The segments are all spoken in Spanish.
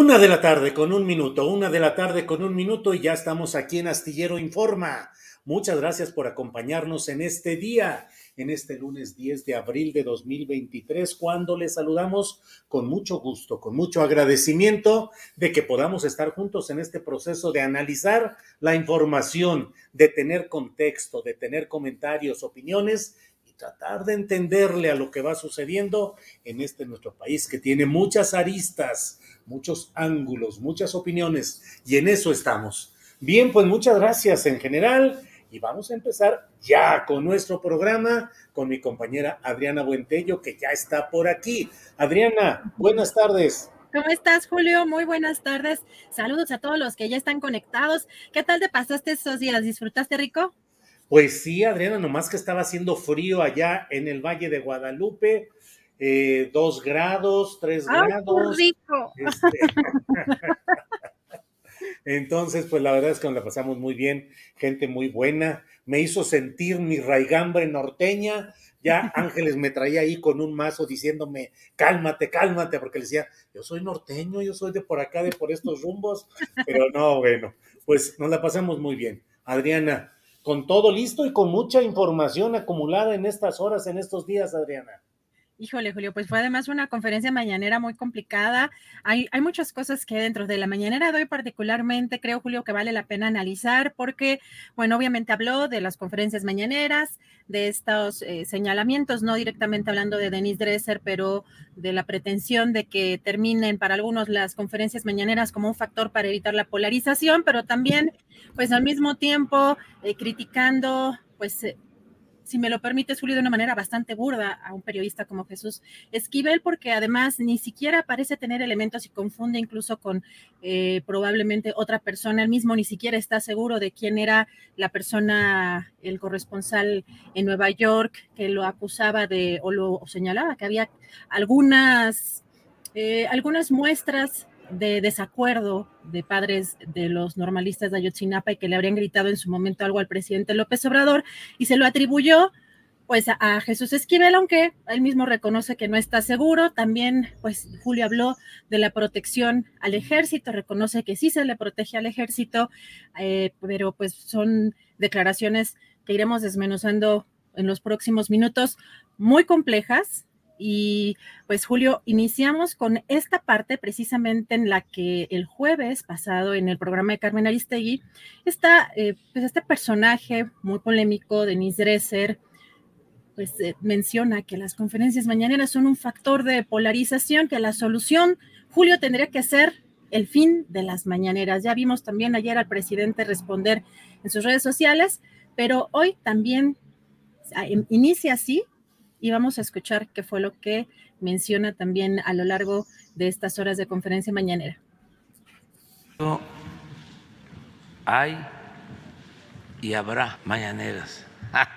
Una de la tarde con un minuto, una de la tarde con un minuto y ya estamos aquí en Astillero Informa. Muchas gracias por acompañarnos en este día, en este lunes 10 de abril de 2023, cuando les saludamos con mucho gusto, con mucho agradecimiento de que podamos estar juntos en este proceso de analizar la información, de tener contexto, de tener comentarios, opiniones y tratar de entenderle a lo que va sucediendo en este nuestro país que tiene muchas aristas muchos ángulos, muchas opiniones, y en eso estamos. Bien, pues muchas gracias en general y vamos a empezar ya con nuestro programa con mi compañera Adriana Buentello, que ya está por aquí. Adriana, buenas tardes. ¿Cómo estás, Julio? Muy buenas tardes. Saludos a todos los que ya están conectados. ¿Qué tal te pasaste esos días? ¿Disfrutaste rico? Pues sí, Adriana, nomás que estaba haciendo frío allá en el Valle de Guadalupe eh, dos grados, tres grados. Rico. Este, entonces, pues la verdad es que nos la pasamos muy bien, gente muy buena. Me hizo sentir mi raigambre norteña. Ya Ángeles me traía ahí con un mazo diciéndome, cálmate, cálmate, porque le decía, yo soy norteño, yo soy de por acá, de por estos rumbos. Pero no, bueno, pues nos la pasamos muy bien. Adriana, con todo listo y con mucha información acumulada en estas horas, en estos días, Adriana. Híjole, Julio, pues fue además una conferencia mañanera muy complicada. Hay, muchas cosas que dentro de la mañanera de hoy particularmente creo, Julio, que vale la pena analizar porque, bueno, obviamente habló de las conferencias mañaneras, de estos eh, señalamientos, no directamente hablando de Denise Dresser, pero de la pretensión de que terminen para algunos las conferencias mañaneras como un factor para evitar la polarización, pero también, pues al mismo tiempo, eh, criticando, pues... Eh, si me lo permite, Julio, de una manera bastante burda a un periodista como Jesús Esquivel, porque además ni siquiera parece tener elementos y confunde incluso con eh, probablemente otra persona. Él mismo ni siquiera está seguro de quién era la persona, el corresponsal en Nueva York, que lo acusaba de o lo señalaba que había algunas, eh, algunas muestras de desacuerdo de padres de los normalistas de Ayotzinapa y que le habrían gritado en su momento algo al presidente López Obrador y se lo atribuyó pues a, Jesús Esquivel, aunque él mismo reconoce que no está seguro. También, pues Julio habló de la protección al ejército, reconoce que sí se le protege al ejército, eh, pero pues son declaraciones que iremos desmenuzando en los próximos minutos muy complejas, y pues Julio, iniciamos con esta parte precisamente en la que el jueves pasado en el programa de Carmen Aristegui está eh, pues este personaje muy polémico, Denise Dresser, pues eh, menciona que las conferencias mañaneras son un factor de polarización, que la solución Julio tendría que ser el fin de las mañaneras. Ya vimos también ayer al presidente responder en sus redes sociales, pero hoy también inicia así y vamos a escuchar qué fue lo que menciona también a lo largo de estas horas de conferencia mañanera. Hay y habrá mañaneras.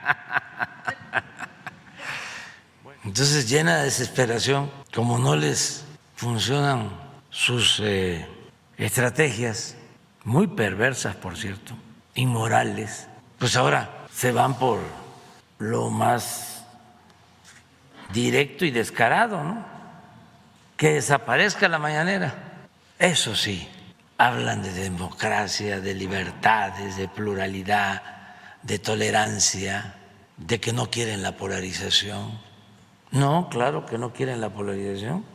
Entonces llena de desesperación, como no les funcionan sus eh, estrategias, muy perversas, por cierto, inmorales, pues ahora se van por lo más directo y descarado, ¿no? Que desaparezca la mañanera. Eso sí, hablan de democracia, de libertades, de pluralidad, de tolerancia, de que no quieren la polarización. No, claro que no quieren la polarización.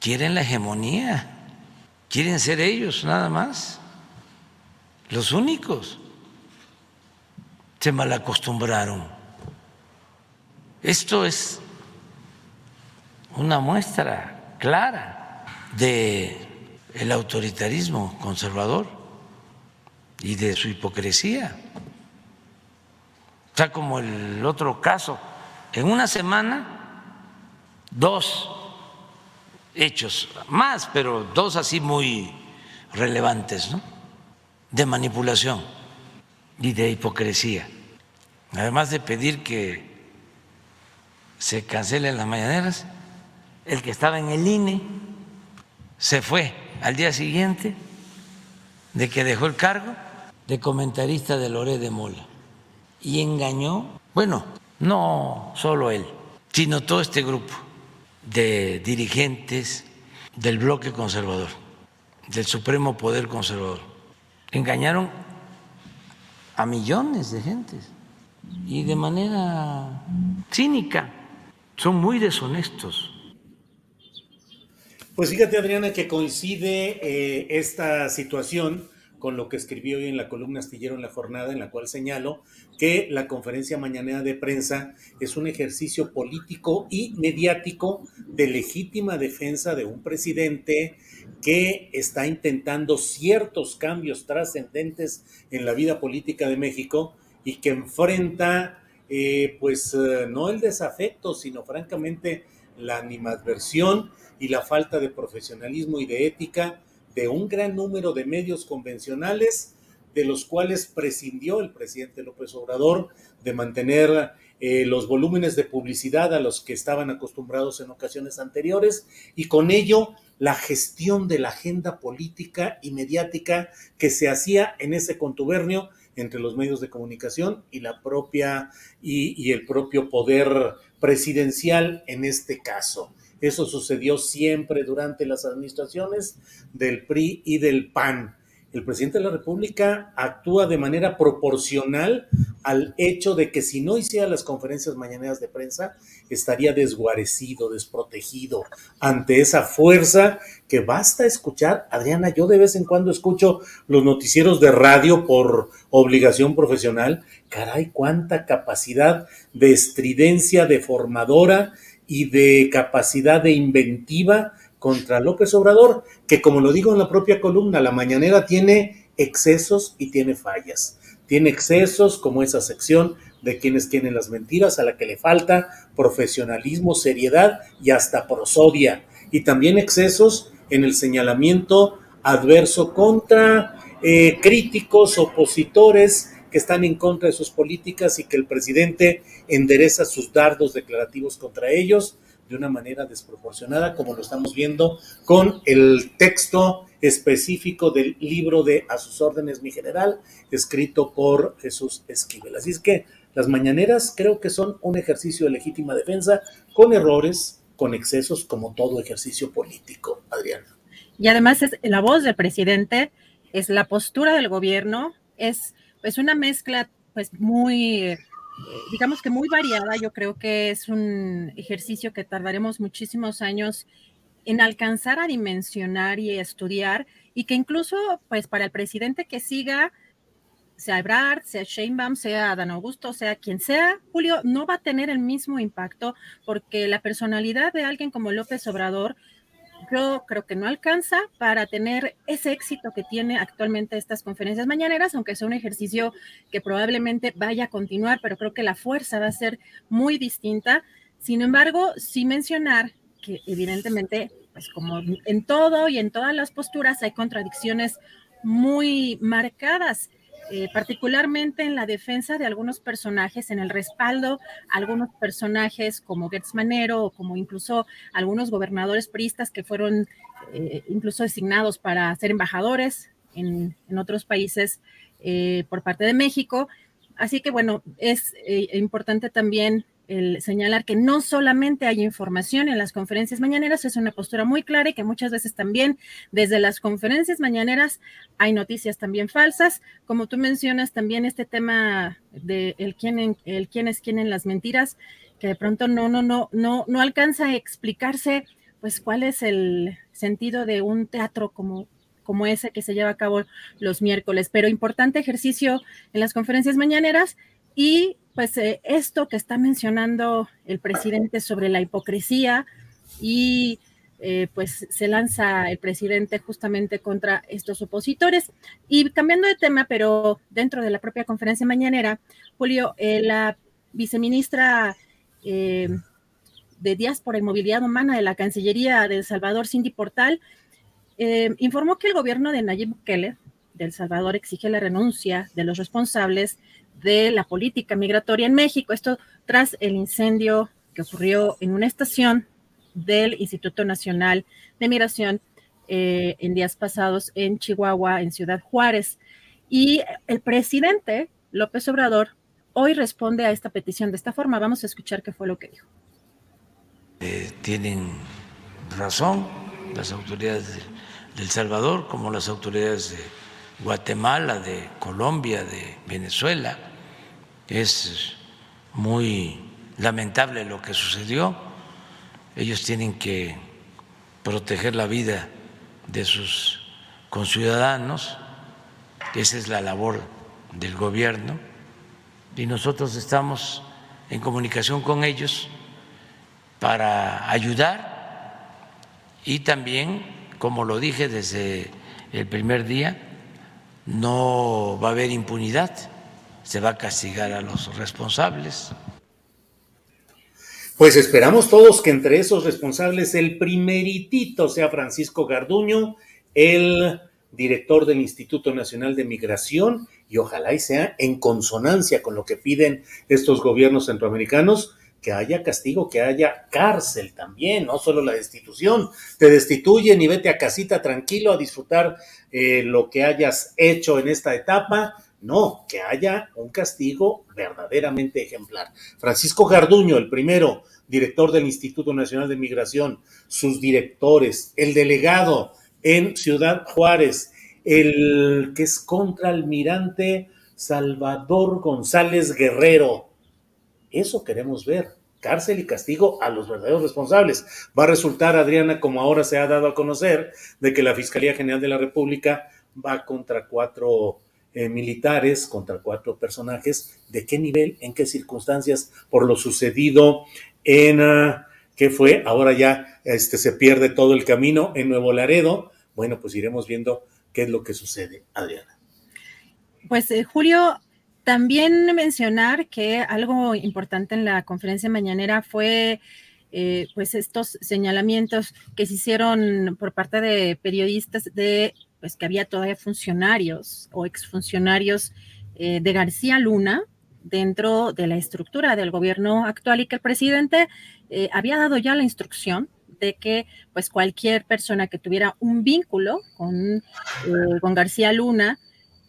Quieren la hegemonía. Quieren ser ellos nada más. Los únicos. Se malacostumbraron. Esto es una muestra clara de el autoritarismo conservador y de su hipocresía. O sea, como el otro caso, en una semana, dos hechos, más, pero dos así muy relevantes, ¿no? De manipulación y de hipocresía. Además de pedir que se cancelen las mañaneras, el que estaba en el INE se fue al día siguiente de que dejó el cargo de comentarista de Loré de Mola y engañó, bueno, no solo él, sino todo este grupo de dirigentes del bloque conservador, del Supremo Poder Conservador. Engañaron a millones de gentes y de manera cínica. Son muy deshonestos. Pues fíjate, Adriana, que coincide eh, esta situación con lo que escribió hoy en la columna Astillero en la jornada, en la cual señalo que la conferencia mañanera de prensa es un ejercicio político y mediático de legítima defensa de un presidente que está intentando ciertos cambios trascendentes en la vida política de México y que enfrenta, eh, pues, eh, no el desafecto, sino francamente la animadversión y la falta de profesionalismo y de ética de un gran número de medios convencionales, de los cuales prescindió el presidente López Obrador de mantener eh, los volúmenes de publicidad a los que estaban acostumbrados en ocasiones anteriores y con ello la gestión de la agenda política y mediática que se hacía en ese contubernio entre los medios de comunicación y la propia y, el propio poder presidencial en este caso. Eso sucedió siempre durante las administraciones del PRI y del PAN. El presidente de la República actúa de manera proporcional al hecho de que si no hiciera las conferencias mañaneras de prensa, estaría desguarecido, desprotegido ante esa fuerza que basta escuchar. Adriana, yo de vez en cuando escucho los noticieros de radio por obligación profesional. Caray, cuánta capacidad de estridencia deformadora y de capacidad de inventiva contra López Obrador, que como lo digo en la propia columna, la mañanera tiene excesos y tiene fallas. Tiene excesos como esa sección de quienes tienen las mentiras, a la que le falta profesionalismo, seriedad y hasta prosodia. Y también excesos en el señalamiento adverso contra eh, críticos, opositores, que están en contra de sus políticas y que el presidente endereza sus dardos declarativos contra ellos de una manera desproporcionada, como lo estamos viendo con el texto específico del libro de A sus órdenes, mi general, escrito por Jesús Esquivel. Así es que las mañaneras creo que son un ejercicio de legítima defensa con errores, con excesos, como todo ejercicio político, Adriana. Y además es la voz del presidente, es la postura del gobierno, es es una mezcla pues muy, digamos que muy variada. Yo creo que es un ejercicio que tardaremos muchísimos años en alcanzar a dimensionar y estudiar y que incluso pues para el presidente que siga, sea Ebrard, sea Sheinbaum, sea Dan Augusto, sea quien sea, Julio, no va a tener el mismo impacto porque la personalidad de alguien como López Obrador yo creo que no alcanza para tener ese éxito que tiene actualmente estas conferencias mañaneras, aunque sea un ejercicio que probablemente vaya a continuar, pero creo que la fuerza va a ser muy distinta. Sin embargo, sí mencionar que evidentemente, pues como en todo y en todas las posturas hay contradicciones muy marcadas. Eh, particularmente en la defensa de algunos personajes, en el respaldo a algunos personajes como Gertz Manero o como incluso algunos gobernadores priistas que fueron eh, incluso designados para ser embajadores en, otros países eh, por parte de México. Así que bueno, es importante también el señalar que no solamente hay información en las conferencias mañaneras, es una postura muy clara y que muchas veces también desde las conferencias mañaneras hay noticias también falsas, como tú mencionas también este tema de el quién, el quién es quién en las mentiras, que de pronto no, no, no, no, no alcanza a explicarse pues cuál es el sentido de un teatro como como ese que se lleva a cabo los miércoles, pero importante ejercicio en las conferencias mañaneras y pues eh, esto que está mencionando el presidente sobre la hipocresía y eh, pues se lanza el presidente justamente contra estos opositores. Y cambiando de tema, pero dentro de la propia conferencia mañanera, Julio, eh, la viceministra de Diáspora y Movilidad Humana de la Cancillería de El Salvador, Cindy Portal, informó que el gobierno de Nayib Bukele de El Salvador exige la renuncia de los responsables de la política migratoria en México. Esto tras el incendio que ocurrió en una estación del Instituto Nacional de Migración eh, en días pasados en Chihuahua, en Ciudad Juárez. Y el presidente López Obrador hoy responde a esta petición de esta forma. Vamos a escuchar qué fue lo que dijo. Eh, tienen razón las autoridades de El Salvador como las autoridades de Guatemala, de Colombia, de Venezuela. Es muy lamentable lo que sucedió. Ellos tienen que proteger la vida de sus conciudadanos. Esa es la labor del gobierno. Y nosotros estamos en comunicación con ellos para ayudar y también, como lo dije desde el primer día, no va a haber impunidad, se va a castigar a los responsables. Pues esperamos todos que entre esos responsables el primeritito sea Francisco Garduño, el director del Instituto Nacional de Migración, y ojalá y sea en consonancia con lo que piden estos gobiernos centroamericanos, que haya castigo, que haya cárcel también, no solo la destitución. Te destituyen y vete a casita tranquilo a disfrutar eh, lo que hayas hecho en esta etapa. No, que haya un castigo verdaderamente ejemplar. Francisco Garduño, el primero, director del Instituto Nacional de Migración, sus directores, el delegado en Ciudad Juárez, el que es contraalmirante Salvador González Guerrero, eso queremos ver, cárcel y castigo a los verdaderos responsables. Va a resultar, Adriana, como ahora se ha dado a conocer, de que la Fiscalía General de la República va contra cuatro eh, militares, contra cuatro personajes. ¿De qué nivel, en qué circunstancias? Por lo sucedido en, uh, ¿qué fue? Ahora ya este, se pierde todo el camino en Nuevo Laredo. Bueno, pues iremos viendo qué es lo que sucede, Adriana. Pues eh, Julio, también mencionar que algo importante en la conferencia mañanera fue eh, pues estos señalamientos que se hicieron por parte de periodistas de pues que había todavía funcionarios o exfuncionarios eh, de García Luna dentro de la estructura del gobierno actual y que el presidente eh, había dado ya la instrucción de que pues cualquier persona que tuviera un vínculo con, con García Luna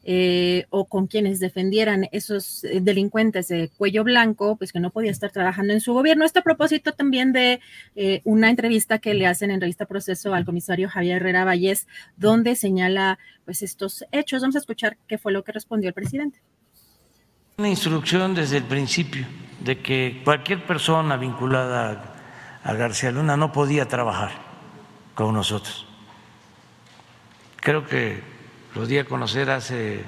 eh, o con quienes defendieran esos eh, delincuentes de cuello blanco, pues que no podía estar trabajando en su gobierno. Esto a propósito también de eh, una entrevista que le hacen en revista Proceso al comisario Javier Herrera Vallés, donde señala pues estos hechos. Vamos a escuchar qué fue lo que respondió el presidente. Una instrucción desde el principio de que cualquier persona vinculada a García Luna no podía trabajar con nosotros. Creo que lo di a conocer hace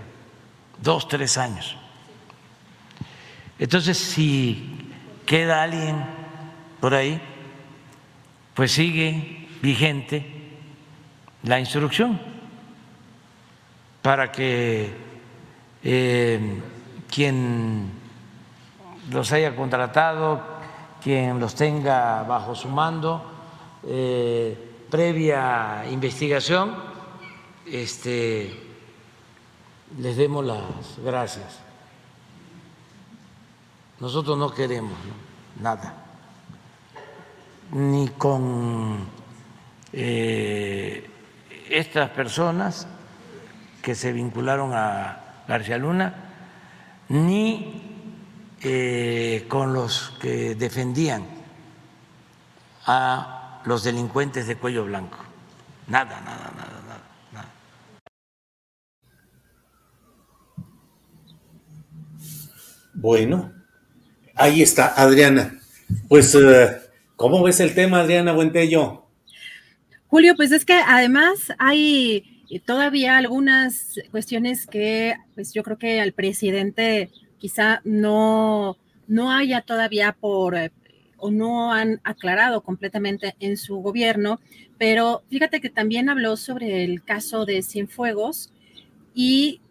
dos, tres años. Entonces, si queda alguien por ahí, pues sigue vigente la instrucción para que eh, quien los haya contratado, quien los tenga bajo su mando, eh, previa investigación, este, les demos las gracias. Nosotros no queremos nada, ni con eh, estas personas que se vincularon a García Luna, ni eh, con los que defendían a los delincuentes de cuello blanco. Nada, nada, nada, nada. nada. Bueno, ahí está, Adriana. Pues, uh, ¿cómo ves el tema, Adriana Buentello? Julio, pues es que además hay todavía algunas cuestiones que, pues yo creo que al presidente quizá no, no haya todavía por eh, o no han aclarado completamente en su gobierno, pero fíjate que también habló sobre el caso de Cienfuegos y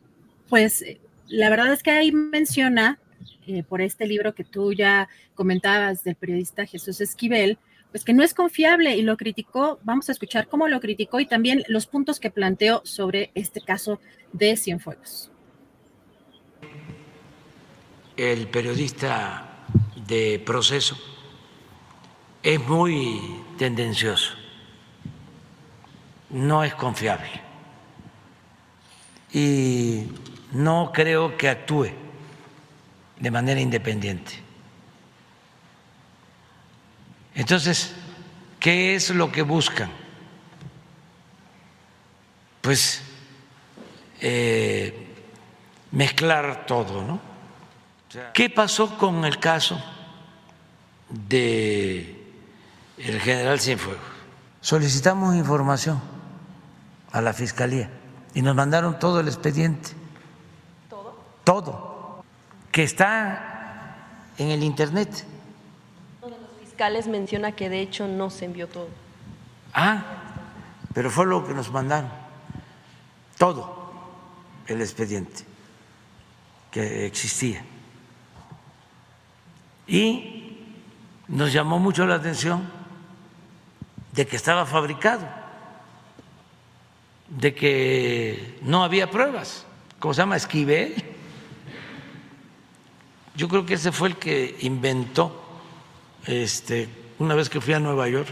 pues la verdad es que ahí menciona, eh, por este libro que tú ya comentabas del periodista Jesús Esquivel, pues que no es confiable y lo criticó, vamos a escuchar cómo lo criticó y también los puntos que planteó sobre este caso de Cienfuegos. El periodista de proceso es muy tendencioso, no es confiable. Y no creo que actúe de manera independiente. Entonces, ¿qué es lo que buscan? Pues eh, mezclar todo, ¿no? ¿Qué pasó con el caso de el general Cienfuegos? Solicitamos información a la fiscalía y nos mandaron todo el expediente. ¿Todo? Todo. Que está en el internet. Uno de los fiscales menciona que de hecho no se envió todo. Ah, pero fue lo que nos mandaron. Todo el expediente que existía. Y nos llamó mucho la atención de que estaba fabricado, de que no había pruebas, ¿cómo se llama? Esquivel. Yo creo que ese fue el que inventó, este, una vez que fui a Nueva York,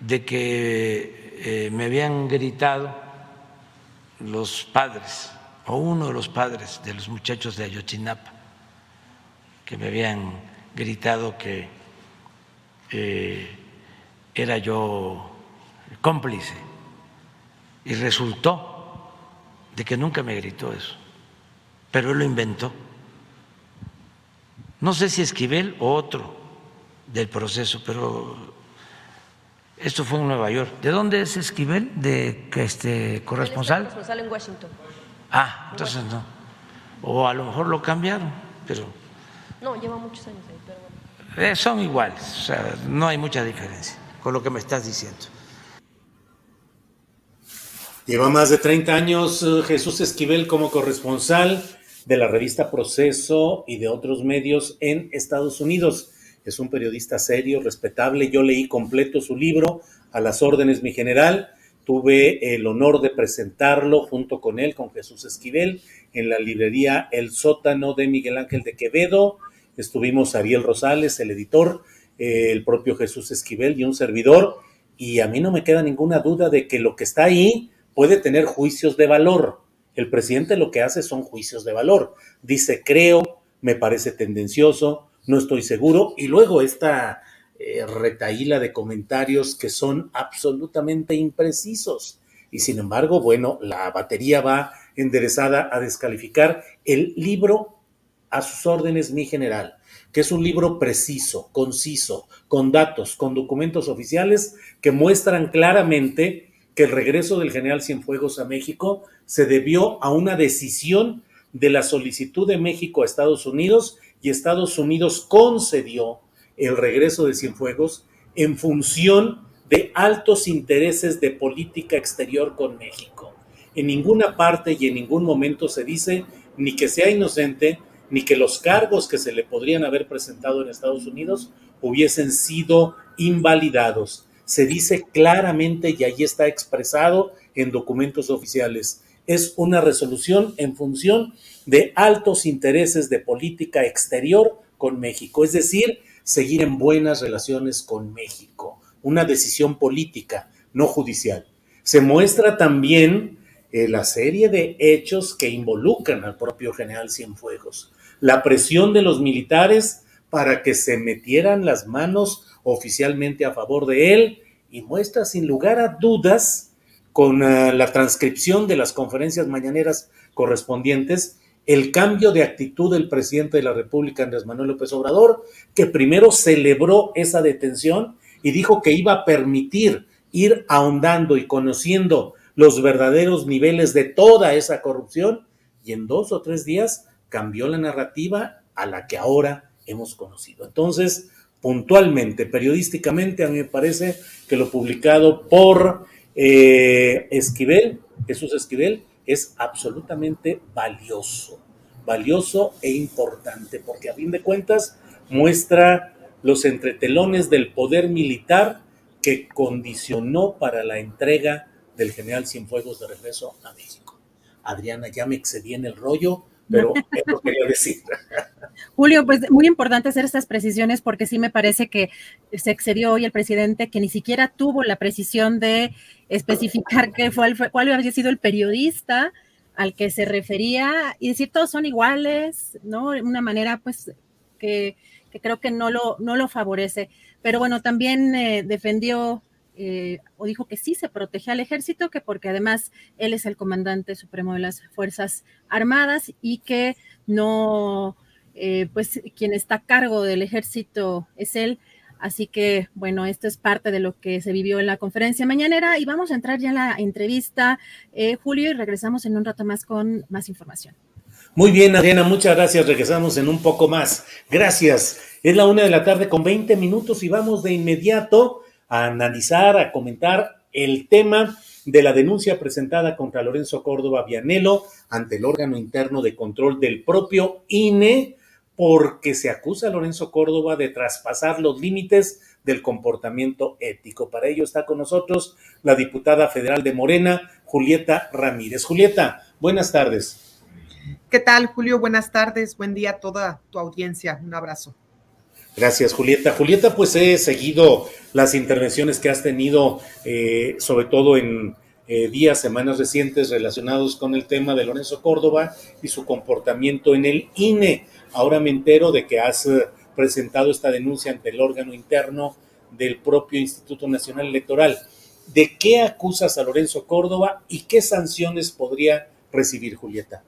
de que eh, me habían gritado los padres, o uno de los padres de los muchachos de Ayotzinapa, que me habían gritado que eh, era yo cómplice. Y resultó de que nunca me gritó eso, pero él lo inventó. No sé si Esquivel o otro del proceso, pero esto fue en Nueva York. ¿De dónde es Esquivel? ¿De este corresponsal? Corresponsal en Washington. Ah, entonces no. O a lo mejor lo cambiaron, pero No, lleva muchos años ahí, pero bueno. eh, son iguales, o sea, no hay mucha diferencia con lo que me estás diciendo. Lleva más de 30 años eh, Jesús Esquivel como corresponsal de la revista Proceso y de otros medios en Estados Unidos. Es un periodista serio, respetable. Yo leí completo su libro, A las órdenes, mi general. Tuve el honor de presentarlo junto con él, con Jesús Esquivel, en la librería El Sótano de Miguel Ángel de Quevedo. Estuvimos Ariel Rosales, el editor, eh, el propio Jesús Esquivel y un servidor. Y a mí no me queda ninguna duda de que lo que está ahí puede tener juicios de valor. El presidente lo que hace son juicios de valor. Dice, creo, me parece tendencioso, no estoy seguro. Y luego esta eh, retaíla de comentarios que son absolutamente imprecisos. Y sin embargo, bueno, la batería va enderezada a descalificar el libro a sus órdenes, mi general, que es un libro preciso, conciso, con datos, con documentos oficiales que muestran claramente que el regreso del general Cienfuegos a México se debió a una decisión de la solicitud de México a Estados Unidos y Estados Unidos concedió el regreso de Cienfuegos en función de altos intereses de política exterior con México. En ninguna parte y en ningún momento se dice ni que sea inocente, ni que los cargos que se le podrían haber presentado en Estados Unidos hubiesen sido invalidados. Se dice claramente y ahí está expresado en documentos oficiales. Es una resolución en función de altos intereses de política exterior con México, es decir, seguir en buenas relaciones con México. Una decisión política, no judicial. Se muestra también eh, la serie de hechos que involucran al propio general Cienfuegos. La presión de los militares para que se metieran las manos oficialmente a favor de él y muestra sin lugar a dudas con uh, la transcripción de las conferencias mañaneras correspondientes el cambio de actitud del presidente de la República, Andrés Manuel López Obrador, que primero celebró esa detención y dijo que iba a permitir ir ahondando y conociendo los verdaderos niveles de toda esa corrupción y en dos o tres días cambió la narrativa a la que ahora hemos conocido. Entonces, puntualmente, periodísticamente, a mí me parece que lo publicado por eh, Esquivel, Jesús Esquivel, es absolutamente valioso, valioso e importante, porque a fin de cuentas muestra los entretelones del poder militar que condicionó para la entrega del general Cienfuegos de regreso a México. Adriana, ya me excedí en el rollo, pero eso quería decir. Julio, pues muy importante hacer estas precisiones porque sí me parece que se excedió hoy el presidente que ni siquiera tuvo la precisión de especificar qué fue, cuál había sido el periodista al que se refería y decir todos son iguales, ¿no? Una manera pues que, creo que no lo, no lo favorece. Pero bueno, también eh, defendió eh, o dijo que sí se protege al ejército, que porque además él es el comandante supremo de las Fuerzas Armadas y que no, eh, pues quien está a cargo del ejército es él. Así que, bueno, esto es parte de lo que se vivió en la conferencia mañanera y vamos a entrar ya en la entrevista, eh, Julio, y regresamos en un rato más con más información. Muy bien, Adriana, muchas gracias. Regresamos en un poco más. Gracias. Es la una de la tarde con 20 minutos y vamos de inmediato a analizar, a comentar el tema de la denuncia presentada contra Lorenzo Córdoba Vianelo ante el órgano interno de control del propio INE, porque se acusa a Lorenzo Córdoba de traspasar los límites del comportamiento ético. Para ello está con nosotros la diputada federal de Morena, Julieta Ramírez. Julieta, buenas tardes. ¿Qué tal, Julio? Buenas tardes. Buen día a toda tu audiencia. Un abrazo. Gracias, Julieta. Julieta, pues he seguido las intervenciones que has tenido, eh, sobre todo en eh, días, semanas recientes relacionados con el tema de Lorenzo Córdoba y su comportamiento en el INE. Ahora me entero de que has eh, presentado esta denuncia ante el órgano interno del propio Instituto Nacional Electoral. ¿De qué acusas a Lorenzo Córdoba y qué sanciones podría recibir Julieta?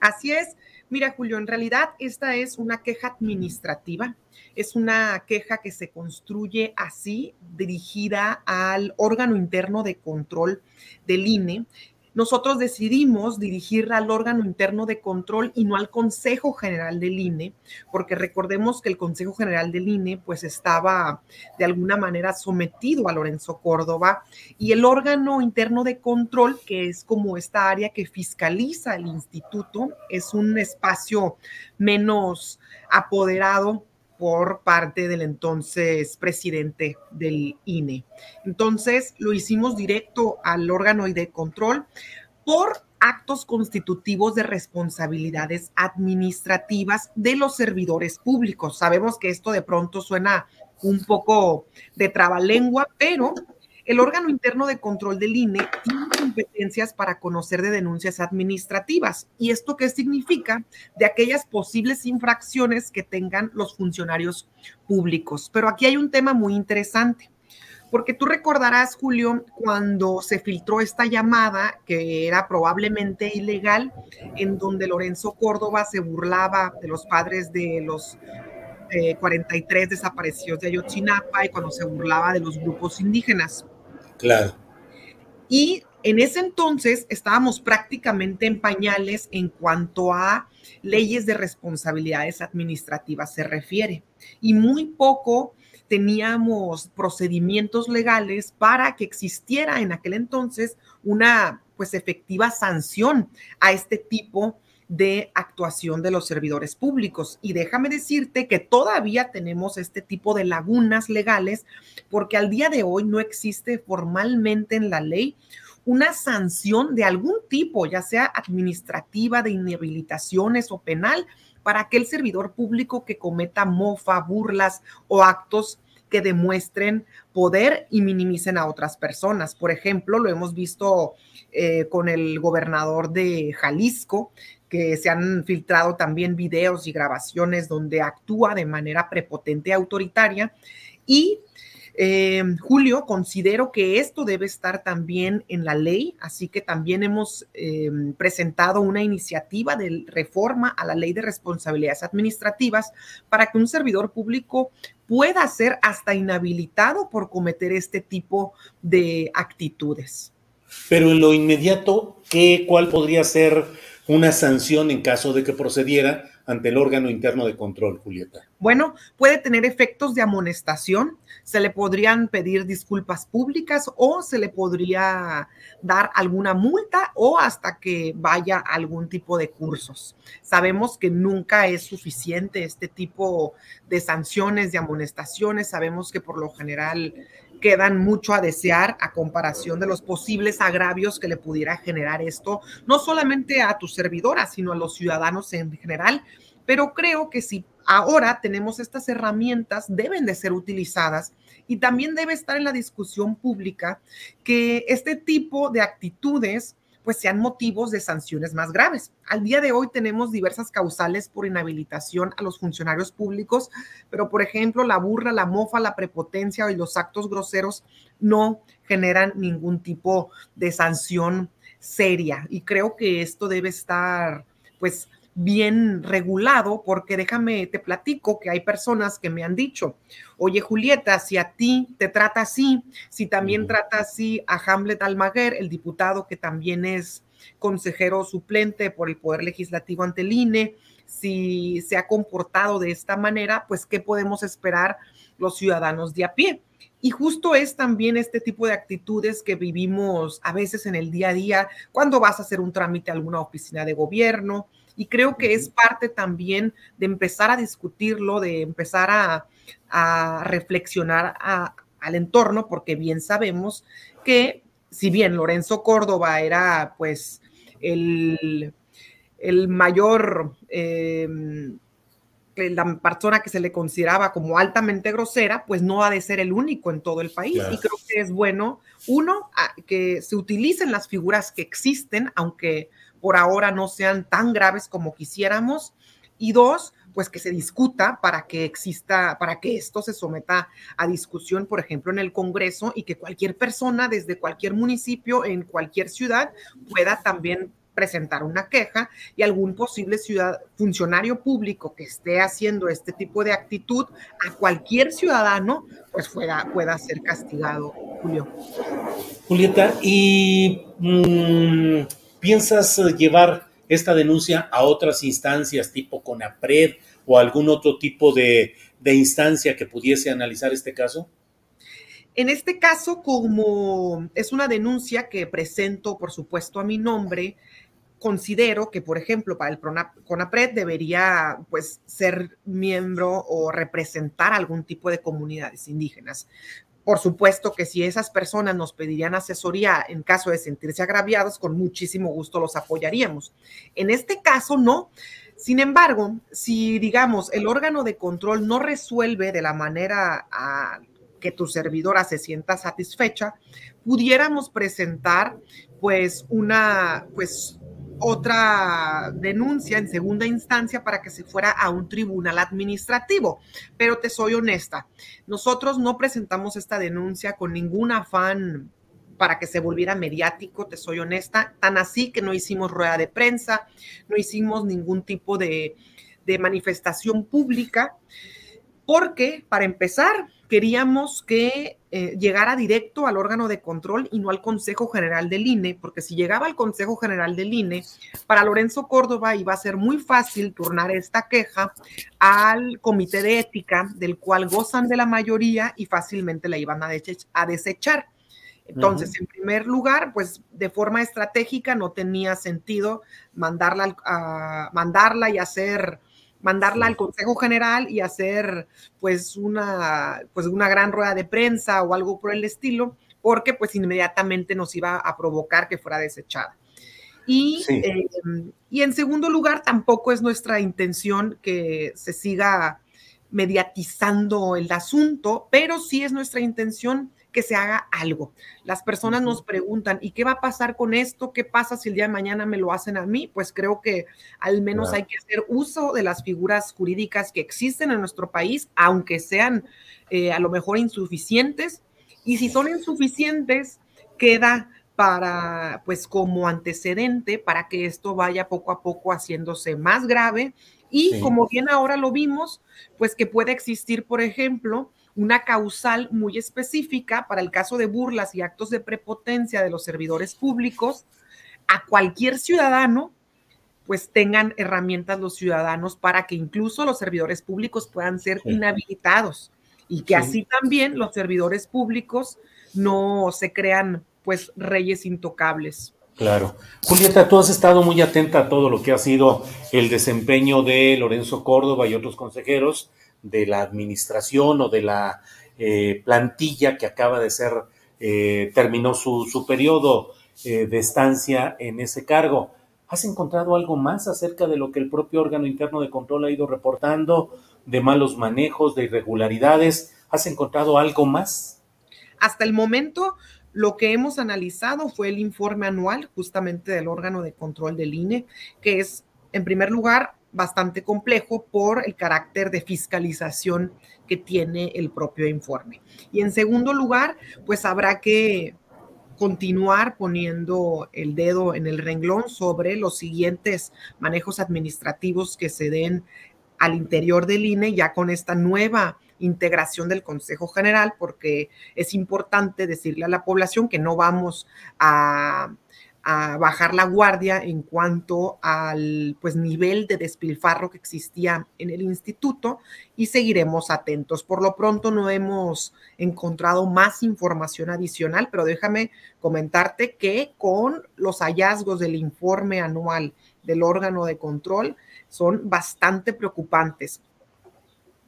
Así es. Mira, Julio, en realidad esta es una queja administrativa, es una queja que se construye así, dirigida al órgano interno de control del INE, nosotros decidimos dirigirla al órgano interno de control y no al Consejo General del INE, porque recordemos que el Consejo General del INE pues estaba de alguna manera sometido a Lorenzo Córdoba. Y el órgano interno de control, que es como esta área que fiscaliza el instituto, es un espacio menos apoderado por parte del entonces presidente del INE. Entonces lo hicimos directo al órgano de control por actos constitutivos de responsabilidades administrativas de los servidores públicos. Sabemos que esto de pronto suena un poco de trabalengua, pero el órgano interno de control del INE tiene competencias para conocer de denuncias administrativas. ¿Y esto qué significa? De aquellas posibles infracciones que tengan los funcionarios públicos. Pero aquí hay un tema muy interesante. Porque tú recordarás, Julio, cuando se filtró esta llamada, que era probablemente ilegal, en donde Lorenzo Córdoba se burlaba de los padres de los 43 eh, desaparecidos de Ayotzinapa y cuando se burlaba de los grupos indígenas. Claro. Y en ese entonces estábamos prácticamente en pañales en cuanto a leyes de responsabilidades administrativas se refiere y muy poco teníamos procedimientos legales para que existiera en aquel entonces una pues efectiva sanción a este tipo de actuación de los servidores públicos. Y déjame decirte que todavía tenemos este tipo de lagunas legales porque al día de hoy no existe formalmente en la ley una sanción de algún tipo, ya sea administrativa, de inhabilitaciones o penal, para aquel servidor público que cometa mofa, burlas o actos que demuestren poder y minimicen a otras personas. Por ejemplo, lo hemos visto eh, con el gobernador de Jalisco, que se han filtrado también videos y grabaciones donde actúa de manera prepotente y autoritaria. Y eh, Julio, considero que esto debe estar también en la ley, así que también hemos eh, presentado una iniciativa de reforma a la ley de responsabilidades administrativas para que un servidor público pueda ser hasta inhabilitado por cometer este tipo de actitudes. Pero en lo inmediato, ¿qué, ¿cuál podría ser una sanción en caso de que procediera ante el órgano interno de control, Julieta? Bueno, puede tener efectos de amonestación, se le podrían pedir disculpas públicas o se le podría dar alguna multa o hasta que vaya algún tipo de cursos. Sabemos que nunca es suficiente este tipo de sanciones, de amonestaciones, sabemos que por lo general quedan mucho a desear a comparación de los posibles agravios que le pudiera generar esto, no solamente a tu servidora, sino a los ciudadanos en general. Pero creo que si ahora tenemos estas herramientas, deben de ser utilizadas y también debe estar en la discusión pública que este tipo de actitudes pues sean motivos de sanciones más graves. Al día de hoy tenemos diversas causales por inhabilitación a los funcionarios públicos, pero por ejemplo la burla, la mofa, la prepotencia y los actos groseros no generan ningún tipo de sanción seria. Y creo que esto debe estar pues bien regulado, porque déjame, te platico que hay personas que me han dicho, oye Julieta, si a ti te trata así, si también trata así a Hamlet Almaguer, el diputado que también es consejero suplente por el Poder Legislativo ante el INE, si se ha comportado de esta manera, pues ¿qué podemos esperar los ciudadanos de a pie? Y justo es también este tipo de actitudes que vivimos a veces en el día a día, cuando vas a hacer un trámite a alguna oficina de gobierno, y creo que es parte también de empezar a discutirlo, de empezar a, reflexionar al entorno, porque bien sabemos que si bien Lorenzo Córdoba era pues el, el mayor... Em, la persona que se le consideraba como altamente grosera, pues no ha de ser el único en todo el país. Y creo que es bueno, uno, que se utilicen las figuras que existen, aunque por ahora no sean tan graves como quisiéramos. Y dos, pues que se discuta para que exista, para que esto se someta a discusión, por ejemplo, en el Congreso y que cualquier persona desde cualquier municipio, en cualquier ciudad, pueda también presentar una queja y algún posible ciudad, funcionario público que esté haciendo este tipo de actitud a cualquier ciudadano, pues pueda, pueda ser castigado, Julio. Julieta, y mm, ¿Piensas eh, llevar esta denuncia a otras instancias tipo CONAPRED o algún otro tipo de, instancia que pudiese analizar este caso? En este caso, como es una denuncia que presento, por supuesto, a mi nombre, considero que, por ejemplo, para el CONAPRED debería pues ser miembro o representar algún tipo de comunidades indígenas. Por supuesto que si esas personas nos pedirían asesoría en caso de sentirse agraviados, con muchísimo gusto los apoyaríamos. En este caso, no. Sin embargo, si digamos el órgano de control no resuelve de la manera a que tu servidora se sienta satisfecha, pudiéramos presentar pues una pues otra denuncia en segunda instancia para que se fuera a un tribunal administrativo. Pero te soy honesta, nosotros no presentamos esta denuncia con ningún afán para que se volviera mediático, te soy honesta, tan así que no hicimos rueda de prensa, no hicimos ningún tipo de, manifestación pública, porque para empezar, queríamos que eh, llegara directo al órgano de control y no al Consejo General del INE, porque si llegaba al Consejo General del INE, para Lorenzo Córdoba iba a ser muy fácil turnar esta queja al Comité de Ética, del cual gozan de la mayoría y fácilmente la iban a, desechar. Entonces, en primer lugar, pues de forma estratégica no tenía sentido mandarla, a, mandarla y hacer mandarla al Consejo General y hacer pues una, pues una gran rueda de prensa o algo por el estilo, porque pues inmediatamente nos iba a provocar que fuera desechada. Y, em, y en segundo lugar, tampoco es nuestra intención que se siga mediatizando el asunto, pero sí es nuestra intención que se haga algo. Las personas nos preguntan, ¿y qué va a pasar con esto? ¿Qué pasa si el día de mañana me lo hacen a mí? Pues creo que al menos hay que hacer uso de las figuras jurídicas que existen en nuestro país, aunque sean eh, a lo mejor insuficientes. Y si son insuficientes, queda para, pues como antecedente, para que esto vaya poco a poco haciéndose más grave. Y como bien ahora lo vimos, pues que puede existir, por ejemplo, una causal muy específica para el caso de burlas y actos de prepotencia de los servidores públicos a cualquier ciudadano, pues tengan herramientas los ciudadanos para que incluso los servidores públicos puedan ser inhabilitados y que así también los servidores públicos no se crean pues reyes intocables. Claro. Julieta, tú has estado muy atenta a todo lo que ha sido el desempeño de Lorenzo Córdoba y otros consejeros de la administración o de la eh, plantilla que acaba de ser, eh, terminó su, su periodo eh, de estancia en ese cargo. ¿Has encontrado algo más acerca de lo que el propio órgano interno de control ha ido reportando, de malos manejos, de irregularidades? ¿Has encontrado algo más? Hasta el momento, lo que hemos analizado fue el informe anual justamente del órgano de control del INE, que es, en primer lugar, bastante complejo por el carácter de fiscalización que tiene el propio informe. Y en segundo lugar, pues habrá que continuar poniendo el dedo en el renglón sobre los siguientes manejos administrativos que se den al interior del INE ya con esta nueva integración del Consejo General, porque es importante decirle a la población que no vamos a a bajar la guardia en cuanto al pues nivel de despilfarro que existía en el instituto y seguiremos atentos. Por lo pronto no hemos encontrado más información adicional, pero déjame comentarte que con los hallazgos del informe anual del órgano de control son bastante preocupantes.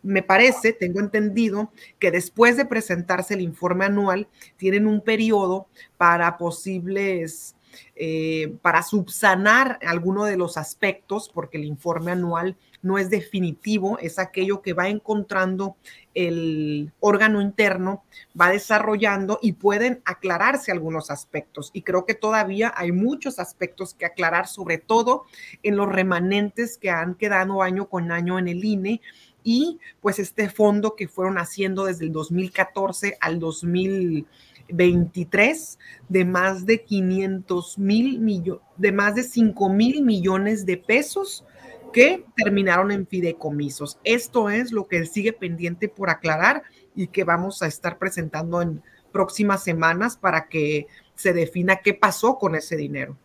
Me parece, tengo entendido, que después de presentarse el informe anual, tienen un periodo para posibles eh, para subsanar alguno de los aspectos, porque el informe anual no es definitivo, es aquello que va encontrando el órgano interno, va desarrollando y pueden aclararse algunos aspectos. Y creo que todavía hay muchos aspectos que aclarar, sobre todo en los remanentes que han quedado año con año en el INE y pues este fondo que fueron haciendo desde el 2014 al 2000 23 de más de 500 mil millones, de más de 5 mil millones de pesos que terminaron en fideicomisos. Esto es lo que sigue pendiente por aclarar y que vamos a estar presentando en próximas semanas para que se defina qué pasó con ese dinero.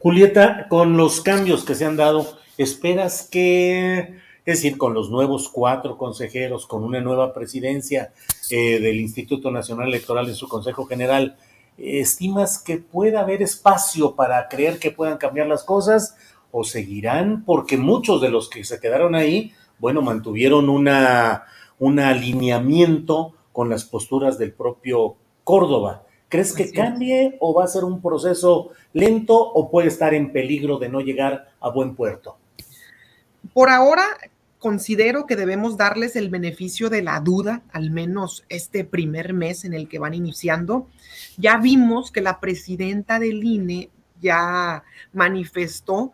Julieta, con los cambios que se han dado, ¿esperas que es decir, con los nuevos cuatro consejeros, con una nueva presidencia eh, del Instituto Nacional Electoral en su Consejo General, ¿estimas que pueda haber espacio para creer que puedan cambiar las cosas o seguirán? Porque muchos de los que se quedaron ahí, bueno, mantuvieron una, un alineamiento con las posturas del propio Córdoba. ¿Crees que cambie o va a ser un proceso lento o puede estar en peligro de no llegar a buen puerto? Por ahora, considero que debemos darles el beneficio de la duda, al menos este primer mes en el que van iniciando. Ya vimos que la presidenta del INE ya manifestó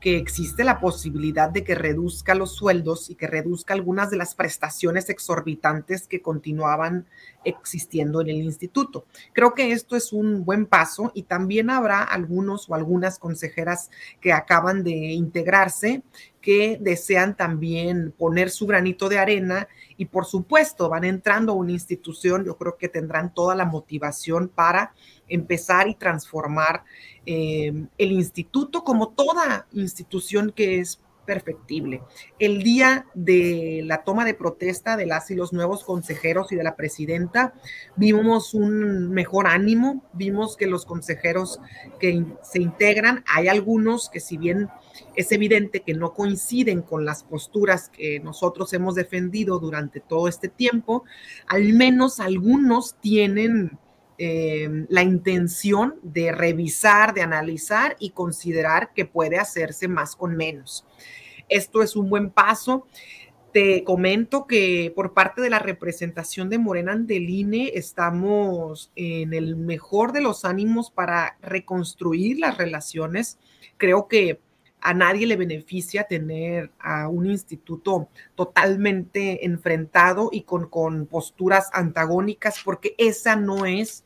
que existe la posibilidad de que reduzca los sueldos y que reduzca algunas de las prestaciones exorbitantes que continuaban existiendo en el instituto. Creo que esto es un buen paso y también habrá algunos o algunas consejeras que acaban de integrarse que desean también poner su granito de arena y por supuesto van entrando a una institución, yo creo que tendrán toda la motivación para empezar y transformar eh, el instituto como toda institución que es perfectible. El día de la toma de protesta de las y los nuevos consejeros y de la presidenta, vimos un mejor ánimo, vimos que los consejeros que se integran, hay algunos que si bien es evidente que no coinciden con las posturas que nosotros hemos defendido durante todo este tiempo, al menos algunos tienen eh, la intención de revisar, de analizar y considerar que puede hacerse más con menos. Esto es un buen paso. Te comento que por parte de la representación de Morena Andeline estamos en el mejor de los ánimos para reconstruir las relaciones. Creo que a nadie le beneficia tener a un instituto totalmente enfrentado y con, con posturas antagónicas, porque esa no es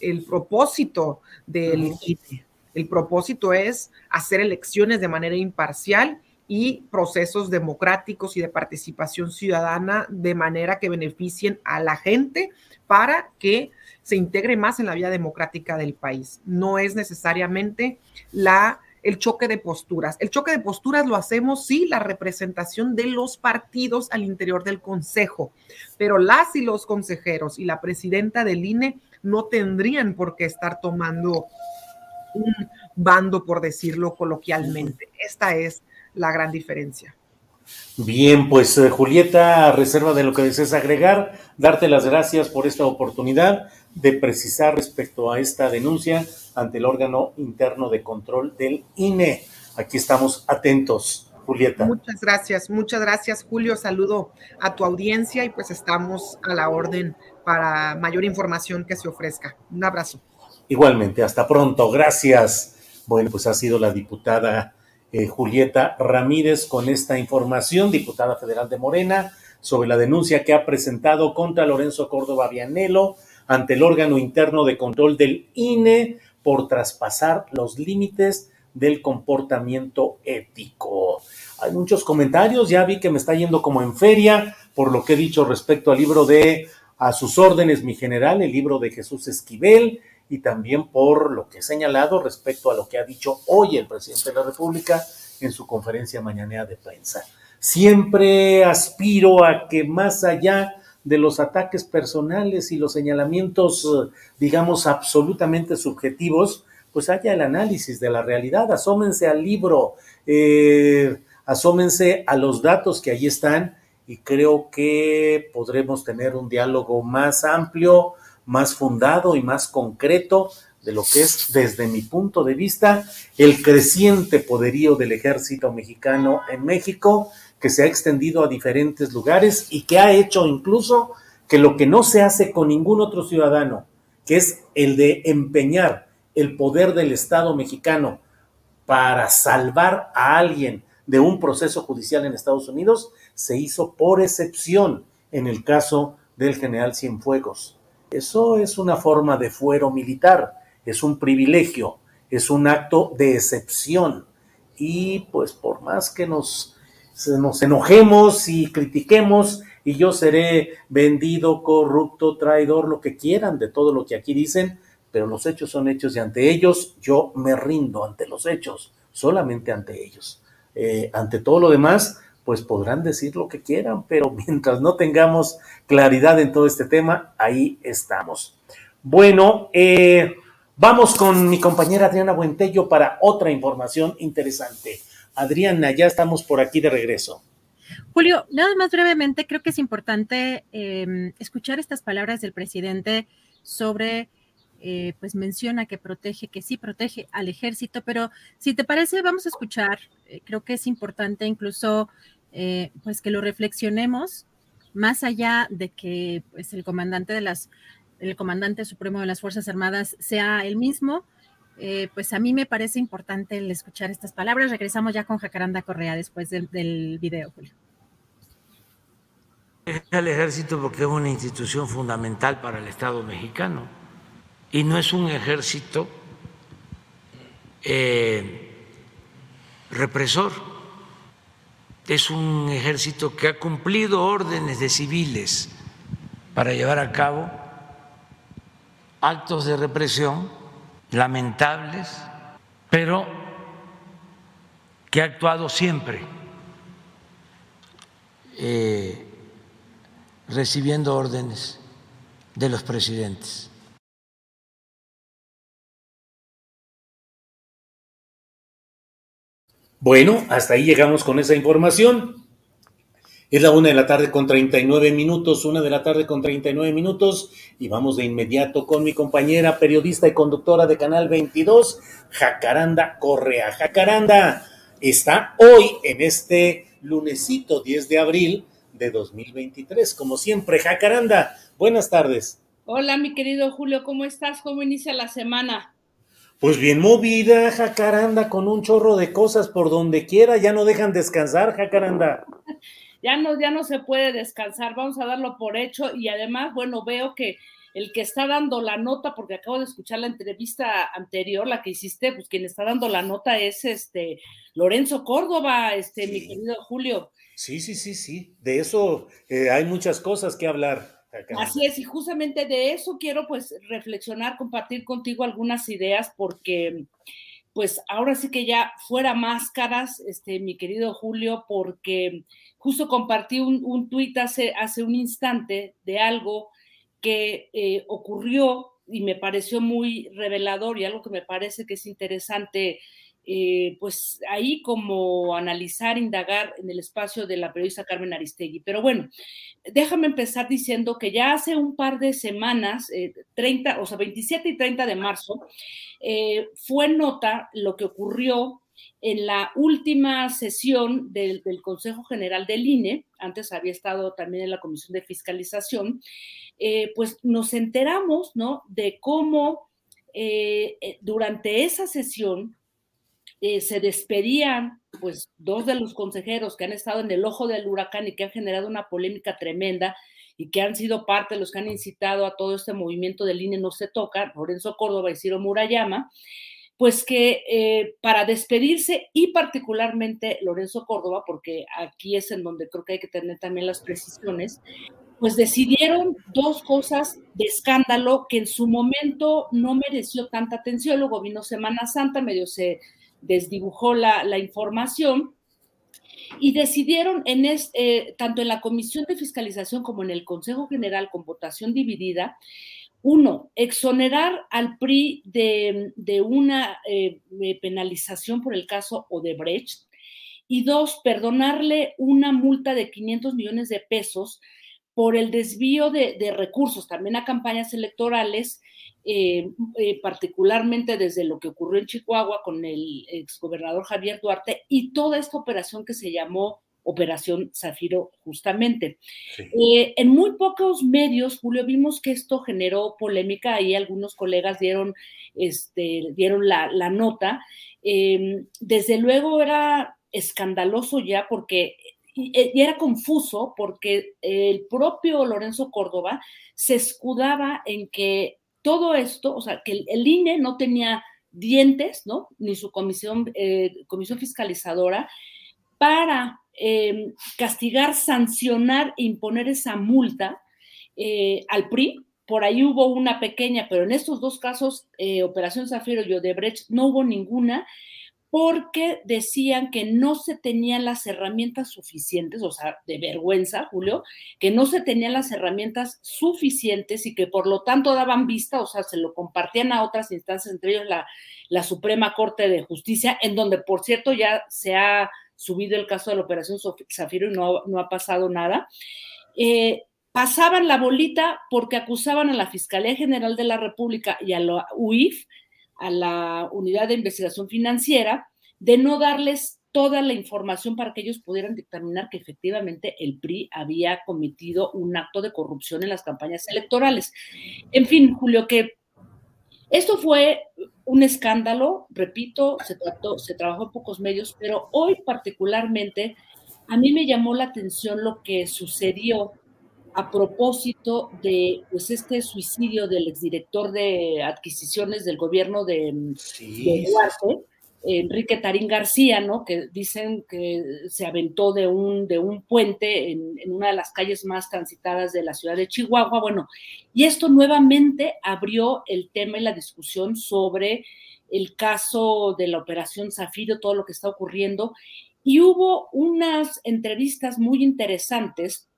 el propósito del INE. El propósito es hacer elecciones de manera imparcial y procesos democráticos y de participación ciudadana de manera que beneficien a la gente para que se integre más en la vida democrática del país. No es necesariamente la el choque de posturas. El choque de posturas lo hacemos, sí, la representación de los partidos al interior del Consejo, pero las y los consejeros y la presidenta del INE no tendrían por qué estar tomando un bando, por decirlo coloquialmente. Esta es la gran diferencia. Bien, pues eh, Julieta, reserva de lo que desees agregar, darte las gracias por esta oportunidad de precisar respecto a esta denuncia ante el órgano interno de control del INE. Aquí estamos atentos. Julieta. Muchas gracias, muchas gracias Julio. Saludo a tu audiencia y pues estamos a la orden para mayor información que se ofrezca. Un abrazo. Igualmente, hasta pronto. Gracias. Bueno, pues ha sido la diputada eh, Julieta Ramírez con esta información, diputada federal de Morena, sobre la denuncia que ha presentado contra Lorenzo Córdoba Vianelo ante el órgano interno de control del INE por traspasar los límites del comportamiento ético. Hay muchos comentarios, ya vi que me está yendo como en feria por lo que he dicho respecto al libro de A sus órdenes, mi general, el libro de Jesús Esquivel, y también por lo que he señalado respecto a lo que ha dicho hoy el presidente de la República en su conferencia mañanera de prensa. Siempre aspiro a que más allá de los ataques personales y los señalamientos, digamos, absolutamente subjetivos, pues haya el análisis de la realidad. Asómense al libro, eh, asómense a los datos que allí están y creo que podremos tener un diálogo más amplio, más fundado y más concreto de lo que es, desde mi punto de vista, el creciente poderío del ejército mexicano en México, que se ha extendido a diferentes lugares y que ha hecho incluso que lo que no se hace con ningún otro ciudadano, que es el de empeñar el poder del Estado mexicano para salvar a alguien de un proceso judicial en Estados Unidos, se hizo por excepción en el caso del general Cienfuegos. Eso es una forma de fuero militar, es un privilegio, es un acto de excepción. Y pues por más que nos, nos enojemos y critiquemos, y yo seré vendido, corrupto, traidor, lo que quieran de todo lo que aquí dicen, pero los hechos son hechos y ante ellos yo me rindo ante los hechos, solamente ante ellos. Eh, ante todo lo demás, pues podrán decir lo que quieran, pero mientras no tengamos claridad en todo este tema, ahí estamos. Bueno, eh, vamos con mi compañera Adriana Buentello para otra información interesante. Adriana, ya estamos por aquí de regreso. Julio, nada más brevemente, creo que es importante em, escuchar estas palabras del presidente sobre, eh, pues menciona que protege, que sí protege al ejército, pero si te parece, vamos a escuchar, eh, creo que es importante incluso eh, pues que lo reflexionemos más allá de que pues el comandante de las el comandante supremo de las Fuerzas Armadas sea el mismo, eh, pues a mí me parece importante el escuchar estas palabras. Regresamos ya con Jacaranda Correa después del, video, Julio. el ejército porque es una institución fundamental para el Estado mexicano y no es un ejército eh, represor, es un ejército que ha cumplido órdenes de civiles para llevar a cabo actos de represión lamentables, pero que ha actuado siempre eh, recibiendo órdenes de los presidentes. Bueno, hasta ahí llegamos con esa información. Es la una de la tarde con 39 minutos, una de la tarde con 39 minutos, y vamos de inmediato con mi compañera periodista y conductora de Canal 22, Jacaranda Correa. Jacaranda está hoy en este lunesito 10 de abril de 2023. Como siempre, Jacaranda, buenas tardes. Hola, mi querido Julio, ¿cómo estás? ¿Cómo inicia la semana? Pues bien movida, Jacaranda, con un chorro de cosas por donde quiera, ya no dejan descansar, Jacaranda. ya no, ya no se puede descansar, vamos a darlo por hecho y además, bueno, veo que el que está dando la nota, porque acabo de escuchar la entrevista anterior, la que hiciste, pues quien está dando la nota es este Lorenzo Córdoba, este, mi querido Julio. Sí, sí, sí, sí. De eso eh, hay muchas cosas que hablar. Así es, y justamente de eso quiero pues reflexionar, compartir contigo algunas ideas, porque pues ahora sí que ya fuera máscaras, este, mi querido Julio, porque justo compartí un, un tuit hace, hace un instante de algo que eh, ocurrió y me pareció muy revelador y algo que me parece que es interesante, eh, pues ahí como analizar, indagar en el espacio de la periodista Carmen Aristegui. Pero bueno, déjame empezar diciendo que ya hace un par de semanas, 30, eh, o sea, 27 y 30 de marzo, fue nota lo que ocurrió en la última sesión del, Consejo General del INE, antes había estado también en la Comisión de Fiscalización, eh, pues nos enteramos, ¿no? De cómo eh, eh, durante esa sesión se despedían, pues, dos de los consejeros que han estado en el ojo del huracán y que han generado una polémica tremenda y que han sido parte de los que han incitado a todo este movimiento del INE no se toca, Lorenzo Córdoba y Ciro Murayama, pues que eh, para despedirse y particularmente Lorenzo Córdoba, porque aquí es en donde creo que hay que tener también las precisiones, pues decidieron dos cosas de escándalo que en su momento no mereció tanta atención. Luego vino Semana Santa, medio se desdibujó la, información y decidieron en eh, tanto en la Comisión de Fiscalización como en el Consejo General con votación dividida uno, exonerar al PRI de, una eh, penalización por el caso Odebrecht. Y dos, perdonarle una multa de 500 millones de pesos por el desvío de, recursos, también a campañas electorales, eh, eh, particularmente desde lo que ocurrió en Chihuahua con el exgobernador Javier Duarte y toda esta operación que se llamó Operación Zafiro, justamente. Eh, en muy pocos medios, Julio, vimos que esto generó polémica, y algunos colegas dieron, este, dieron la, nota. Em, desde luego era escandaloso ya porque y, era confuso porque el propio Lorenzo Córdoba se escudaba en que todo esto, o sea, que el, INE no tenía dientes, ¿no? Ni su comisión, eh, comisión fiscalizadora para Em, castigar, sancionar e imponer esa multa eh, al PRI. Por ahí hubo una pequeña, pero en estos dos casos, eh, Operación Zafiro y Odebrecht, no hubo ninguna porque decían que no se tenían las herramientas suficientes, o sea, de vergüenza, Julio, que no se tenían las herramientas suficientes y que por lo tanto daban vista, o sea, se lo compartían a otras instancias, entre ellos la, la Suprema Corte de Justicia, en donde, por cierto, ya se ha subido el caso de la Operación Zafiro y no, no ha pasado nada. Eh, pasaban la bolita porque acusaban a la Fiscalía General de la República y a la UIF, a la Unidad de Investigación Financiera, de no darles toda la información para que ellos pudieran dictaminar que efectivamente el PRI había cometido un acto de corrupción en las campañas electorales. En fin, Julio, que esto fue un escándalo, repito, se, trató, se trabajó en pocos medios, pero hoy particularmente a mí me llamó la atención lo que sucedió a propósito de pues, este suicidio del exdirector de adquisiciones del gobierno de, Duarte, Enrique Tarín García, ¿no? Que dicen que se aventó de un, de un puente en, en, una de las calles más transitadas de la ciudad de Chihuahua. Bueno, y esto nuevamente abrió el tema y la discusión sobre el caso de la operación Zafiro, todo lo que está ocurriendo. Y hubo unas entrevistas muy interesantes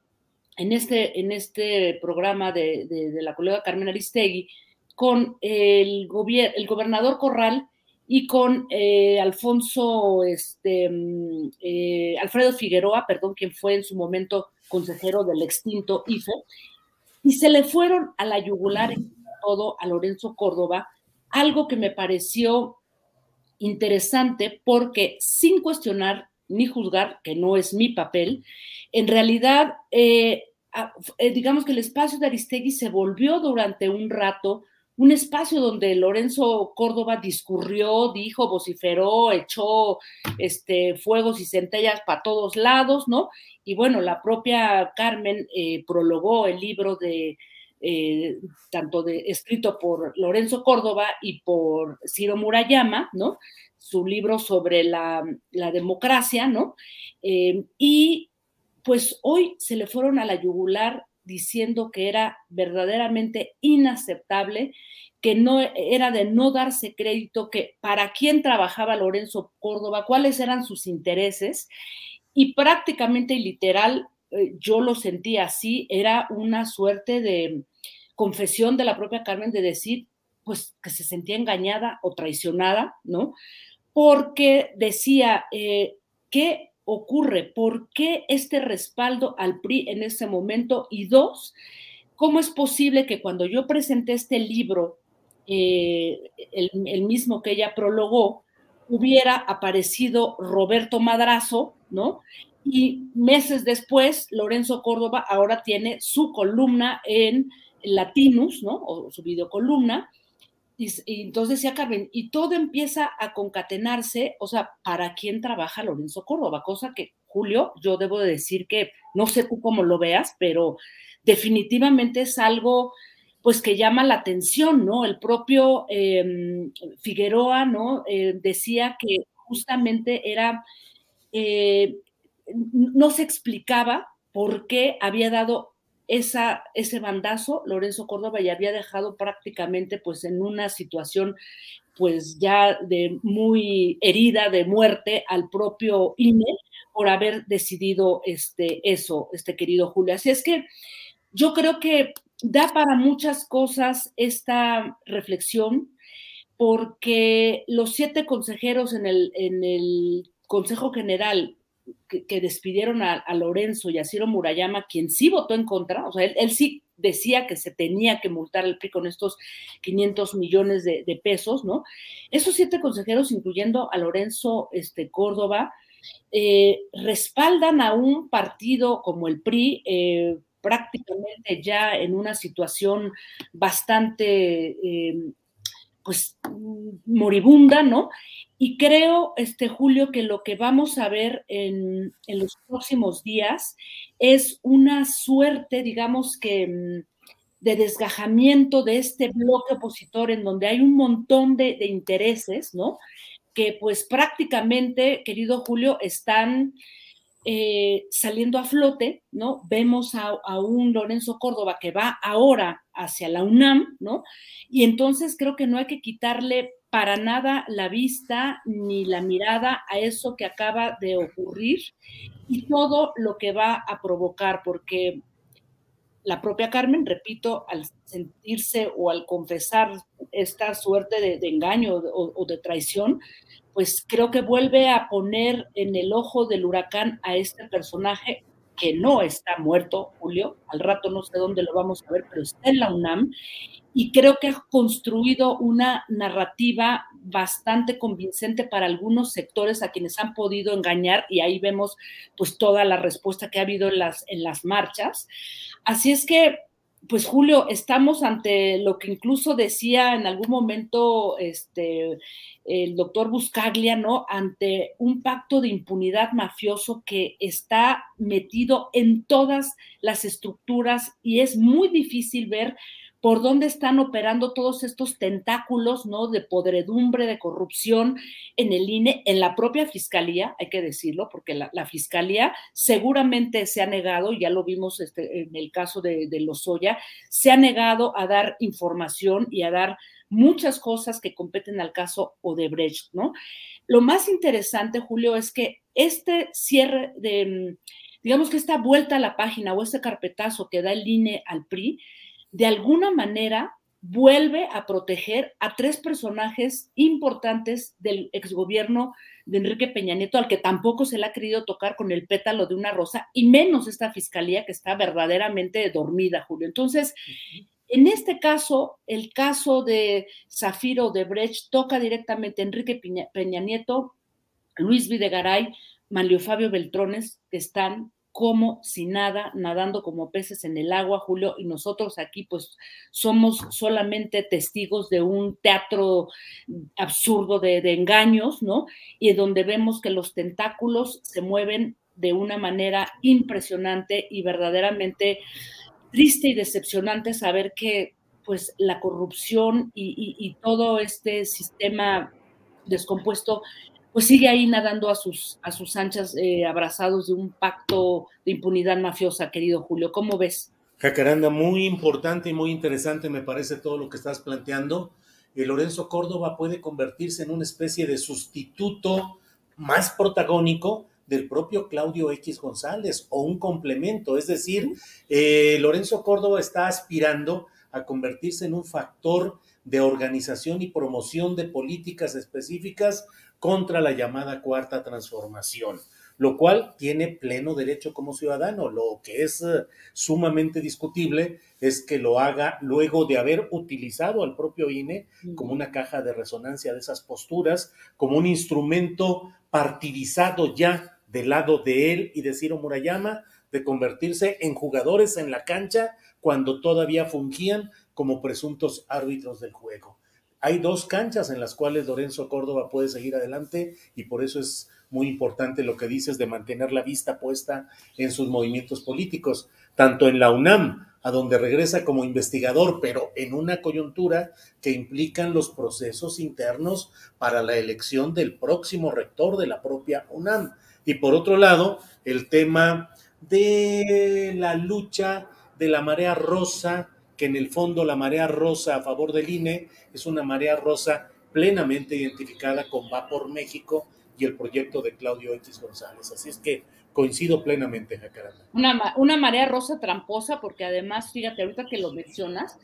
en este, en este programa de, la colega Carmen Aristegui con el, el gobernador Corral y con eh, Alfonso, este, mm, eh, Alfredo Figueroa, perdón, quien fue en su momento consejero del extinto IFE, y se le fueron a la yugular y todo a Lorenzo Córdoba, algo que me pareció interesante porque sin cuestionar ni juzgar, que no es mi papel, en realidad, eh, digamos que el espacio de Aristegui se volvió durante un rato un espacio donde Lorenzo Córdoba discurrió, dijo, vociferó, echó este, fuegos y centellas para todos lados, ¿no? Y bueno, la propia Carmen eh, prologó el libro de, tanto de, escrito por Lorenzo Córdoba y por Ciro Murayama, ¿no? Su libro sobre la, la democracia, ¿no? y pues hoy se le fueron a la yugular diciendo que era verdaderamente inaceptable, que no era de no darse crédito, que para quién trabajaba Lorenzo Córdoba, cuáles eran sus intereses, y prácticamente literal, eh, yo lo sentí así, era una suerte de confesión de la propia Carmen de decir, pues que se sentía engañada o traicionada, ¿no? Porque decía eh, que ocurre? ¿Por qué este respaldo al PRI en ese momento? Y dos, ¿cómo es posible que cuando yo presenté este libro, eh, el, mismo que ella prologó, hubiera aparecido Roberto Madrazo, ¿no? Y meses después, Lorenzo Córdoba ahora tiene su columna en Latinus, ¿no? O su videocolumna, y, entonces decía Carmen, y todo empieza a concatenarse, o sea, ¿para quién trabaja Lorenzo Córdoba? Cosa que, Julio, yo debo de decir que, no sé tú cómo lo veas, pero definitivamente es algo pues que llama la atención, ¿no? El propio em, Figueroa, ¿no? Eh, decía que justamente era, eh, no se explicaba por qué había dado esa, ese bandazo, Lorenzo Córdoba ya había dejado prácticamente pues en una situación pues ya de muy herida, de muerte al propio INE por haber decidido este, eso, este querido Julio. Así es que yo creo que da para muchas cosas esta reflexión, porque los siete consejeros en el, en el Consejo General que, despidieron a, Lorenzo y a Ciro Murayama, quien sí votó en contra, o sea, él, sí decía que se tenía que multar el PRI con estos 500 millones de, pesos, ¿no? Esos siete consejeros, incluyendo a Lorenzo este, Córdoba, eh, respaldan a un partido como el PRI, eh, prácticamente ya en una situación bastante, eh, pues, moribunda, ¿no? Y creo, este Julio, que lo que vamos a ver en, los próximos días es una suerte, digamos que, mm, de desgajamiento de este bloque opositor en donde hay un montón de, intereses, ¿no? Que pues prácticamente, querido Julio, están eh, saliendo a flote, ¿no? Vemos a, un Lorenzo Córdoba que va ahora hacia la UNAM, ¿no? Y entonces creo que no hay que quitarle para nada la vista ni la mirada a eso que acaba de ocurrir y todo lo que va a provocar, porque la propia Carmen, repito, al sentirse o al confesar esta suerte de, engaño o, de traición, pues creo que vuelve a poner en el ojo del huracán a este personaje que no está muerto, Julio, al rato no sé dónde lo vamos a ver, pero está en la UNAM y creo que ha construido una narrativa bastante convincente para algunos sectores a quienes han podido engañar y ahí vemos pues toda la respuesta que ha habido en las, en las marchas. Así es que pues Julio, estamos ante lo que incluso decía en algún momento este, el doctor Buscaglia, ¿no? Ante un pacto de impunidad mafioso que está metido en todas las estructuras y es muy difícil ver por dónde están operando todos estos tentáculos, ¿no? De podredumbre, de corrupción en el INE, en la propia fiscalía, hay que decirlo, porque la, fiscalía seguramente se ha negado, ya lo vimos este, en el caso de, de Lozoya, se ha negado a dar información y a dar muchas cosas que competen al caso Odebrecht, ¿no? Lo más interesante, Julio, es que este cierre de, digamos que esta vuelta a la página o este carpetazo que da el INE al PRI, de alguna manera vuelve a proteger a tres personajes importantes del exgobierno de Enrique Peña Nieto, al que tampoco se le ha querido tocar con el pétalo de una rosa, y menos esta fiscalía que está verdaderamente dormida, Julio. Entonces, en este caso, el caso de Zafiro de Brecht toca directamente a Enrique Peña, Nieto, Luis Videgaray, Manlio Fabio Beltrones, que están como si nada, nadando como peces en el agua, Julio, y nosotros aquí pues somos solamente testigos de un teatro absurdo de, de engaños, ¿no? Y donde vemos que los tentáculos se mueven de una manera impresionante y verdaderamente triste y decepcionante saber que pues la corrupción y, todo este sistema descompuesto pues sigue ahí nadando a sus, a sus anchas, eh, abrazados de un pacto de impunidad mafiosa, querido Julio. ¿Cómo ves? Jacaranda, muy importante y muy interesante me parece todo lo que estás planteando. El Lorenzo Córdoba puede convertirse en una especie de sustituto más protagónico del propio Claudio X González o un complemento. Es decir, eh, Lorenzo Córdoba está aspirando a convertirse en un factor de organización y promoción de políticas específicas contra la llamada cuarta transformación, lo cual tiene pleno derecho como ciudadano. Lo que es eh, sumamente discutible es que lo haga luego de haber utilizado al propio INE como una caja de resonancia de esas posturas, como un instrumento partidizado ya del lado de él y de Ciro Murayama, de convertirse en jugadores en la cancha cuando todavía fungían como presuntos árbitros del juego. Hay dos canchas en las cuales Lorenzo Córdoba puede seguir adelante y por eso es muy importante lo que dices de mantener la vista puesta en sus movimientos políticos, tanto en la UNAM, a donde regresa como investigador, pero en una coyuntura que implican los procesos internos para la elección del próximo rector de la propia UNAM. Y por otro lado, el tema de la lucha de la marea rosa, que en el fondo la marea rosa a favor del INE es una marea rosa plenamente identificada con Va por México y el proyecto de Claudio X González. Así es que coincido plenamente, Jacaranda. Una, una marea rosa tramposa, porque además, fíjate, ahorita que lo mencionas,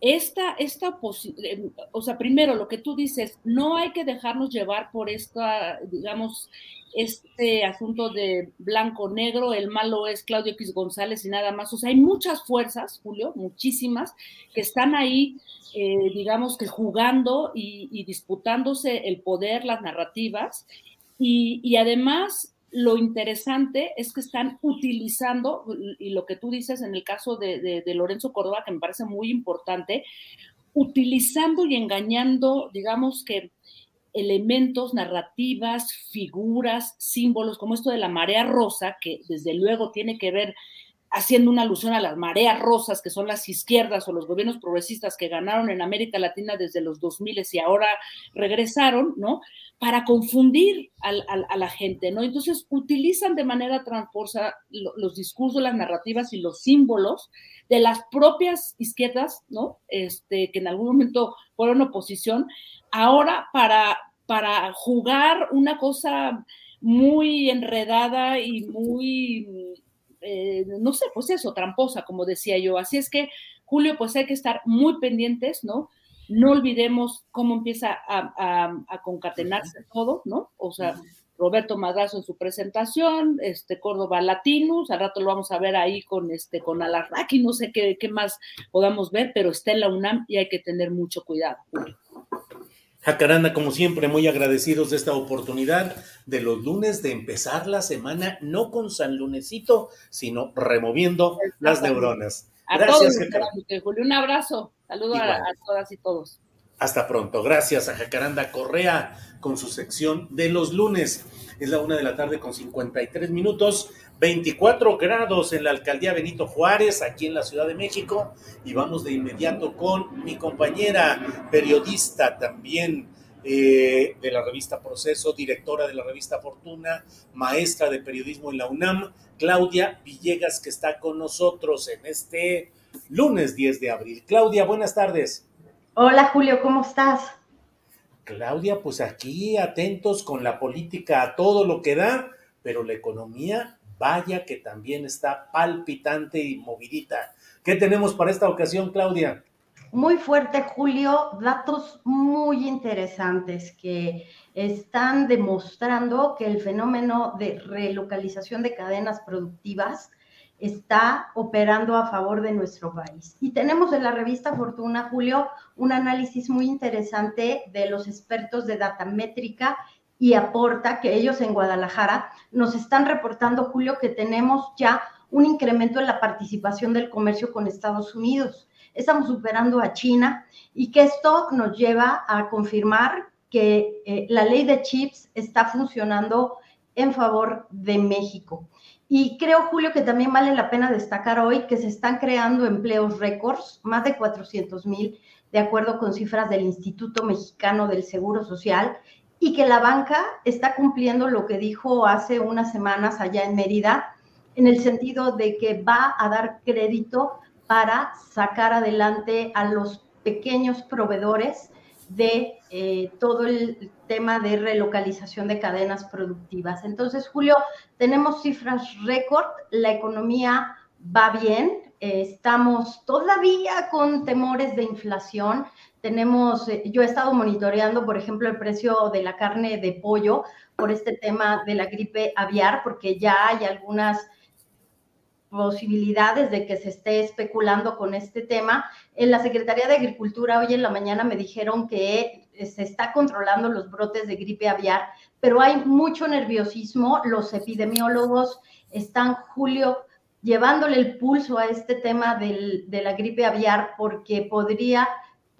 esta, esta eh, o sea, primero lo que tú dices, no hay que dejarnos llevar por esta, digamos, este asunto de blanco-negro, el malo es Claudio X González y nada más. O sea, hay muchas fuerzas, Julio, muchísimas, que están ahí, eh, digamos que jugando y, disputándose el poder, las narrativas, y, y además lo interesante es que están utilizando, y lo que tú dices en el caso de, Lorenzo Córdoba, que me parece muy importante, utilizando y engañando, digamos que elementos, narrativas, figuras, símbolos, como esto de la marea rosa, que desde luego tiene que ver haciendo una alusión a las mareas rosas, que son las izquierdas o los gobiernos progresistas que ganaron en América Latina desde los 2000 y ahora regresaron, ¿no? Para confundir a la gente, ¿no? Entonces utilizan de manera transforsa los discursos, las narrativas y los símbolos de las propias izquierdas, ¿no? Este, que en algún momento fueron oposición, ahora para, para jugar una cosa muy enredada y muy eh, no sé, pues eso, tramposa, como decía yo. Así es que, Julio, pues hay que estar muy pendientes, ¿no? No olvidemos cómo empieza a, concatenarse todo, ¿no? O sea, Roberto Madrazo en su presentación, este Córdoba Latinos, al rato lo vamos a ver ahí con este con Alarraqui, no sé qué, qué más podamos ver, pero está en la UNAM y hay que tener mucho cuidado, Julio. Jacaranda, como siempre, muy agradecidos de esta oportunidad de los lunes de empezar la semana, no con San Lunesito, sino removiendo las neuronas. A Gracias, todos, Julio. Un abrazo. Saludos a, a todas y todos. Hasta pronto. Gracias a Jacaranda Correa con su sección de los lunes. Es la una de la tarde con 53 minutos, 24 grados en la alcaldía Benito Juárez, aquí en la Ciudad de México. Y vamos de inmediato con mi compañera periodista también eh, de la revista Proceso, directora de la revista Fortuna, maestra de periodismo en la UNAM, Claudia Villegas, que está con nosotros en este lunes 10 de abril. Claudia, buenas tardes. Hola Julio, ¿cómo estás? Claudia, pues aquí atentos con la política a todo lo que da, pero la economía, vaya que también está palpitante y movidita. ¿Qué tenemos para esta ocasión, Claudia? Muy fuerte, Julio, datos muy interesantes que están demostrando que el fenómeno de relocalización de cadenas productivas está operando a favor de nuestro país. Y tenemos en la revista Fortuna, Julio, un análisis muy interesante de los expertos de data métrica y aporta que ellos en Guadalajara nos están reportando, Julio, que tenemos ya un incremento en la participación del comercio con Estados Unidos. Estamos superando a China y que esto nos lleva a confirmar que eh, la ley de chips está funcionando en favor de México. Y creo, Julio, que también vale la pena destacar hoy que se están creando empleos récords, más de 400 mil, de acuerdo con cifras del Instituto Mexicano del Seguro Social, y que la banca está cumpliendo lo que dijo hace unas semanas allá en Mérida, en el sentido de que va a dar crédito para sacar adelante a los pequeños proveedores de eh, todo el tema de relocalización de cadenas productivas. Entonces, Julio, tenemos cifras récord, la economía va bien, eh, estamos todavía con temores de inflación. Tenemos, eh, yo he estado monitoreando, por ejemplo, el precio de la carne de pollo por este tema de la gripe aviar, porque ya hay algunas posibilidades de que se esté especulando con este tema. En la Secretaría de Agricultura hoy en la mañana me dijeron que eh, se está controlando los brotes de gripe aviar, pero hay mucho nerviosismo. Los epidemiólogos están, Julio, llevándole el pulso a este tema del, de la gripe aviar porque podría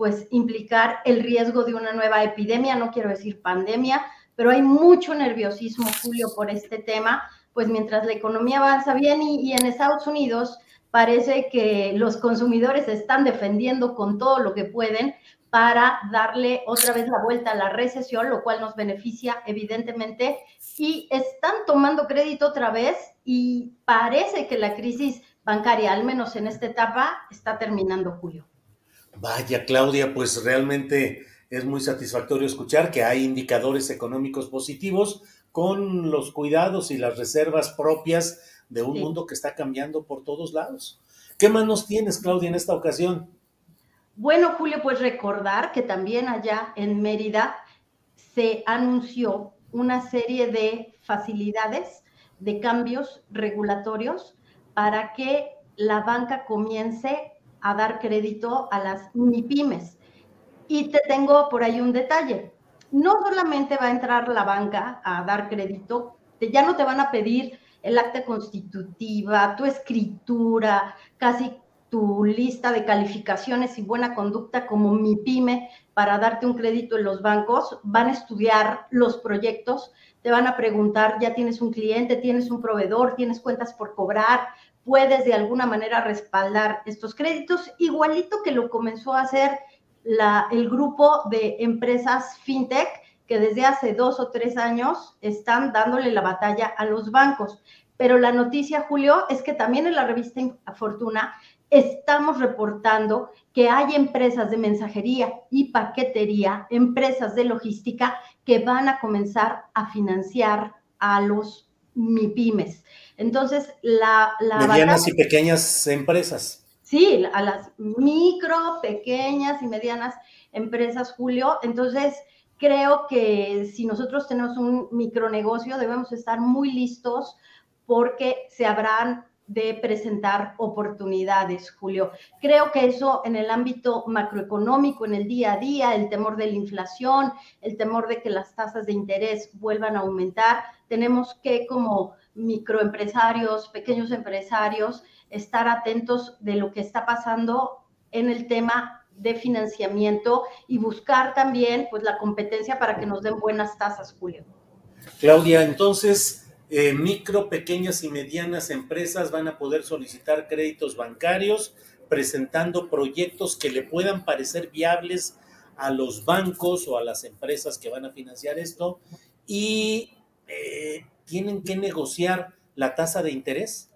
pues implicar el riesgo de una nueva epidemia, no quiero decir pandemia, pero hay mucho nerviosismo, Julio, por este tema pues mientras la economía avanza bien y, en Estados Unidos parece que los consumidores están defendiendo con todo lo que pueden para darle otra vez la vuelta a la recesión, lo cual nos beneficia evidentemente, y están tomando crédito otra vez y parece que la crisis bancaria, al menos en esta etapa, está terminando, Julio. Vaya, Claudia, pues realmente es muy satisfactorio escuchar que hay indicadores económicos positivos, con los cuidados y las reservas propias de un mundo que está cambiando por todos lados. ¿Qué más nos tienes, Claudia, en esta ocasión? Bueno, Julio, pues recordar que también allá en Mérida se anunció una serie de facilidades, de cambios regulatorios para que la banca comience a dar crédito a las MIPIMES. Y te tengo por ahí un detalle. No solamente va a entrar la banca a dar crédito, ya no te van a pedir el acta constitutiva, tu escritura, casi tu lista de calificaciones y buena conducta como mi pyme para darte un crédito en los bancos, van a estudiar los proyectos, te van a preguntar, ya tienes un cliente, tienes un proveedor, tienes cuentas por cobrar, puedes de alguna manera respaldar estos créditos, igualito que lo comenzó a hacer el grupo de empresas fintech que desde hace dos o tres años están dándole la batalla a los bancos. Pero la noticia, Julio, es que también en la revista Fortuna estamos reportando que hay empresas de mensajería y paquetería, empresas de logística que van a comenzar a financiar a los MIPIMES. Entonces, la... la Medianas y pequeñas empresas. Sí, a las micro, pequeñas y medianas empresas, Julio. Entonces, creo que si nosotros tenemos un micronegocio, debemos estar muy listos porque se habrán de presentar oportunidades, Julio. Creo que eso en el ámbito macroeconómico, en el día a día, el temor de la inflación, el temor de que las tasas de interés vuelvan a aumentar, tenemos que como microempresarios, pequeños empresarios, estar atentos de lo que está pasando en el tema de financiamiento y buscar también pues la competencia para que nos den buenas tasas, Julio. Claudia, entonces, eh, micro, pequeñas y medianas empresas van a poder solicitar créditos bancarios presentando proyectos que le puedan parecer viables a los bancos o a las empresas que van a financiar esto y eh, tienen que negociar la tasa de interés.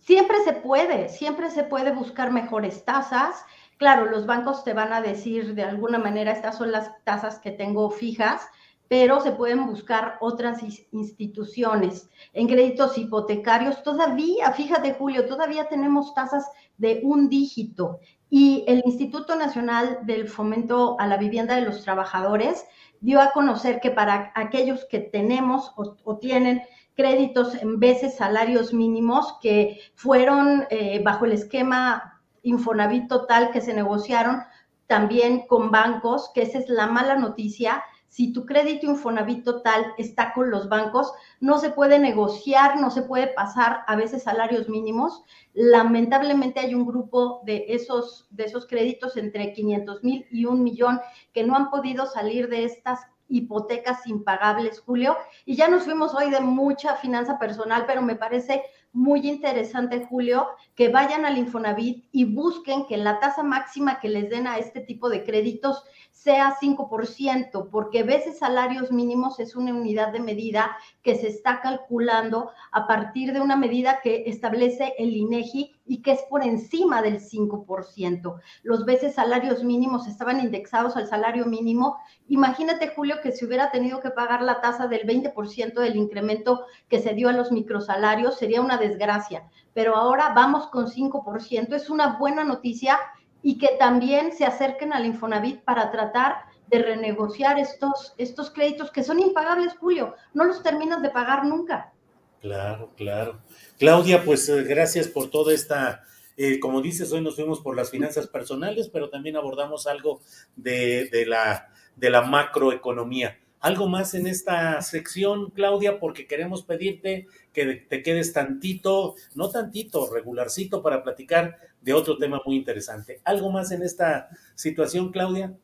Siempre se puede, siempre se puede buscar mejores tasas. Claro, los bancos te van a decir de alguna manera, estas son las tasas que tengo fijas, pero se pueden buscar otras instituciones. En créditos hipotecarios todavía, fíjate Julio, todavía tenemos tasas de un dígito y el Instituto Nacional del Fomento a la Vivienda de los Trabajadores dio a conocer que para aquellos que tenemos o, tienen créditos en veces salarios mínimos que fueron eh, bajo el esquema Infonavit total que se negociaron también con bancos, que esa es la mala noticia, si tu crédito Infonavit total está con los bancos, no se puede negociar, no se puede pasar a veces salarios mínimos. Lamentablemente hay un grupo de esos, de esos créditos entre 500 mil y un millón que no han podido salir de estas hipotecas impagables, Julio. Y ya nos fuimos hoy de mucha finanza personal, pero me parece muy interesante, Julio, que vayan al Infonavit y busquen que la tasa máxima que les den a este tipo de créditos sea 5%, porque veces salarios mínimos es una unidad de medida que se está calculando a partir de una medida que establece el INEGI y que es por encima del 5%. Los veces salarios mínimos estaban indexados al salario mínimo. Imagínate, Julio, que si hubiera tenido que pagar la tasa del 20% del incremento que se dio a los microsalarios, sería una desgracia. Pero ahora vamos con 5%. Es una buena noticia y que también se acerquen al Infonavit para tratar de renegociar estos, estos créditos que son impagables, Julio. No los terminas de pagar nunca. Claro, claro. Claudia, pues eh, gracias por toda esta, eh, como dices, hoy nos fuimos por las finanzas personales, pero también abordamos algo de, de, la, de la macroeconomía. Algo más en esta sección, Claudia, porque queremos pedirte que te quedes tantito, no tantito, regularcito para platicar de otro tema muy interesante. ¿Algo más en esta situación, Claudia?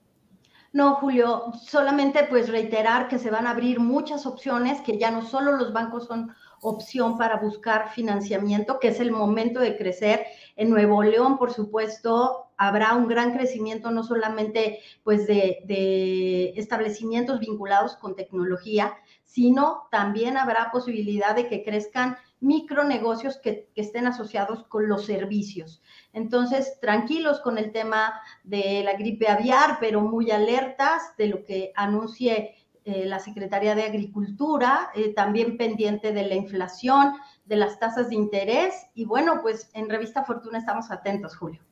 No, Julio, solamente pues reiterar que se van a abrir muchas opciones, que ya no solo los bancos son opción para buscar financiamiento, que es el momento de crecer. En Nuevo León, por supuesto, habrá un gran crecimiento no solamente pues de, establecimientos vinculados con tecnología, sino también habrá posibilidad de que crezcan micronegocios que, que estén asociados con los servicios. Entonces, tranquilos con el tema de la gripe aviar, pero muy alertas de lo que anuncie eh, la Secretaría de Agricultura, eh, también pendiente de la inflación, de las tasas de interés. Y bueno, pues en Revista Fortuna estamos atentos, Julio.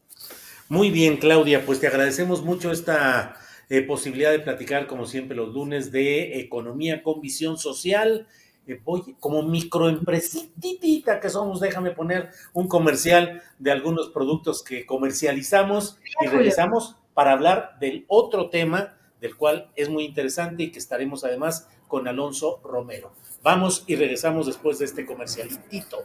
Muy bien, Claudia, pues te agradecemos mucho esta eh, posibilidad de platicar, como siempre, los lunes de economía con visión social. voy como microempresitita que somos, déjame poner un comercial de algunos productos que comercializamos y regresamos para hablar del otro tema del cual es muy interesante y que estaremos además con Alonso Romero. Vamos y regresamos después de este comercialito.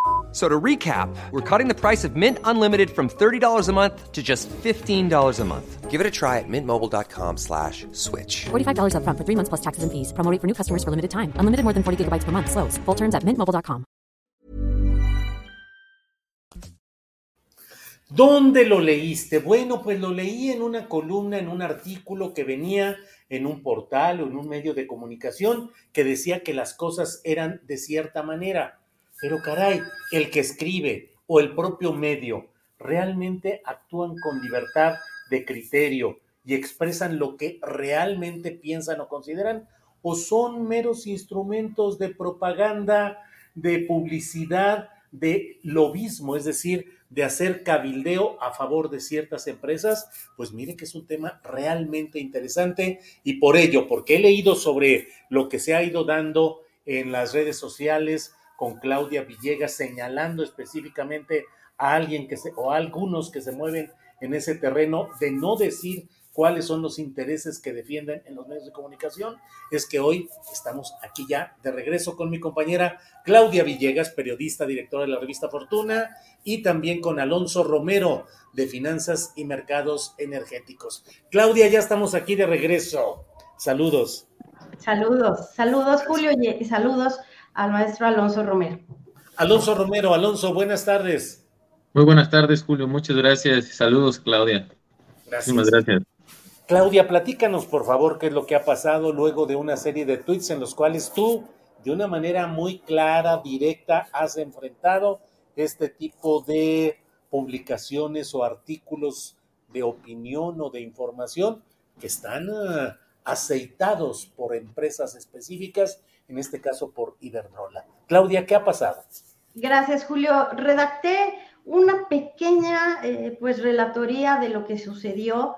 So to recap, we're cutting the price of Mint Unlimited from $30 a month to just $15 a month. Give it a try at mintmobile.com slash switch. $45 up front for three months plus taxes and fees. Promo for new customers for limited time. Unlimited more than 40 gigabytes per month. Slows. Full terms at mintmobile.com. ¿Dónde lo leíste? Bueno, pues lo leí en una columna, en un artículo que venía en un portal o en un medio de comunicación que decía que las cosas eran de cierta manera pero caray, el que escribe o el propio medio realmente actúan con libertad de criterio y expresan lo que realmente piensan o consideran o son meros instrumentos de propaganda, de publicidad, de lobismo, es decir, de hacer cabildeo a favor de ciertas empresas, pues mire que es un tema realmente interesante y por ello, porque he leído sobre lo que se ha ido dando en las redes sociales, con Claudia Villegas señalando específicamente a alguien que se, o a algunos que se mueven en ese terreno de no decir cuáles son los intereses que defienden en los medios de comunicación, es que hoy estamos aquí ya de regreso con mi compañera Claudia Villegas, periodista, directora de la revista Fortuna, y también con Alonso Romero de Finanzas y Mercados Energéticos. Claudia, ya estamos aquí de regreso. Saludos. Saludos, saludos Julio y saludos al maestro Alonso Romero. Alonso Romero, Alonso, buenas tardes. Muy buenas tardes, Julio. Muchas gracias. Saludos, Claudia. Gracias. Muchas gracias. Claudia, platícanos, por favor, qué es lo que ha pasado luego de una serie de tweets en los cuales tú, de una manera muy clara, directa, has enfrentado este tipo de publicaciones o artículos de opinión o de información que están uh, aceitados por empresas específicas en este caso por Iberdrola. Claudia, ¿qué ha pasado? Gracias, Julio. Redacté una pequeña eh, pues relatoría de lo que sucedió.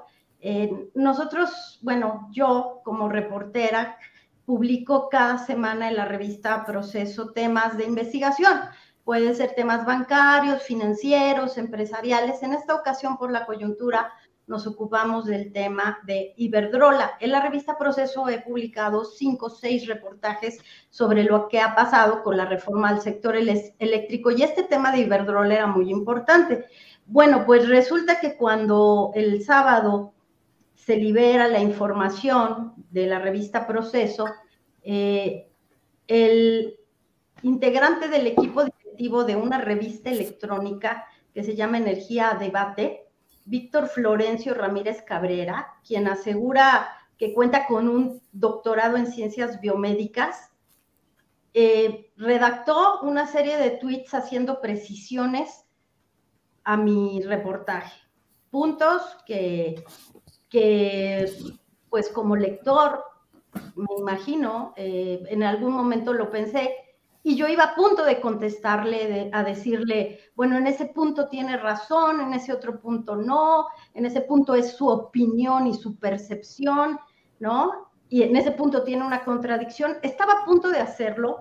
nosotros, bueno, yo como reportera publico cada semana en la revista Proceso temas de investigación. Pueden ser temas bancarios, financieros, empresariales. En esta ocasión, por la coyuntura, nos ocupamos del tema de Iberdrola. En la revista Proceso he publicado cinco o seis reportajes sobre lo que ha pasado con la reforma al sector eléctrico y este tema de Iberdrola era muy importante. Bueno, pues resulta que cuando el sábado se libera la información de la revista Proceso, eh, el integrante del equipo directivo de una revista electrónica que se llama Energía Debate, Víctor Florencio Ramírez Cabrera, quien asegura que cuenta con un doctorado en ciencias biomédicas, eh, redactó una serie de tweets haciendo precisiones a mi reportaje. Puntos que, que pues como lector, me imagino, eh, en algún momento lo pensé, y yo iba a punto de contestarle, a decirle, bueno, en ese punto tiene razón, en ese otro punto no, en ese punto es su opinión y su percepción, ¿no? Y en ese punto tiene una contradicción. Estaba a punto de hacerlo,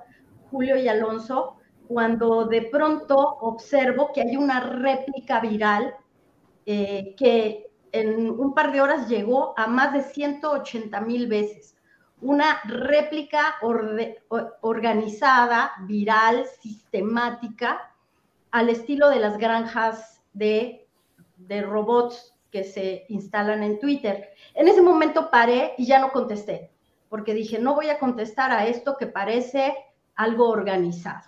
Julio y Alonso, cuando de pronto observo que hay una réplica viral eh, que en un par de horas llegó a más de 180 mil veces una réplica organizada, viral, sistemática, al estilo de las granjas de, de robots que se instalan en Twitter. En ese momento paré y ya no contesté, porque dije, no voy a contestar a esto que parece algo organizado.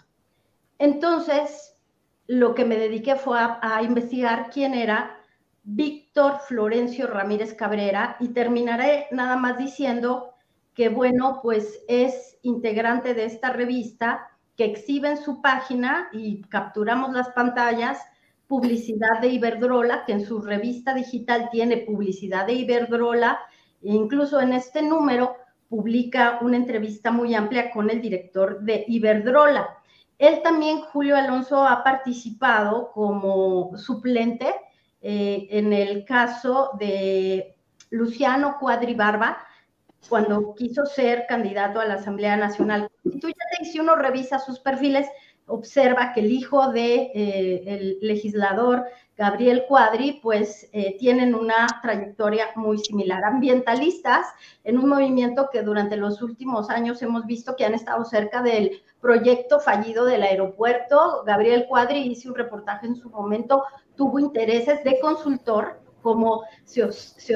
Entonces, lo que me dediqué fue a, a investigar quién era Víctor Florencio Ramírez Cabrera y terminaré nada más diciendo que bueno, pues es integrante de esta revista que exhibe en su página y capturamos las pantallas publicidad de Iberdrola, que en su revista digital tiene publicidad de Iberdrola, e incluso en este número publica una entrevista muy amplia con el director de Iberdrola. Él también, Julio Alonso, ha participado como suplente eh, en el caso de Luciano Cuadribarba, cuando quiso ser candidato a la Asamblea Nacional Constituyente. Y si uno revisa sus perfiles, observa que el hijo de, eh, legislador Gabriel Cuadri, pues eh, tienen una trayectoria muy similar. Ambientalistas en un movimiento que durante los últimos años hemos visto que han estado cerca del proyecto fallido del aeropuerto. Gabriel Cuadri hizo un reportaje en su momento, tuvo intereses de consultor, como se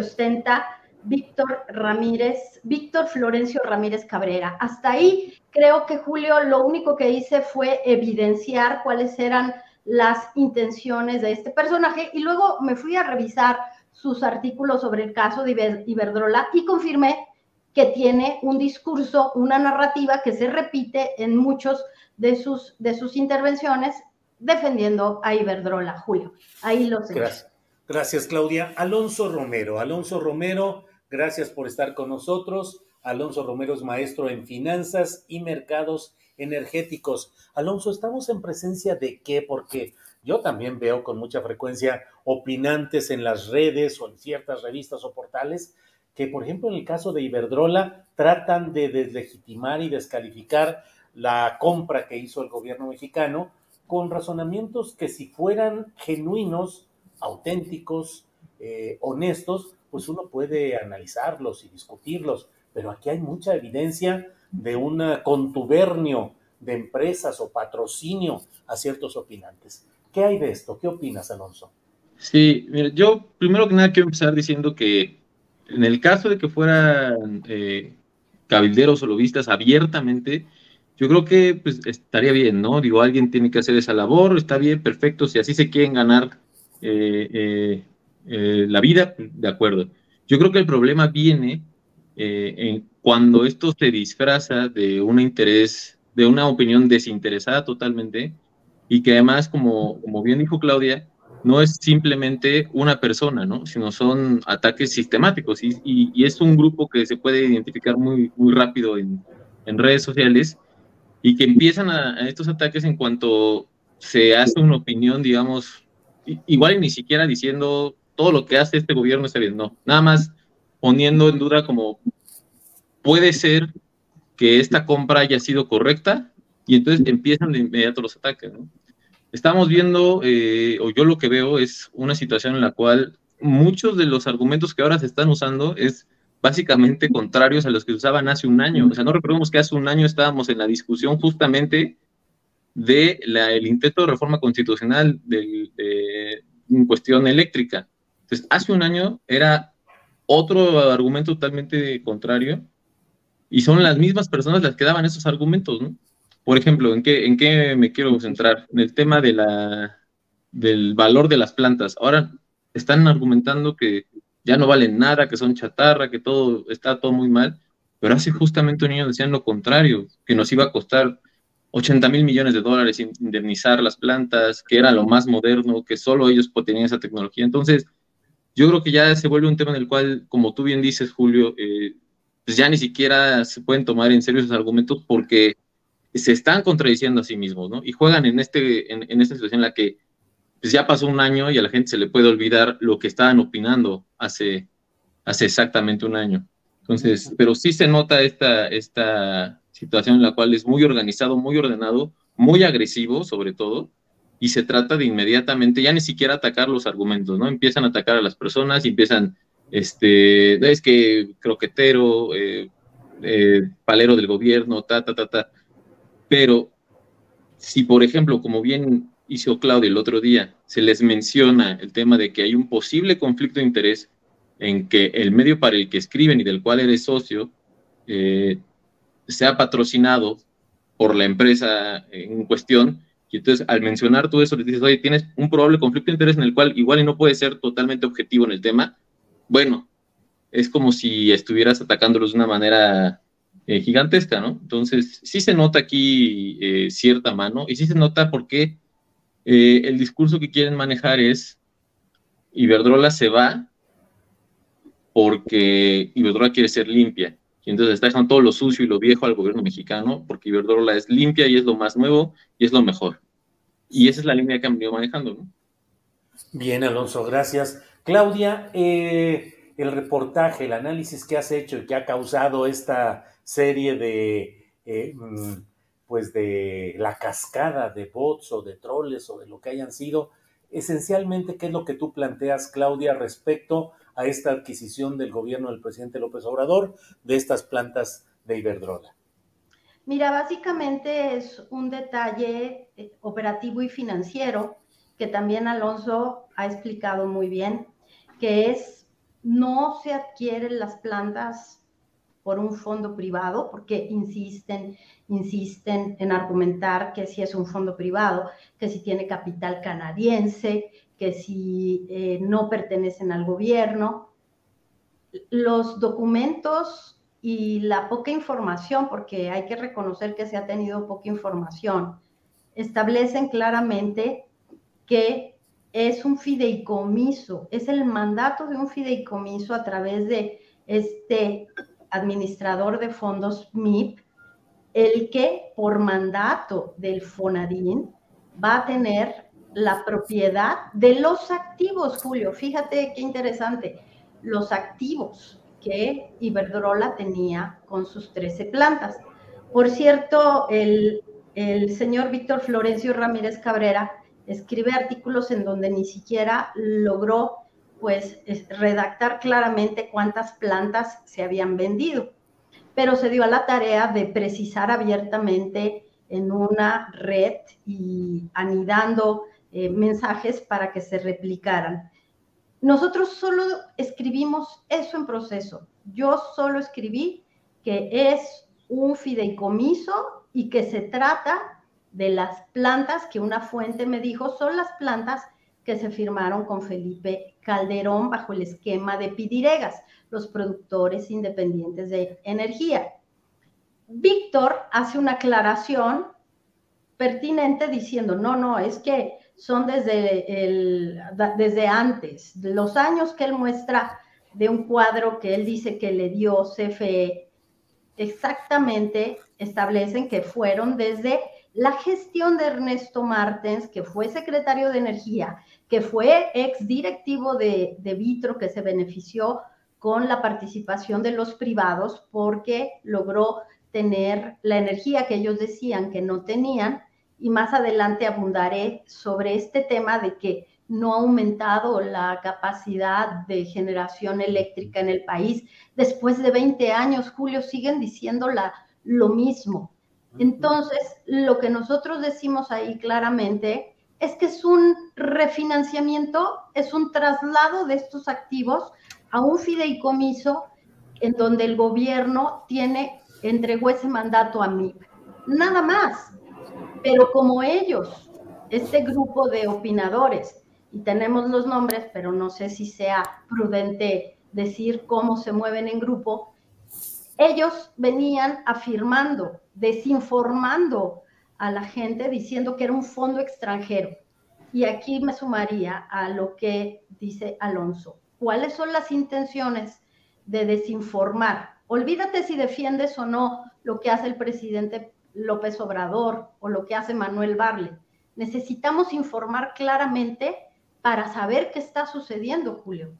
ostenta Víctor Ramírez, Víctor Florencio Ramírez Cabrera. Hasta ahí creo que Julio lo único que hice fue evidenciar cuáles eran las intenciones de este personaje y luego me fui a revisar sus artículos sobre el caso de Iberdrola y confirmé que tiene un discurso, una narrativa que se repite en muchos de sus, de sus intervenciones defendiendo a Iberdrola, Julio. Ahí lo sé. Gracias. Gracias, Claudia. Alonso Romero. Alonso Romero, gracias por estar con nosotros. Alonso Romero es maestro en finanzas y mercados energéticos. Alonso, ¿estamos en presencia de qué? Porque yo también veo con mucha frecuencia opinantes en las redes o en ciertas revistas o portales que, por ejemplo, en el caso de Iberdrola, tratan de deslegitimar y descalificar la compra que hizo el gobierno mexicano con razonamientos que si fueran genuinos, auténticos, eh, honestos, pues uno puede analizarlos y discutirlos, pero aquí hay mucha evidencia de un contubernio de empresas o patrocinio a ciertos opinantes. ¿Qué hay de esto? ¿Qué opinas, Alonso? Sí, mira, yo primero que nada quiero empezar diciendo que en el caso de que fueran eh, cabilderos o lobistas abiertamente, yo creo que pues, estaría bien, ¿no? Digo, alguien tiene que hacer esa labor, está bien, perfecto, si así se quieren ganar eh, eh, la vida, de acuerdo. Yo creo que el problema viene en cuando esto se disfraza de un interés, de una opinión desinteresada totalmente, y que además, como, como bien dijo Claudia, no es simplemente una persona, ¿no? sino son ataques sistemáticos y, y, es un grupo que se puede identificar muy, muy rápido en, en redes sociales y que empiezan a, a, estos ataques en cuanto se hace una opinión, digamos, igual ni siquiera diciendo todo lo que hace este gobierno está bien, no, nada más poniendo en duda como puede ser que esta compra haya sido correcta y entonces empiezan de inmediato los ataques. ¿no? Estamos viendo, eh, o yo lo que veo es una situación en la cual muchos de los argumentos que ahora se están usando es básicamente contrarios a los que usaban hace un año. O sea, no recordemos que hace un año estábamos en la discusión justamente de la, el intento de reforma constitucional de, de, en cuestión eléctrica. Entonces, hace un año era otro argumento totalmente contrario y son las mismas personas las que daban esos argumentos, ¿no? Por ejemplo, ¿en qué, en qué me quiero centrar? En el tema de la, del valor de las plantas. Ahora están argumentando que ya no valen nada, que son chatarra, que todo está todo muy mal, pero hace justamente un año decían lo contrario, que nos iba a costar 80 mil millones de dólares indemnizar las plantas, que era lo más moderno, que solo ellos tenían esa tecnología. Entonces, yo creo que ya se vuelve un tema en el cual, como tú bien dices, Julio, eh, pues ya ni siquiera se pueden tomar en serio esos argumentos porque se están contradiciendo a sí mismos, ¿no? Y juegan en, este, en, esta situación en la que pues ya pasó un año y a la gente se le puede olvidar lo que estaban opinando hace, hace exactamente un año. Entonces, pero sí se nota esta, esta situación en la cual es muy organizado, muy ordenado, muy agresivo sobre todo, y se trata de inmediatamente ya ni siquiera atacar los argumentos, ¿no? Empiezan a atacar a las personas empiezan este, es que croquetero, eh, eh, palero del gobierno, ta, ta, ta, ta. Pero si, por ejemplo, como bien hizo Claudia el otro día, se les menciona el tema de que hay un posible conflicto de interés en que el medio para el que escriben y del cual eres socio eh, sea patrocinado por la empresa en cuestión, y entonces al mencionar todo eso le dices, oye, tienes un probable conflicto de interés en el cual igual y no puede ser totalmente objetivo en el tema, bueno, es como si estuvieras atacándolos de una manera eh, gigantesca, ¿no? Entonces, sí se nota aquí eh, cierta mano y sí se nota porque eh, el discurso que quieren manejar es Iberdrola se va porque Iberdrola quiere ser limpia. Y entonces está dejando todo lo sucio y lo viejo al gobierno mexicano porque Iberdrola es limpia y es lo más nuevo y es lo mejor. Y esa es la línea que han venido manejando, ¿no? Bien, Alonso, gracias. Claudia, eh, el reportaje, el análisis que has hecho y que ha causado esta serie de, eh, mm, pues de la cascada de bots o de troles o de lo que hayan sido, esencialmente, ¿qué es lo que tú planteas, Claudia, respecto a esta adquisición del gobierno del presidente López Obrador de estas plantas de Iberdrola? Mira, básicamente es un detalle eh, operativo y financiero que también Alonso ha explicado muy bien, que es no se adquieren las plantas por un fondo privado, porque insisten, insisten en argumentar que si es un fondo privado, que si tiene capital canadiense, que si eh, no pertenecen al gobierno. Los documentos y la poca información, porque hay que reconocer que se ha tenido poca información, establecen claramente que es un fideicomiso, es el mandato de un fideicomiso a través de este administrador de fondos MIP, el que por mandato del FONADIN va a tener la propiedad de los activos, Julio. Fíjate qué interesante, los activos que Iberdrola tenía con sus 13 plantas. Por cierto, el, el señor Víctor Florencio Ramírez Cabrera escribe artículos en donde ni siquiera logró pues redactar claramente cuántas plantas se habían vendido, pero se dio a la tarea de precisar abiertamente en una red y anidando eh, mensajes para que se replicaran. Nosotros solo escribimos eso en proceso. Yo solo escribí que es un fideicomiso y que se trata de las plantas que una fuente me dijo son las plantas que se firmaron con Felipe Calderón bajo el esquema de Pidiregas, los productores independientes de energía. Víctor hace una aclaración pertinente diciendo, no, no, es que son desde, desde antes, los años que él muestra de un cuadro que él dice que le dio CFE, exactamente establecen que fueron desde la gestión de Ernesto Martens, que fue secretario de Energía, que fue ex directivo de, de Vitro, que se benefició con la participación de los privados porque logró tener la energía que ellos decían que no tenían. Y más adelante abundaré sobre este tema de que no ha aumentado la capacidad de generación eléctrica en el país. Después de 20 años, Julio, siguen diciendo lo mismo. Entonces, lo que nosotros decimos ahí claramente es que es un refinanciamiento, es un traslado de estos activos a un fideicomiso en donde el gobierno tiene, entregó ese mandato a mí. Nada más. Pero como ellos, este grupo de opinadores, y tenemos los nombres, pero no sé si sea prudente decir cómo se mueven en grupo, ellos venían afirmando, desinformando a la gente diciendo que era un fondo extranjero. Y aquí me sumaría a lo que dice Alonso. ¿Cuáles son las intenciones de desinformar? Olvídate si defiendes o no lo que hace el presidente López Obrador o lo que hace Manuel Barle. Necesitamos informar claramente para saber qué está sucediendo, Julio.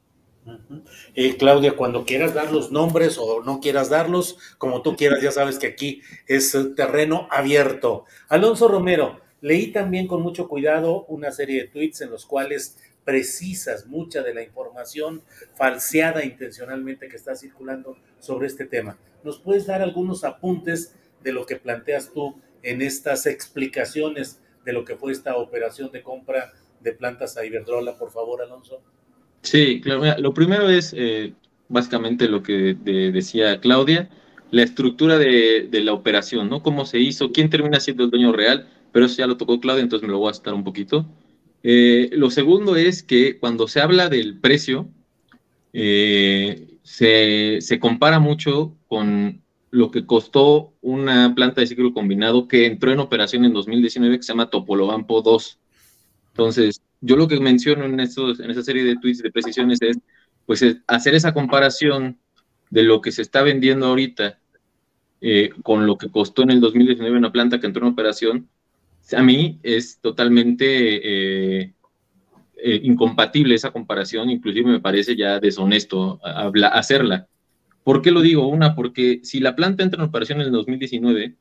Eh, Claudia, cuando quieras dar los nombres o no quieras darlos, como tú quieras, ya sabes que aquí es terreno abierto. Alonso Romero, leí también con mucho cuidado una serie de tweets en los cuales precisas mucha de la información falseada intencionalmente que está circulando sobre este tema. ¿Nos puedes dar algunos apuntes de lo que planteas tú en estas explicaciones de lo que fue esta operación de compra de plantas a Iberdrola, por favor, Alonso? Sí, lo primero es eh, básicamente lo que decía Claudia, la estructura de, la operación, ¿no? Cómo se hizo, quién termina siendo el dueño real, pero eso ya lo tocó Claudia, entonces me lo voy a estar un poquito. Eh, lo segundo es que cuando se habla del precio, eh, se, se, compara mucho con lo que costó una planta de ciclo combinado que entró en operación en 2019 que se llama Topolobampo 2. Entonces, yo lo que menciono en, en esa serie de tweets de precisiones es, pues, hacer esa comparación de lo que se está vendiendo ahorita eh, con lo que costó en el 2019 una planta que entró en operación, a mí es totalmente eh, eh, incompatible esa comparación, inclusive me parece ya deshonesto hacerla. ¿Por qué lo digo? Una, porque si la planta entra en operación en el 2019,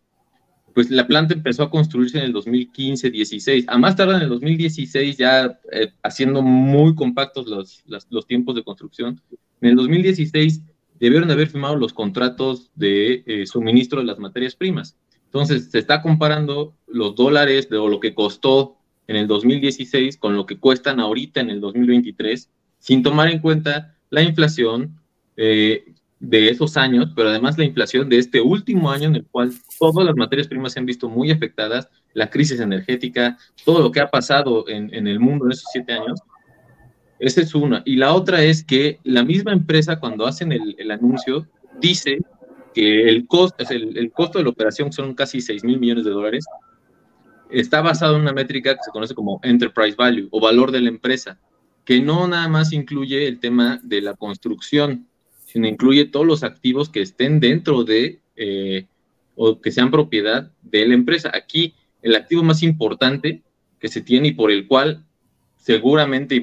pues la planta empezó a construirse en el 2015-16. A más tarde en el 2016, ya eh, haciendo muy compactos los, los, tiempos de construcción, en el 2016 debieron haber firmado los contratos de eh, suministro de las materias primas. Entonces, se está comparando los dólares de lo que costó en el 2016 con lo que cuestan ahorita en el 2023, sin tomar en cuenta la inflación, eh, de esos años, pero además la inflación de este último año en el cual todas las materias primas se han visto muy afectadas, la crisis energética, todo lo que ha pasado en, en el mundo en esos siete años. Esa es una. Y la otra es que la misma empresa cuando hacen el, el anuncio dice que el, costo el, el costo de la operación son casi 6 mil millones de dólares, está basado en una métrica que se conoce como Enterprise Value o valor de la empresa, que no nada más incluye el tema de la construcción, incluye todos los activos que estén dentro de eh, o que sean propiedad de la empresa. Aquí el activo más importante que se tiene y por el cual seguramente y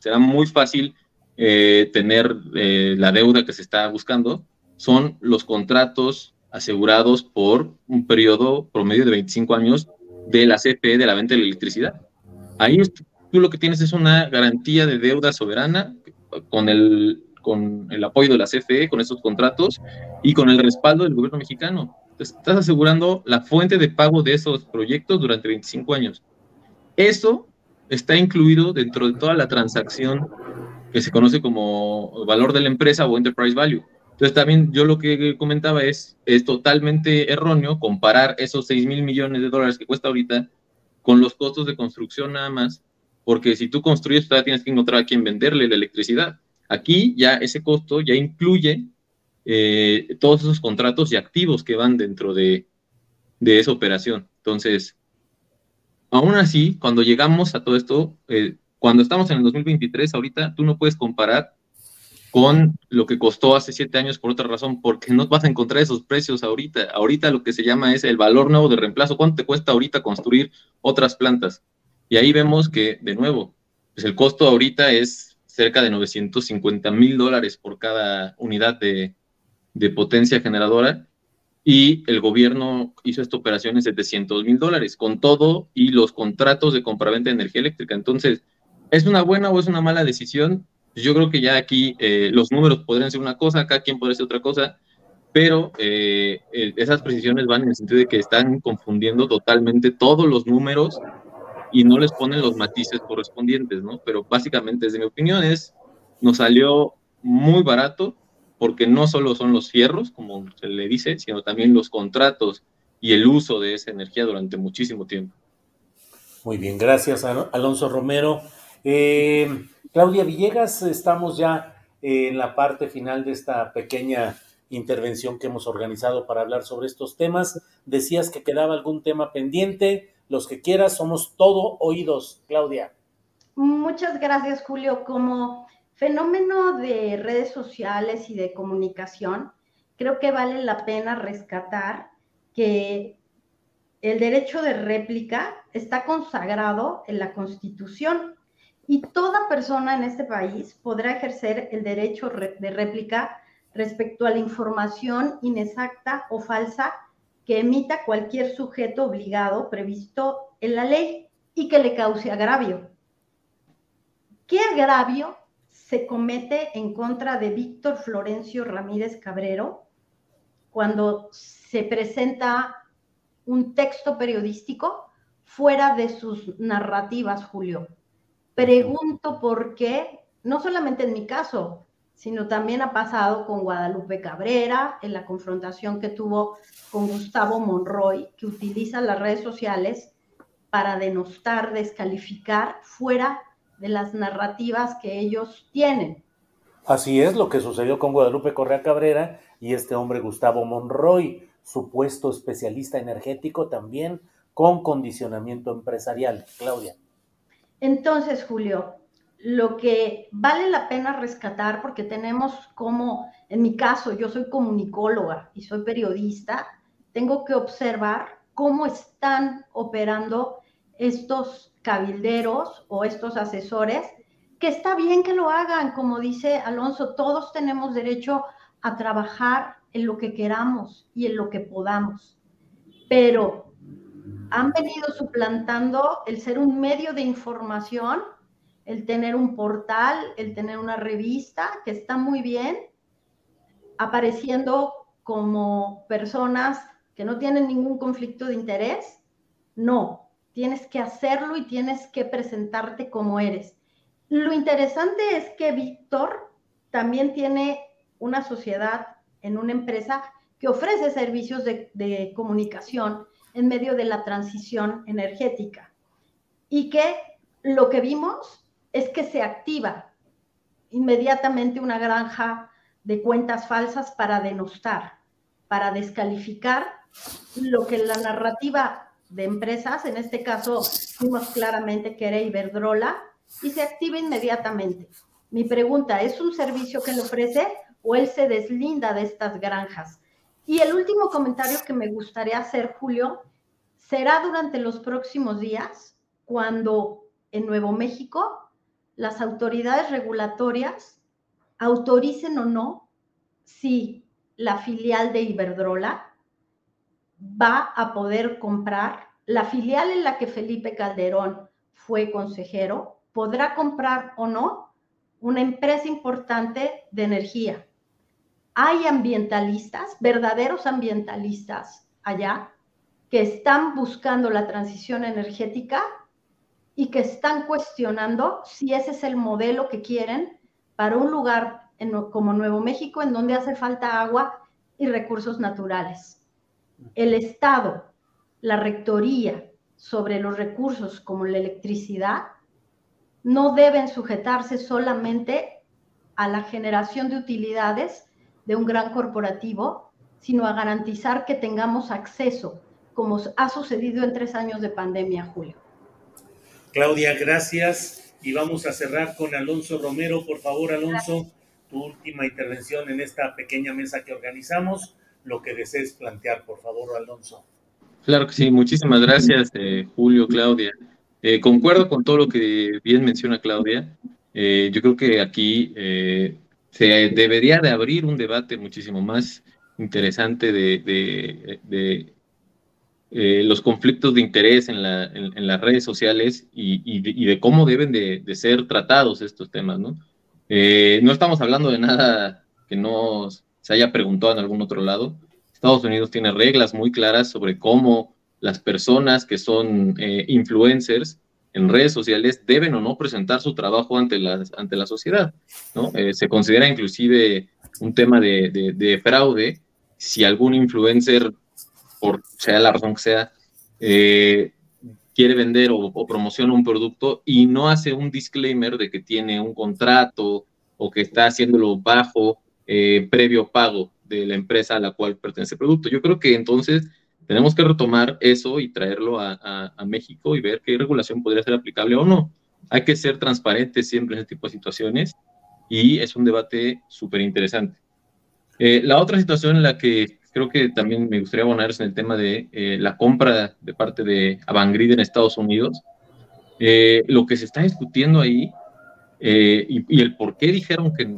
será muy fácil eh, tener eh, la deuda que se está buscando son los contratos asegurados por un periodo promedio de 25 años de la CFE de la venta de la electricidad. Ahí tú lo que tienes es una garantía de deuda soberana con el con el apoyo de la CFE, con esos contratos y con el respaldo del gobierno mexicano. Estás asegurando la fuente de pago de esos proyectos durante 25 años. Eso está incluido dentro de toda la transacción que se conoce como valor de la empresa o enterprise value. Entonces también yo lo que comentaba es, es totalmente erróneo comparar esos 6 mil millones de dólares que cuesta ahorita con los costos de construcción nada más, porque si tú construyes todavía tienes que encontrar a quien venderle la electricidad. Aquí ya ese costo ya incluye eh, todos esos contratos y activos que van dentro de, esa operación. Entonces, aún así, cuando llegamos a todo esto, eh, cuando estamos en el 2023, ahorita tú no puedes comparar con lo que costó hace siete años por otra razón, porque no vas a encontrar esos precios ahorita. Ahorita lo que se llama es el valor nuevo de reemplazo. ¿Cuánto te cuesta ahorita construir otras plantas? Y ahí vemos que, de nuevo, pues el costo ahorita es cerca de 950 mil dólares por cada unidad de, potencia generadora y el gobierno hizo esta operación en 700 mil dólares con todo y los contratos de compraventa de energía eléctrica. Entonces, ¿es una buena o es una mala decisión? Yo creo que ya aquí eh, los números podrían ser una cosa, acá quien podría ser otra cosa, pero eh, esas precisiones van en el sentido de que están confundiendo totalmente todos los números y no les ponen los matices correspondientes, ¿no? Pero básicamente, desde mi opinión, es, nos salió muy barato porque no solo son los fierros, como se le dice, sino también los contratos y el uso de esa energía durante muchísimo tiempo. Muy bien, gracias Alonso Romero. Eh, Claudia Villegas, estamos ya en la parte final de esta pequeña intervención que hemos organizado para hablar sobre estos temas. Decías que quedaba algún tema pendiente los que quieras, somos todo oídos, Claudia. Muchas gracias, Julio. Como fenómeno de redes sociales y de comunicación, creo que vale la pena rescatar que el derecho de réplica está consagrado en la Constitución y toda persona en este país podrá ejercer el derecho de réplica respecto a la información inexacta o falsa que emita cualquier sujeto obligado previsto en la ley y que le cause agravio. ¿Qué agravio se comete en contra de Víctor Florencio Ramírez Cabrero cuando se presenta un texto periodístico fuera de sus narrativas, Julio? Pregunto por qué, no solamente en mi caso, sino también ha pasado con Guadalupe Cabrera en la confrontación que tuvo con Gustavo Monroy, que utiliza las redes sociales para denostar, descalificar fuera de las narrativas que ellos tienen. Así es lo que sucedió con Guadalupe Correa Cabrera y este hombre Gustavo Monroy, supuesto especialista energético también con condicionamiento empresarial. Claudia. Entonces, Julio, lo que vale la pena rescatar, porque tenemos como, en mi caso, yo soy comunicóloga y soy periodista, tengo que observar cómo están operando estos cabilderos o estos asesores, que está bien que lo hagan, como dice Alonso, todos tenemos derecho a trabajar en lo que queramos y en lo que podamos. pero han venido suplantando el ser un medio de información, el tener un portal, el tener una revista, que está muy bien, apareciendo como personas que no tienen ningún conflicto de interés. No, tienes que hacerlo y tienes que presentarte como eres. Lo interesante es que Víctor también tiene una sociedad en una empresa que ofrece servicios de, comunicación en medio de la transición energética y que lo que vimos es que se activa inmediatamente una granja de cuentas falsas para denostar, para descalificar lo que la narrativa de empresas, en este caso vimos claramente que era Iberdrola, y se activa inmediatamente. Mi pregunta, ¿es un servicio que le ofrece o él se deslinda de estas granjas? Y el último comentario que me gustaría hacer, Julio, será durante los próximos días, cuando en Nuevo México las autoridades regulatorias autoricen o no si la filial de Iberdrola va a poder comprar, la filial en la que Felipe Calderón fue consejero, podrá comprar o no una empresa importante de energía. Hay ambientalistas, verdaderos ambientalistas allá, que están buscando la transición energética y que están cuestionando si ese es el modelo que quieren para un lugar como Nuevo México en donde hace falta agua y recursos naturales. El Estado, la rectoría sobre los recursos como la electricidad, no deben sujetarse solamente a la generación de utilidades de un gran corporativo, sino a garantizar que tengamos acceso, como ha sucedido en tres años de pandemia, Julio. Claudia, gracias. Y vamos a cerrar con Alonso Romero. Por favor, Alonso, tu última intervención en esta pequeña mesa que organizamos. Lo que desees plantear, por favor, Alonso. Claro que sí. Muchísimas gracias, eh, Julio, Claudia. Eh, concuerdo con todo lo que bien menciona Claudia. Eh, yo creo que aquí se debería de abrir un debate muchísimo más interesante de, los conflictos de interés en, las redes sociales y, de cómo deben de, ser tratados estos temas, ¿no? no estamos hablando de nada que no se haya preguntado en algún otro lado. Estados Unidos tiene reglas muy claras sobre cómo las personas que son eh, influencers en redes sociales deben o no presentar su trabajo ante la, ante la sociedad. ¿no? Eh, se considera inclusive un tema de, fraude si algún influencer, por sea la razón que sea, eh, quiere vender o, promociona un producto y no hace un disclaimer de que tiene un contrato o que está haciéndolo bajo previo pago de la empresa a la cual pertenece el producto. Yo creo que entonces tenemos que retomar eso y traerlo a, México y ver qué regulación podría ser aplicable o no. Hay que ser transparentes siempre en este tipo de situaciones y es un debate súper interesante. Eh, la otra situación en la que creo que también me gustaría abonar es en el tema de eh, la compra de parte de Avangrid en Estados Unidos. Eh, lo que se está discutiendo ahí y, el por qué dijeron que,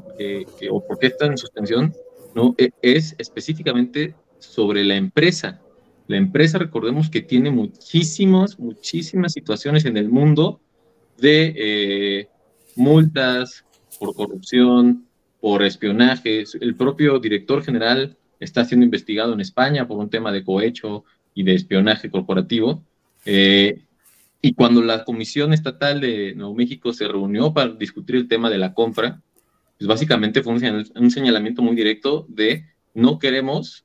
que, o por qué están en suspensión, ¿no? E, es específicamente sobre la empresa la empresa, recordemos que tiene muchísimas, muchísimas situaciones en el mundo de eh, multas por corrupción, por espionaje. El propio director general está siendo investigado en España por un tema de cohecho y de espionaje corporativo. Eh, y cuando la Comisión Estatal de Nuevo México se reunió para discutir el tema de la compra, pues básicamente fue un señalamiento muy directo de no queremos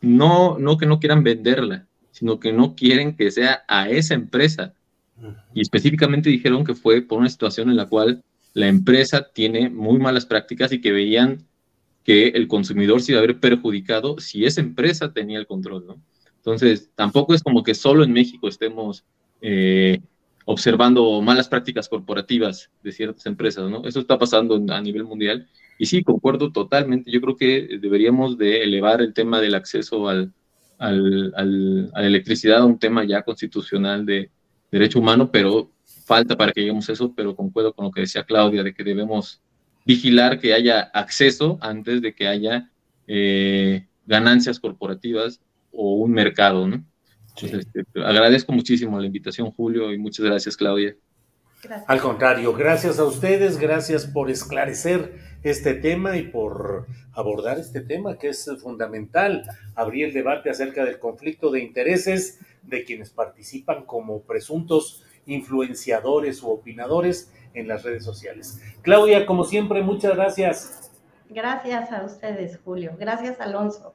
no, no que no quieran venderla, sino que no quieren que sea a esa empresa. Y específicamente dijeron que fue por una situación en la cual la empresa tiene muy malas prácticas y que veían que el consumidor se iba a ver perjudicado si esa empresa tenía el control, ¿no? Entonces, tampoco es como que solo en México estemos eh, observando malas prácticas corporativas de ciertas empresas, ¿no? Eso está pasando a nivel mundial y sí, concuerdo totalmente. Yo creo que deberíamos de elevar el tema del acceso al, al, a la electricidad a un tema ya constitucional de derecho humano, pero falta para que lleguemos a eso, pero concuerdo con lo que decía Claudia, de que debemos vigilar que haya acceso antes de que haya eh, ganancias corporativas un mercado, ¿no? Entonces, este, agradezco muchísimo la invitación, Julio, y muchas gracias, Claudia. Al contrario, gracias a ustedes, gracias por esclarecer este tema y por abordar este tema que es fundamental, abrir el debate acerca del conflicto de intereses de quienes participan como presuntos influenciadores u opinadores en las redes sociales. Claudia, como siempre, muchas gracias. Gracias a ustedes, Julio. Gracias, Alonso.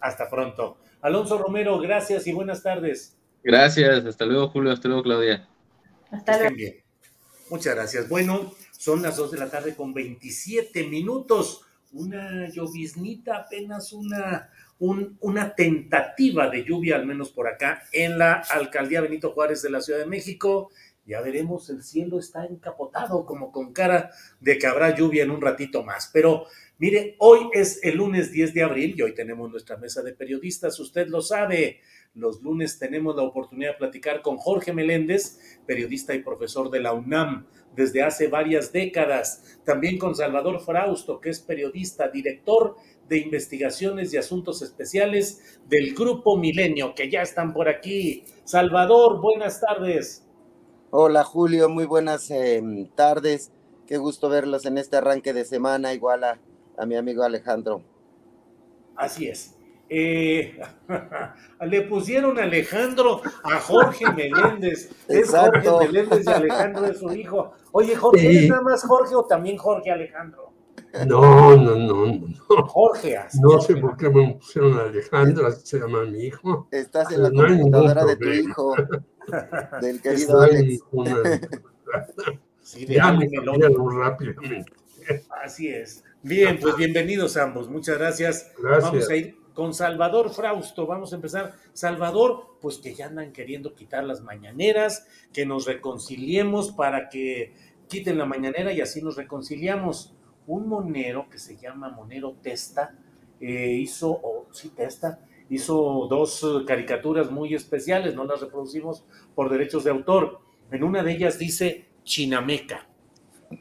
Hasta pronto. Alonso Romero, gracias y buenas tardes. Gracias, hasta luego, Julio, hasta luego, Claudia. Hasta luego. Bien. Muchas gracias. Bueno, son las 2 de la tarde con 27 minutos. Una lloviznita, apenas una, una tentativa de lluvia, al menos por acá, en la alcaldía Benito Juárez de la Ciudad de México. Ya veremos, el cielo está encapotado como con cara de que habrá lluvia en un ratito más. Pero mire, hoy es el lunes 10 de abril y hoy tenemos nuestra mesa de periodistas, usted lo sabe. Los lunes tenemos la oportunidad de platicar con Jorge Meléndez, periodista y profesor de la UNAM desde hace varias décadas. También con Salvador Frausto, que es periodista, director de investigaciones y asuntos especiales del Grupo Milenio, que ya están por aquí. Salvador, buenas tardes. Hola Julio, muy buenas em, tardes. Qué gusto verlos en este arranque de semana, igual a, a mi amigo Alejandro. Así es. Eh, le pusieron Alejandro a Jorge Meléndez. Es Jorge Meléndez y Alejandro es su hijo. Oye, Jorge, ¿es nada más Jorge o también Jorge Alejandro? No, no, no, no. Jorge. No sé por qué me pusieron Alejandro, así se llama mi hijo. Estás en la no computadora de tu hijo, del querido Alex. sí, ya me rápidamente. Así es. Bien, pues bienvenidos ambos. Muchas gracias. gracias. Vamos a ir con Salvador Frausto. Vamos a empezar. Salvador, pues que ya andan queriendo quitar las mañaneras, que nos reconciliemos para que quiten la mañanera y así nos reconciliamos. Un monero que se llama Monero Testa eh, hizo, o sí, Testa, hizo dos eh, caricaturas muy especiales, no las reproducimos por derechos de autor. En una de ellas dice Chinameca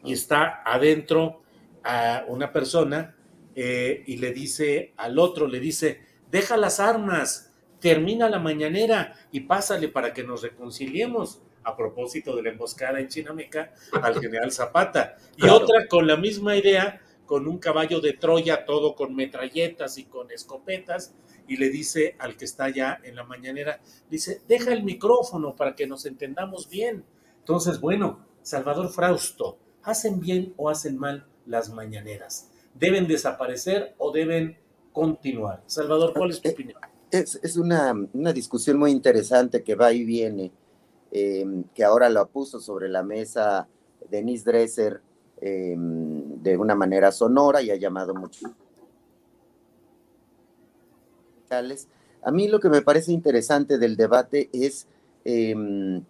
y está adentro a una persona eh, y le dice al otro, le dice, deja las armas, termina la mañanera y pásale para que nos reconciliemos a propósito de la emboscada en Chinameca al general Zapata. Y otra con la misma idea, con un caballo de Troya, todo con metralletas y con escopetas, y le dice al que está allá en la mañanera, dice, deja el micrófono para que nos entendamos bien. Entonces, bueno, Salvador Frausto, ¿hacen bien o hacen mal las mañaneras? deben desaparecer o deben continuar. Salvador, ¿cuál es tu eh, opinión? Es, una, discusión muy interesante que va y viene, em, que ahora lo puso sobre la mesa Denise Dresser em, de una manera sonora y ha llamado mucho. A mí lo que me parece interesante del debate es em,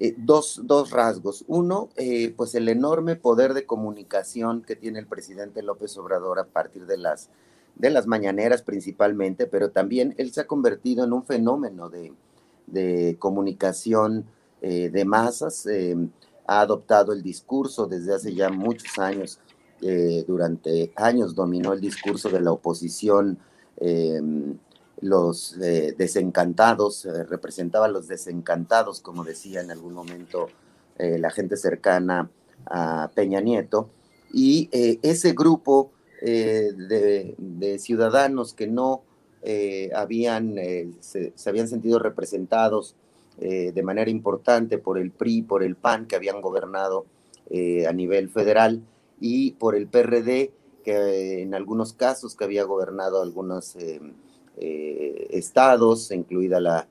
eh, dos, dos, rasgos. Uno, eh, pues el enorme poder de comunicación que tiene el presidente López Obrador a partir de las, de las mañaneras principalmente, pero también él se ha convertido en un fenómeno de, comunicación eh, de masas. ha adoptado el discurso desde hace ya muchos años. durante años dominó el discurso de la oposición los eh, desencantados, eh, representaba a los desencantados, como decía en algún momento eh, la gente cercana a Peña Nieto, y ese grupo de, ciudadanos que no habían, se, habían sentido representados de manera importante por el PRI, por el PAN, que habían gobernado a nivel federal, y por el PRD, que en algunos casos que había gobernado algunos eh, estados, incluida la,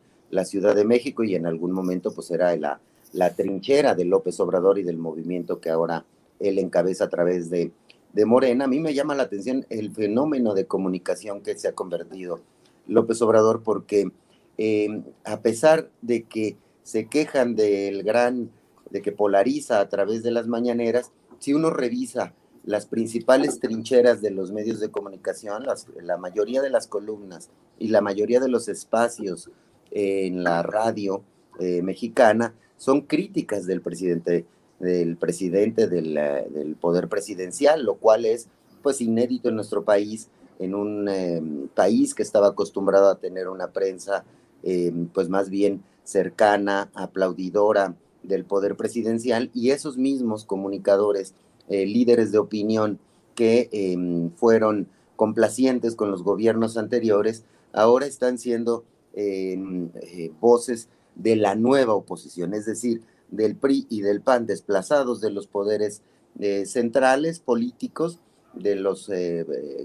Ciudad de México, y en algún momento pues era la, la trinchera de López Obrador y del movimiento que ahora él encabeza a través de, de Morena. A mí me llama la atención el fenómeno de comunicación que se ha convertido López Obrador, porque em, a pesar de que se quejan del gran, de que polariza a través de las mañaneras, si uno revisa las principales trincheras de los medios de comunicación, la mayoría de las columnas y la mayoría de los espacios en la radio eh, mexicana son críticas del presidente, del presidente del, del, poder presidencial, lo cual es pues inédito en nuestro país en un em, país que estaba acostumbrado a tener una prensa em, pues más bien cercana, aplaudidora del poder presidencial y esos mismos comunicadores, eh, líderes de opinión que em, fueron complacientes con los gobiernos anteriores, ahora están siendo eh, voces de la nueva oposición, es decir, del PRI y del PAN desplazados de los poderes eh, centrales políticos, de los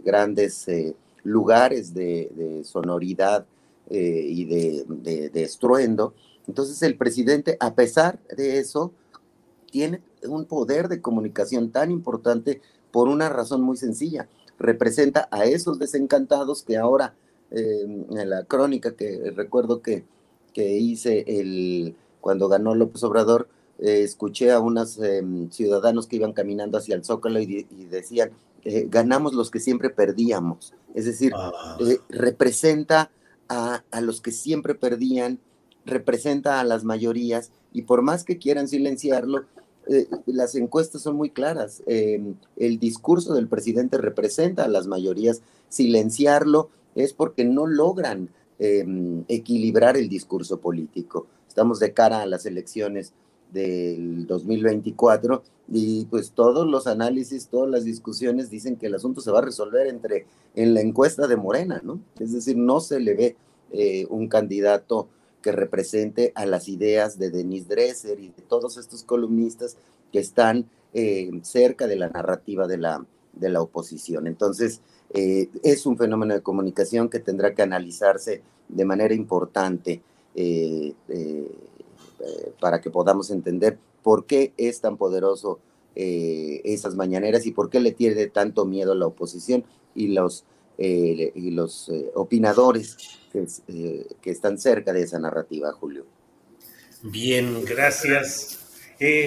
grandes lugares de, sonoridad y de estruendo. Entonces el presidente, a pesar de eso, tiene un poder de comunicación tan importante por una razón muy sencilla. Representa a esos desencantados que ahora en la crónica que recuerdo que, que hice el, cuando ganó López Obrador, eh, escuché a unos em, ciudadanos que iban caminando hacia el Zócalo y, decían, eh, ganamos los que siempre perdíamos. Es decir, ah. eh, representa a, a, los que siempre perdían, representa a las mayorías y por más que quieran silenciarlo, las encuestas son muy claras. Em, el discurso del presidente representa a las mayorías, silenciarlo es porque no logran em, equilibrar el discurso político. Estamos de cara a las elecciones del 2024 y pues todos los análisis, todas las discusiones dicen que el asunto se va a resolver entre en la encuesta de Morena, ¿no? Es decir, no se le ve eh, un candidato que represente a las ideas de Denise Dresser y de todos estos columnistas que están eh, cerca de la narrativa de la, de la oposición. Entonces, eh, es un fenómeno de comunicación que tendrá que analizarse de manera importante eh, para que podamos entender por qué es tan poderoso esas mañaneras y por qué le tiene tanto miedo la oposición y los, y los opinadores que, que, están cerca de esa narrativa, Julio. Bien, gracias.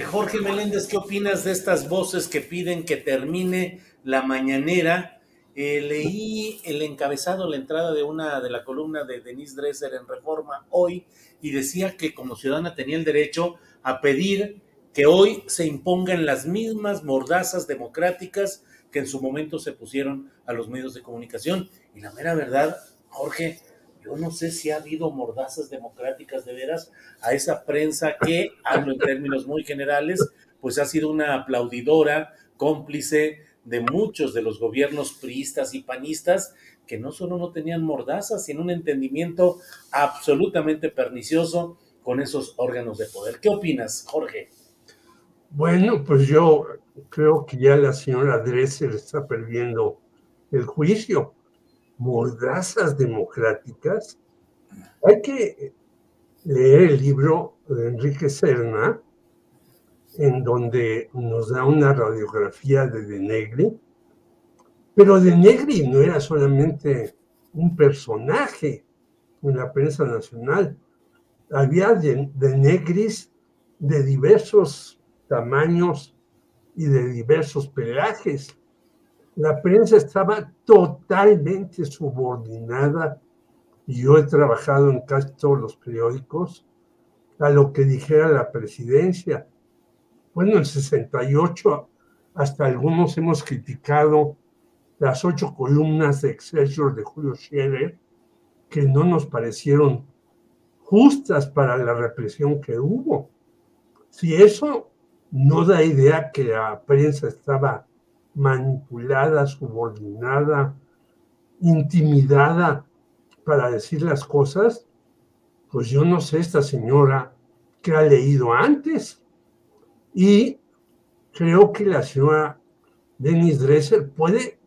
Jorge Meléndez, ¿qué opinas de estas voces que piden que termine la mañanera? Eh, leí el encabezado, la entrada de una de la columna de Denise Dresser en Reforma hoy y decía que como ciudadana tenía el derecho a pedir que hoy se impongan las mismas mordazas democráticas que en su momento se pusieron a los medios de comunicación. Y la mera verdad, Jorge, yo no sé si ha habido mordazas democráticas de veras a esa prensa que, hablo en términos muy generales, pues ha sido una aplaudidora, cómplice de muchos de los gobiernos priistas y panistas que no solo no tenían mordazas, sino un entendimiento absolutamente pernicioso con esos órganos de poder. ¿Qué opinas, Jorge? Bueno, pues yo creo que ya la señora Dresser está perdiendo el juicio. Mordazas democráticas. Hay que leer el libro de Enrique Serna, en donde nos da una radiografía de De Negri, pero De Negri no era solamente un personaje en la prensa nacional, había de, de Negris de diversos tamaños y de diversos pelajes. La prensa estaba totalmente subordinada, y yo he trabajado en casi todos los periódicos, a lo que dijera la presidencia bueno, en 68 hasta algunos hemos criticado las ocho columnas de Excelsior de Julio Scherer, que no nos parecieron justas para la represión que hubo. Si eso no da idea que la prensa estaba manipulada, subordinada, intimidada para decir las cosas, pues yo no sé esta señora que ha leído antes. Y creo que la señora Denise Dresser puede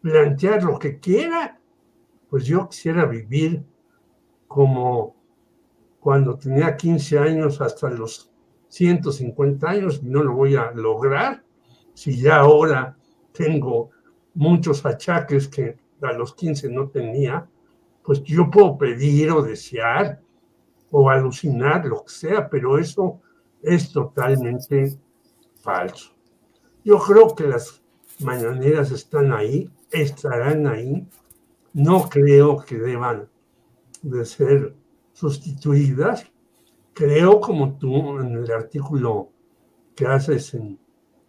plantear lo que quiera. Pues yo quisiera vivir como cuando tenía 15 años hasta los 150 años no lo voy a lograr. Si ya ahora tengo muchos achaques que a los 15 no tenía, pues yo puedo pedir o desear o alucinar, lo que sea, pero eso es totalmente falso. Yo creo que las mañaneras están ahí, estarán ahí. No creo que deban de ser sustituidas. Creo, como tú en el artículo que haces en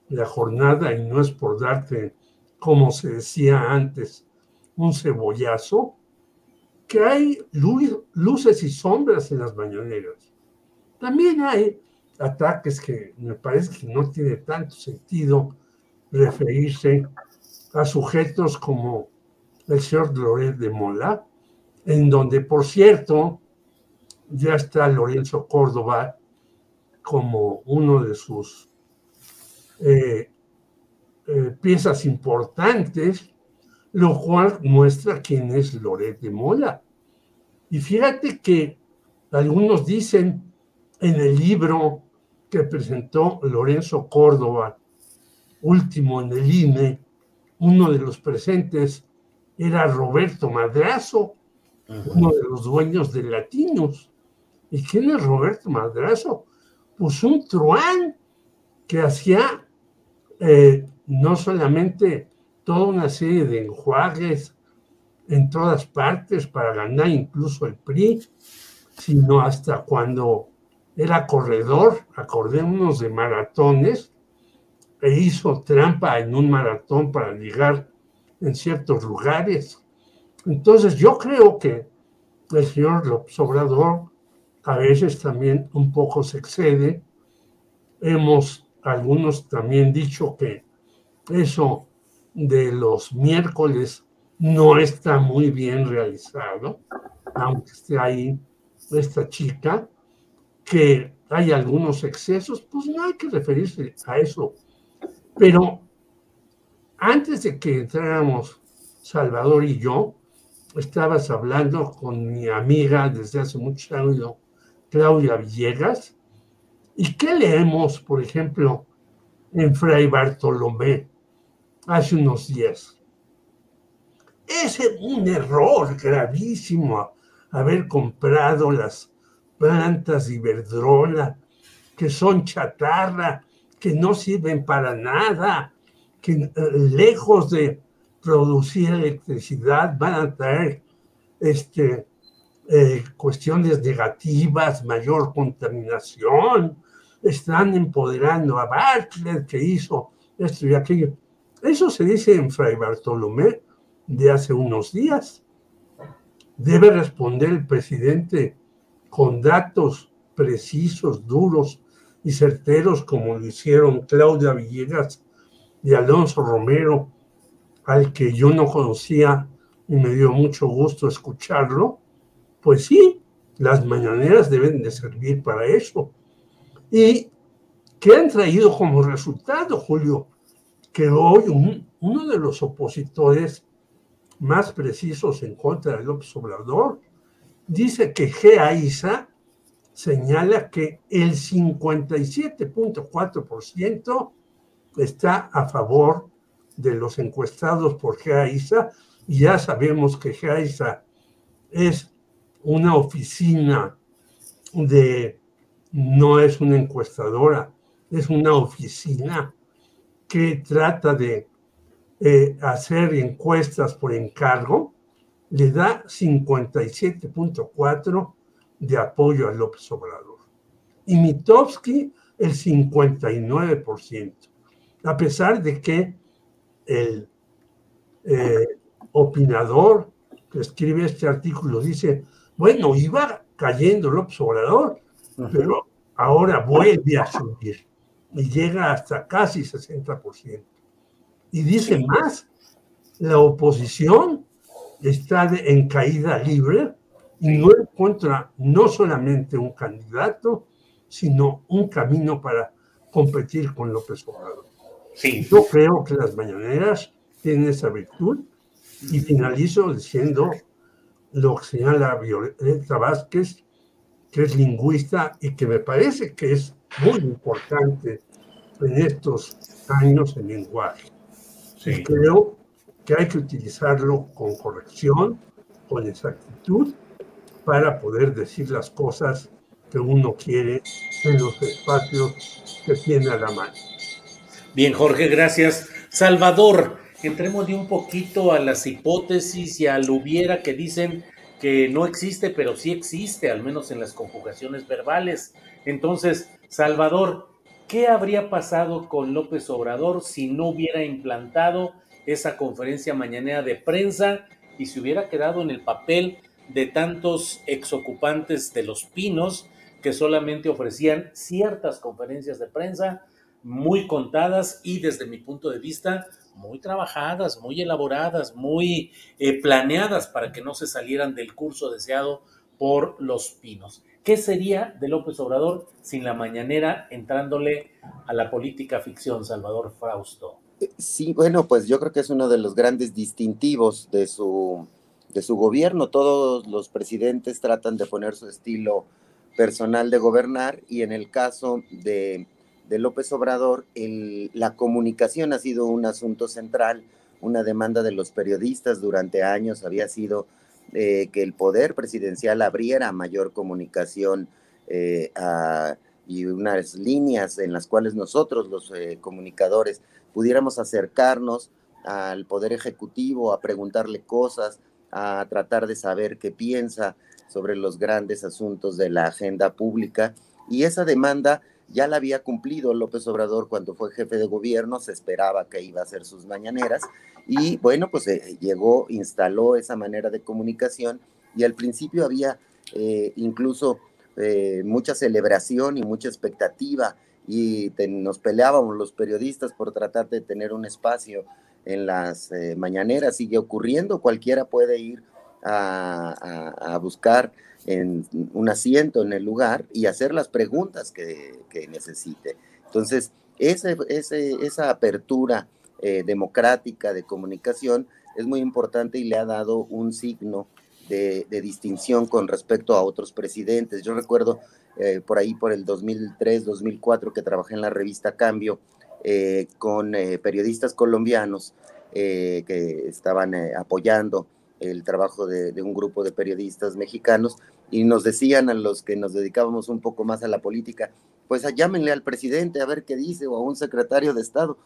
la jornada, y no es por darte, como se decía antes, un cebollazo, que hay luces y sombras en las mañaneras. También hay ataques que me parece que no tiene tanto sentido referirse a sujetos como el señor Loret de Mola, en donde, por cierto, ya está Lorenzo Córdoba como uno de sus eh, eh, piezas importantes, lo cual muestra quién es Loret de Mola. Y fíjate que algunos dicen en el libro que presentó Lorenzo Córdoba, último en el INE, uno de los presentes era Roberto Madrazo, uno de los dueños de Latinos. ¿Y quién es Roberto Madrazo? Pues un truán que hacía eh, no solamente toda una serie de enjuagues en todas partes para ganar incluso el PRI, sino hasta cuando era corredor, acordémonos de maratones, e hizo trampa en un maratón para llegar en ciertos lugares. Entonces yo creo que el señor López Obrador a veces también un poco se excede. Hemos algunos también dicho que eso de los miércoles no está muy bien realizado, aunque esté ahí esta chica, que hay algunos excesos, pues no hay que referirse a eso. Pero antes de que entráramos Salvador y yo, estabas hablando con mi amiga desde hace muchos años, Claudia Villegas, ¿y qué leemos, por ejemplo, en Fray Bartolomé hace unos días? Es un error gravísimo haber comprado las plantas de Iberdrola, que son chatarra, que no sirven para nada, que eh, lejos de producir electricidad van a traer este, eh, cuestiones negativas, mayor contaminación, están empoderando a Bartlett que hizo esto y aquello. Eso se dice en Fray Bartolomé de hace unos días. Debe responder el presidente con datos precisos, duros y certeros, como lo hicieron Claudia Villegas y Alonso Romero, al que yo no conocía y me dio mucho gusto escucharlo, pues sí, las mañaneras deben de servir para eso. ¿Y qué han traído como resultado, Julio? Que hoy uno de los opositores más precisos en contra de López Obrador dice que GAISA señala que el 57.4% está a favor de los encuestados por GAISA y ya sabemos que GAISA es una oficina de, no es una encuestadora, es una oficina que trata de eh, hacer encuestas por encargo, le da 57.4 de apoyo a López Obrador. Y Mitowski el 59%, a pesar de que el eh, opinador que escribe este artículo dice, bueno, iba cayendo López Obrador, pero ahora vuelve a subir y llega hasta casi 60%. Y dice más, la oposición está en caída libre y no encuentra no solamente un candidato, sino un camino para competir con López Obrador. Sí. Yo creo que las mañaneras tienen esa virtud y finalizo diciendo lo que señala Violeta Vázquez, que es lingüista y que me parece que es muy importante en estos años en lenguaje. Sí. creo que hay que utilizarlo con corrección, con exactitud, para poder decir las cosas que uno quiere en los espacios que tiene a la mano. Bien, Jorge, gracias. Salvador, entremos de un poquito a las hipótesis y al hubiera que dicen que no existe, pero sí existe, al menos en las conjugaciones verbales. Entonces, Salvador, ¿qué habría pasado con López Obrador si no hubiera implantado esa conferencia mañanera de prensa y se hubiera quedado en el papel de tantos exocupantes de los pinos que solamente ofrecían ciertas conferencias de prensa muy contadas y desde mi punto de vista muy trabajadas, muy elaboradas, muy eh, planeadas para que no se salieran del curso deseado por los pinos. ¿Qué sería de López Obrador sin la mañanera entrándole a la política ficción, Salvador Frausto? Sí, bueno, pues yo creo que es uno de los grandes distintivos de su, de su gobierno. Todos los presidentes tratan de poner su estilo personal de gobernar y en el caso de, López Obrador, la comunicación ha sido un asunto central, una demanda de los periodistas durante años había sido eh, que el poder presidencial abriera mayor comunicación eh, y unas líneas en las cuales nosotros, los eh, comunicadores, pudiéramos acercarnos al poder ejecutivo, a preguntarle cosas, a tratar de saber qué piensa sobre los grandes asuntos de la agenda pública. Y esa demanda ya la había cumplido López Obrador cuando fue jefe de gobierno, se esperaba que iba a hacer sus mañaneras y bueno, pues eh, llegó, instaló esa manera de comunicación y al principio había eh, incluso eh, mucha celebración y mucha expectativa y nos peleábamos los periodistas por tratar de tener un espacio en las mañaneras, sigue ocurriendo, cualquiera puede ir a, buscar en un asiento en el lugar y hacer las preguntas que, necesite. Entonces, ese, esa apertura eh, democrática de comunicación es muy importante y le ha dado un signo de, distinción con respecto a otros presidentes. Yo recuerdo eh, por ahí, por el 2003, 2004, que trabajé en la revista Cambio eh, con periodistas colombianos que estaban apoyando el trabajo de, un grupo de periodistas mexicanos y nos decían a los que nos dedicábamos un poco más a la política, pues llámenle al presidente a ver qué dice o a un secretario de Estado.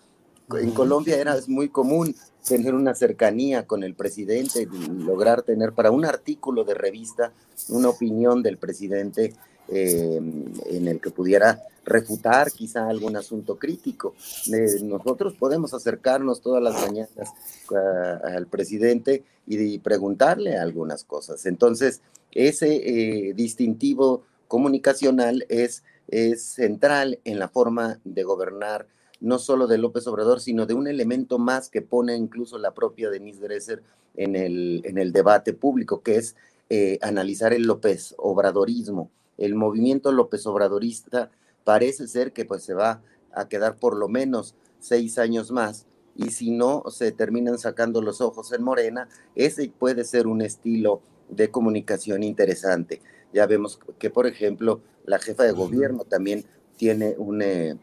En Colombia era muy común tener una cercanía con el presidente, lograr tener para un artículo de revista una opinión del presidente eh, en el que pudiera refutar quizá algún asunto crítico. Eh, nosotros podemos acercarnos todas las mañanas al presidente y, preguntarle algunas cosas. Entonces, ese eh, distintivo comunicacional es, central en la forma de gobernar no solo de López Obrador, sino de un elemento más que pone incluso la propia Denise Dresser en el, en el debate público, que es analizar el López Obradorismo el movimiento López Obradorista parece ser que pues se va a quedar por lo menos seis años más y si no se terminan sacando los ojos en Morena, ese puede ser un estilo de comunicación interesante. Ya vemos que, por ejemplo, la jefa de gobierno también tiene un, eh,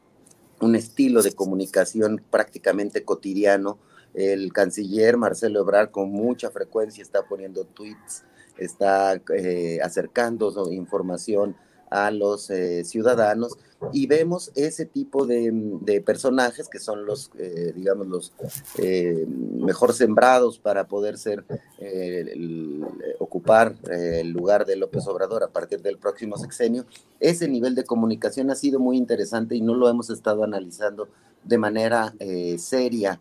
un estilo de comunicación prácticamente cotidiano. El canciller Marcelo Ebrard con mucha frecuencia está poniendo tweets está eh, acercando información a los eh, ciudadanos y vemos ese tipo de, personajes que son los, eh, digamos, los mejor sembrados para poder ser, ocupar el lugar de López Obrador a partir del próximo sexenio. Ese nivel de comunicación ha sido muy interesante y no lo hemos estado analizando de manera seria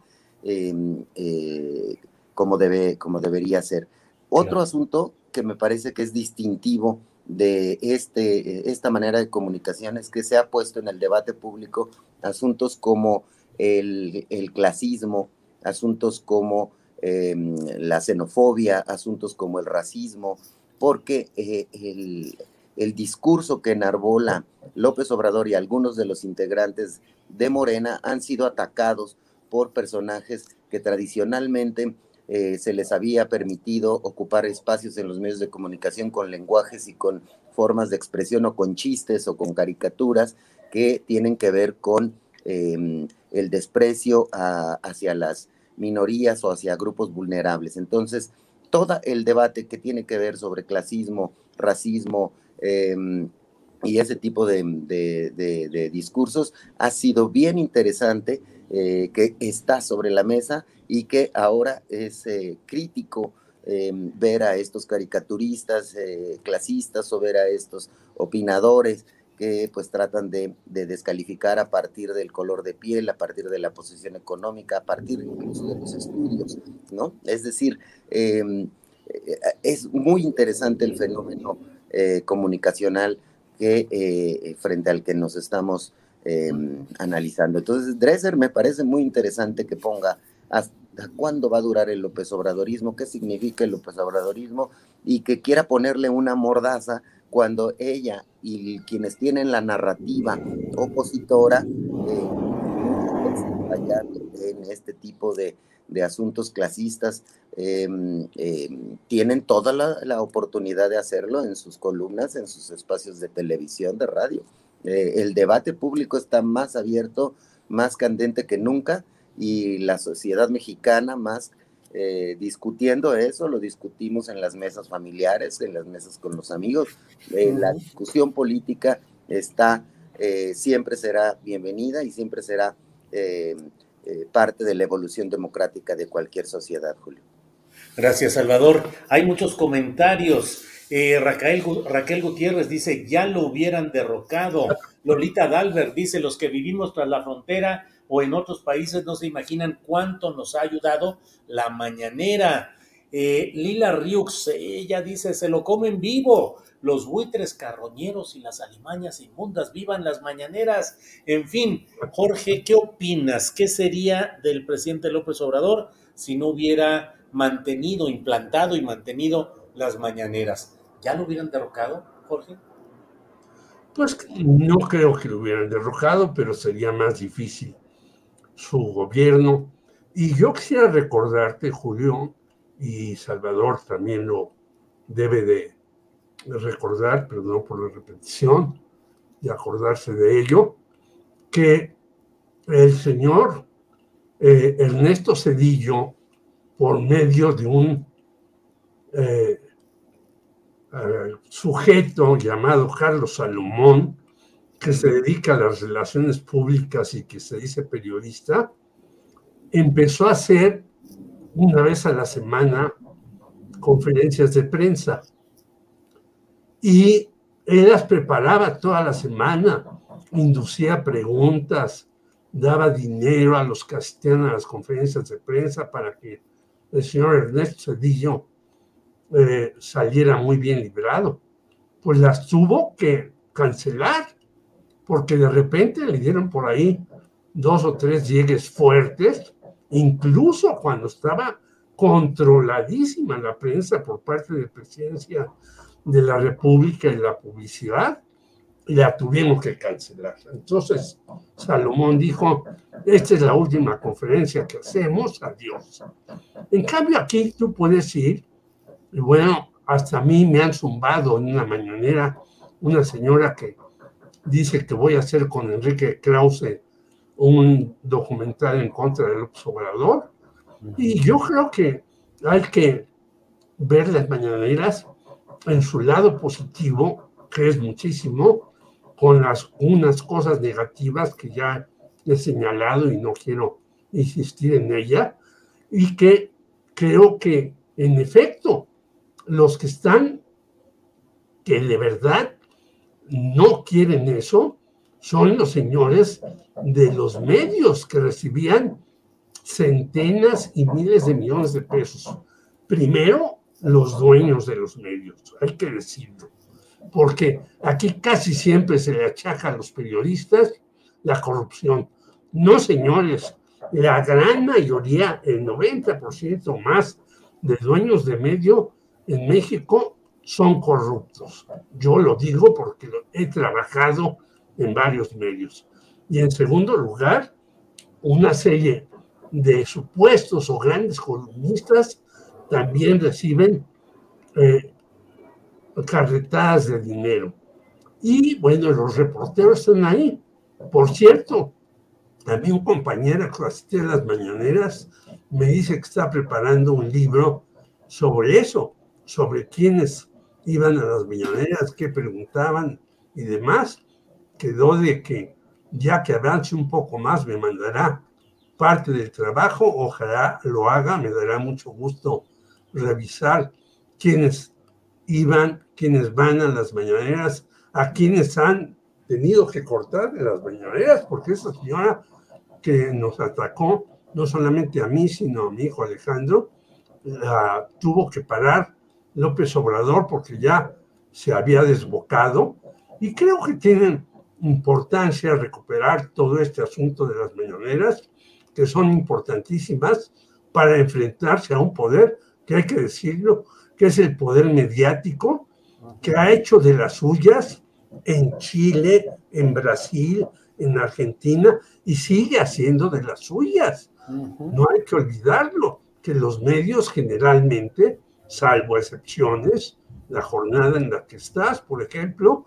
como, debe, como debería ser. Otro asunto que me parece que es distintivo de este, esta manera de comunicación es que se ha puesto en el debate público asuntos como el, clasismo, asuntos como em, la xenofobia, asuntos como el racismo, porque eh, el, el, discurso que enarbola López Obrador y algunos de los integrantes de Morena han sido atacados por personajes que tradicionalmente eh, se les había permitido ocupar espacios en los medios de comunicación con lenguajes y con formas de expresión o con chistes o con caricaturas que tienen que ver con em, el desprecio hacia las minorías o hacia grupos vulnerables. Entonces, todo el debate que tiene que ver sobre clasismo, racismo em, y ese tipo de, discursos ha sido bien interesante, eh, que está sobre la mesa y que ahora es eh, crítico em, ver a estos caricaturistas, eh, clasistas o ver a estos opinadores que pues tratan de, descalificar a partir del color de piel, a partir de la posición económica, a partir incluso de los estudios, ¿no? Es decir, em, es muy interesante el fenómeno comunicacional que frente al que nos estamos em, analizando. Entonces, Dresser me parece muy interesante que ponga hasta cuándo va a durar el López Obradorismo, qué significa el López Obradorismo y que quiera ponerle una mordaza cuando ella y quienes tienen la narrativa opositora eh, en este tipo de, asuntos clasistas em, em, tienen toda la, oportunidad de hacerlo en sus columnas, en sus espacios de televisión, de radio. Eh, el debate público está más abierto, más candente que nunca y la sociedad mexicana más eh, discutiendo eso, lo discutimos en las mesas familiares, en las mesas con los amigos. Eh, la discusión política está, eh, siempre será bienvenida y siempre será parte de la evolución democrática de cualquier sociedad, Julio. Gracias, Salvador. Hay muchos comentarios. Raquel, Raquel Gutiérrez dice, ya lo hubieran derrocado. Lolita Dalbert dice, los que vivimos tras la frontera o en otros países no se imaginan cuánto nos ha ayudado la mañanera. Eh, Lila Riux, ella dice, se lo comen vivo. Los buitres carroñeros y las alimañas inmundas, vivan las mañaneras. En fin, Jorge, ¿qué opinas? ¿Qué sería del presidente López Obrador si no hubiera mantenido, implantado y mantenido las mañaneras? ¿Ya lo hubieran derrocado, Jorge? Pues no creo que lo hubieran derrocado, pero sería más difícil su gobierno. Y yo quisiera recordarte, Julio, y Salvador también lo debe de recordar, perdón por la repetición, y acordarse de ello, que el señor eh, Ernesto Cedillo, por medio de un eh, eh, sujeto llamado Carlos Salomón, que se dedica a las relaciones públicas y que se dice periodista, empezó a hacer una vez a la semana conferencias de prensa. Y él las preparaba toda la semana, inducía preguntas, daba dinero a los que a las conferencias de prensa para que el señor Ernesto Cedillo eh, saliera muy bien librado. Pues las tuvo que cancelar porque de repente le dieron por ahí dos o tres llegues fuertes, incluso cuando estaba controladísima la prensa por parte de presidencia de la República y la publicidad, la tuvimos que cancelar. Entonces, Salomón dijo, esta es la última conferencia que hacemos, adiós. En cambio, aquí tú puedes ir, y bueno, hasta a mí me han zumbado en una mañanera una señora que dice que voy a hacer con Enrique Krause un documental en contra del Obrador. Y yo creo que hay que ver las mañaneras en su lado positivo, que es muchísimo, con las unas cosas negativas que ya he señalado y no quiero insistir en ella, y que creo que en efecto los que están, que de verdad no quieren eso son los señores de los medios que recibían centenas y miles de millones de pesos. Primero, los dueños de los medios, hay que decirlo, porque aquí casi siempre se le achaca a los periodistas la corrupción. No, señores, la gran mayoría, el 90% más de dueños de medio en México son corruptos. Yo lo digo porque he trabajado en varios medios. Y en segundo lugar, una serie de supuestos o grandes columnistas también reciben eh, carretadas de dinero. Y bueno, los reporteros están ahí. Por cierto, a mí un compañero que las mañaneras me dice que está preparando un libro sobre eso, sobre quiénes iban a las mañaneras, qué preguntaban y demás. Quedó de que ya que avance un poco más me mandará parte del trabajo, ojalá lo haga, me dará mucho gusto revisar quiénes iban, quiénes van a las mañaneras, a quienes han tenido que cortar en las mañaneras, porque esa señora que nos atacó, no solamente a mí, sino a mi hijo Alejandro, la tuvo que parar López Obrador porque ya se había desbocado y creo que tienen importancia recuperar todo este asunto de las mañaneras, que son importantísimas para enfrentarse a un poder que hay que decirlo, que es el poder mediático, que ha hecho de las suyas en Chile, en Brasil, en Argentina, y sigue haciendo de las suyas. No hay que olvidarlo, que los medios generalmente, salvo excepciones, la jornada en la que estás, por ejemplo,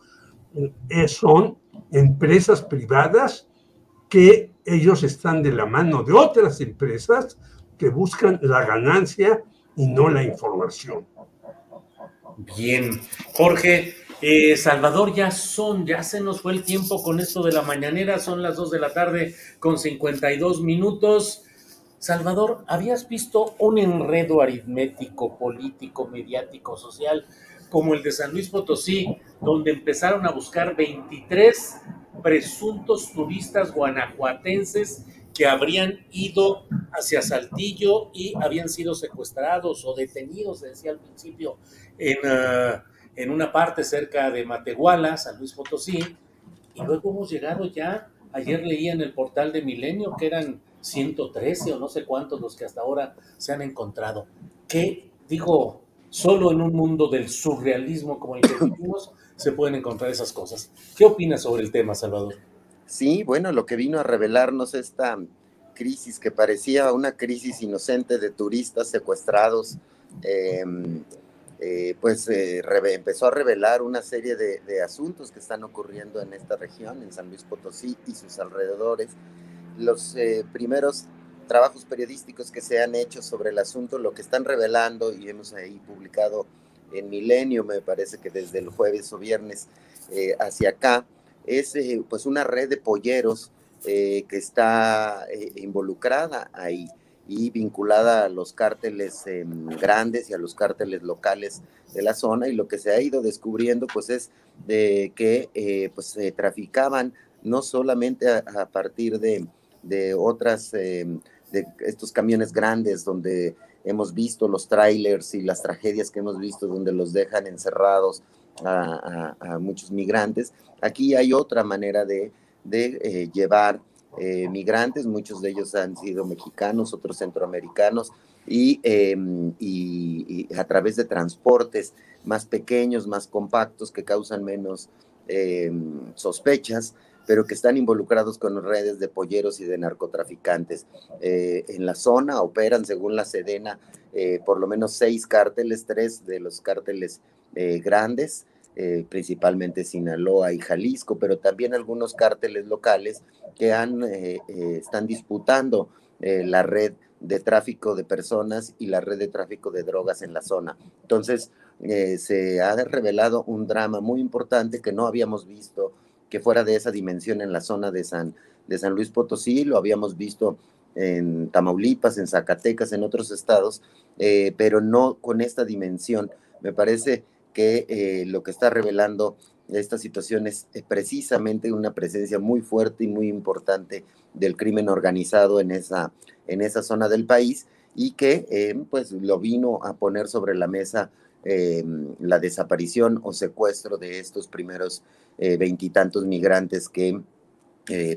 eh, son empresas privadas que ellos están de la mano de otras empresas que buscan la ganancia y no la información. Bien, Jorge, eh, Salvador, ya son, ya se nos fue el tiempo con esto de la mañanera, son las 2 de la tarde con 52 minutos. Salvador, ¿habías visto un enredo aritmético, político, mediático, social como el de San Luis Potosí, donde empezaron a buscar 23 presuntos turistas guanajuatenses que habrían ido hacia Saltillo y habían sido secuestrados o detenidos, decía al principio, en, ah, en una parte cerca de Matehuala, San Luis Potosí, y luego hemos llegado ya, ayer leía en el portal de Milenio que eran 113 o no sé cuántos los que hasta ahora se han encontrado. ¿Qué, digo, solo en un mundo del surrealismo como el que vivimos se pueden encontrar esas cosas? ¿Qué opinas sobre el tema, Salvador? Sí, bueno, lo que vino a revelarnos esta crisis que parecía una crisis inocente de turistas secuestrados, em, eh, pues eh, empezó a revelar una serie de, asuntos que están ocurriendo en esta región, en San Luis Potosí y sus alrededores. Los eh, primeros trabajos periodísticos que se han hecho sobre el asunto, lo que están revelando, y hemos ahí publicado en Milenio, me parece que desde el jueves o viernes hacia acá, es eh, pues una red de polleros eh, que está eh, involucrada ahí y vinculada a los cárteles em, grandes y a los cárteles locales de la zona. Y lo que se ha ido descubriendo pues es de que pues se traficaban no solamente a, partir de, de otras em, de estos camiones grandes donde hemos visto los trailers y las tragedias que hemos visto donde los dejan encerrados a, muchos migrantes. Aquí hay otra manera de, eh, llevar eh, migrantes, muchos de ellos han sido mexicanos, otros centroamericanos, y, em, y, a través de transportes más pequeños, más compactos, que causan menos em, sospechas, pero que están involucrados con redes de polleros y de narcotraficantes. Eh, en la zona operan, según la Sedena, por lo menos seis cárteles, tres de los cárteles eh, grandes, eh, principalmente Sinaloa y Jalisco, pero también algunos cárteles locales que han, eh, están disputando la red de tráfico de personas y la red de tráfico de drogas en la zona. Entonces, se ha revelado un drama muy importante que no habíamos visto que fuera de esa dimensión en la zona de San, de San Luis Potosí, lo habíamos visto en Tamaulipas, en Zacatecas, en otros estados, pero no con esta dimensión. Me parece que eh, lo que está revelando esta situación es eh, precisamente una presencia muy fuerte y muy importante del crimen organizado en esa, en esa zona del país y que eh, pues lo vino a poner sobre la mesa la desaparición o secuestro de estos primeros veintitantos migrantes que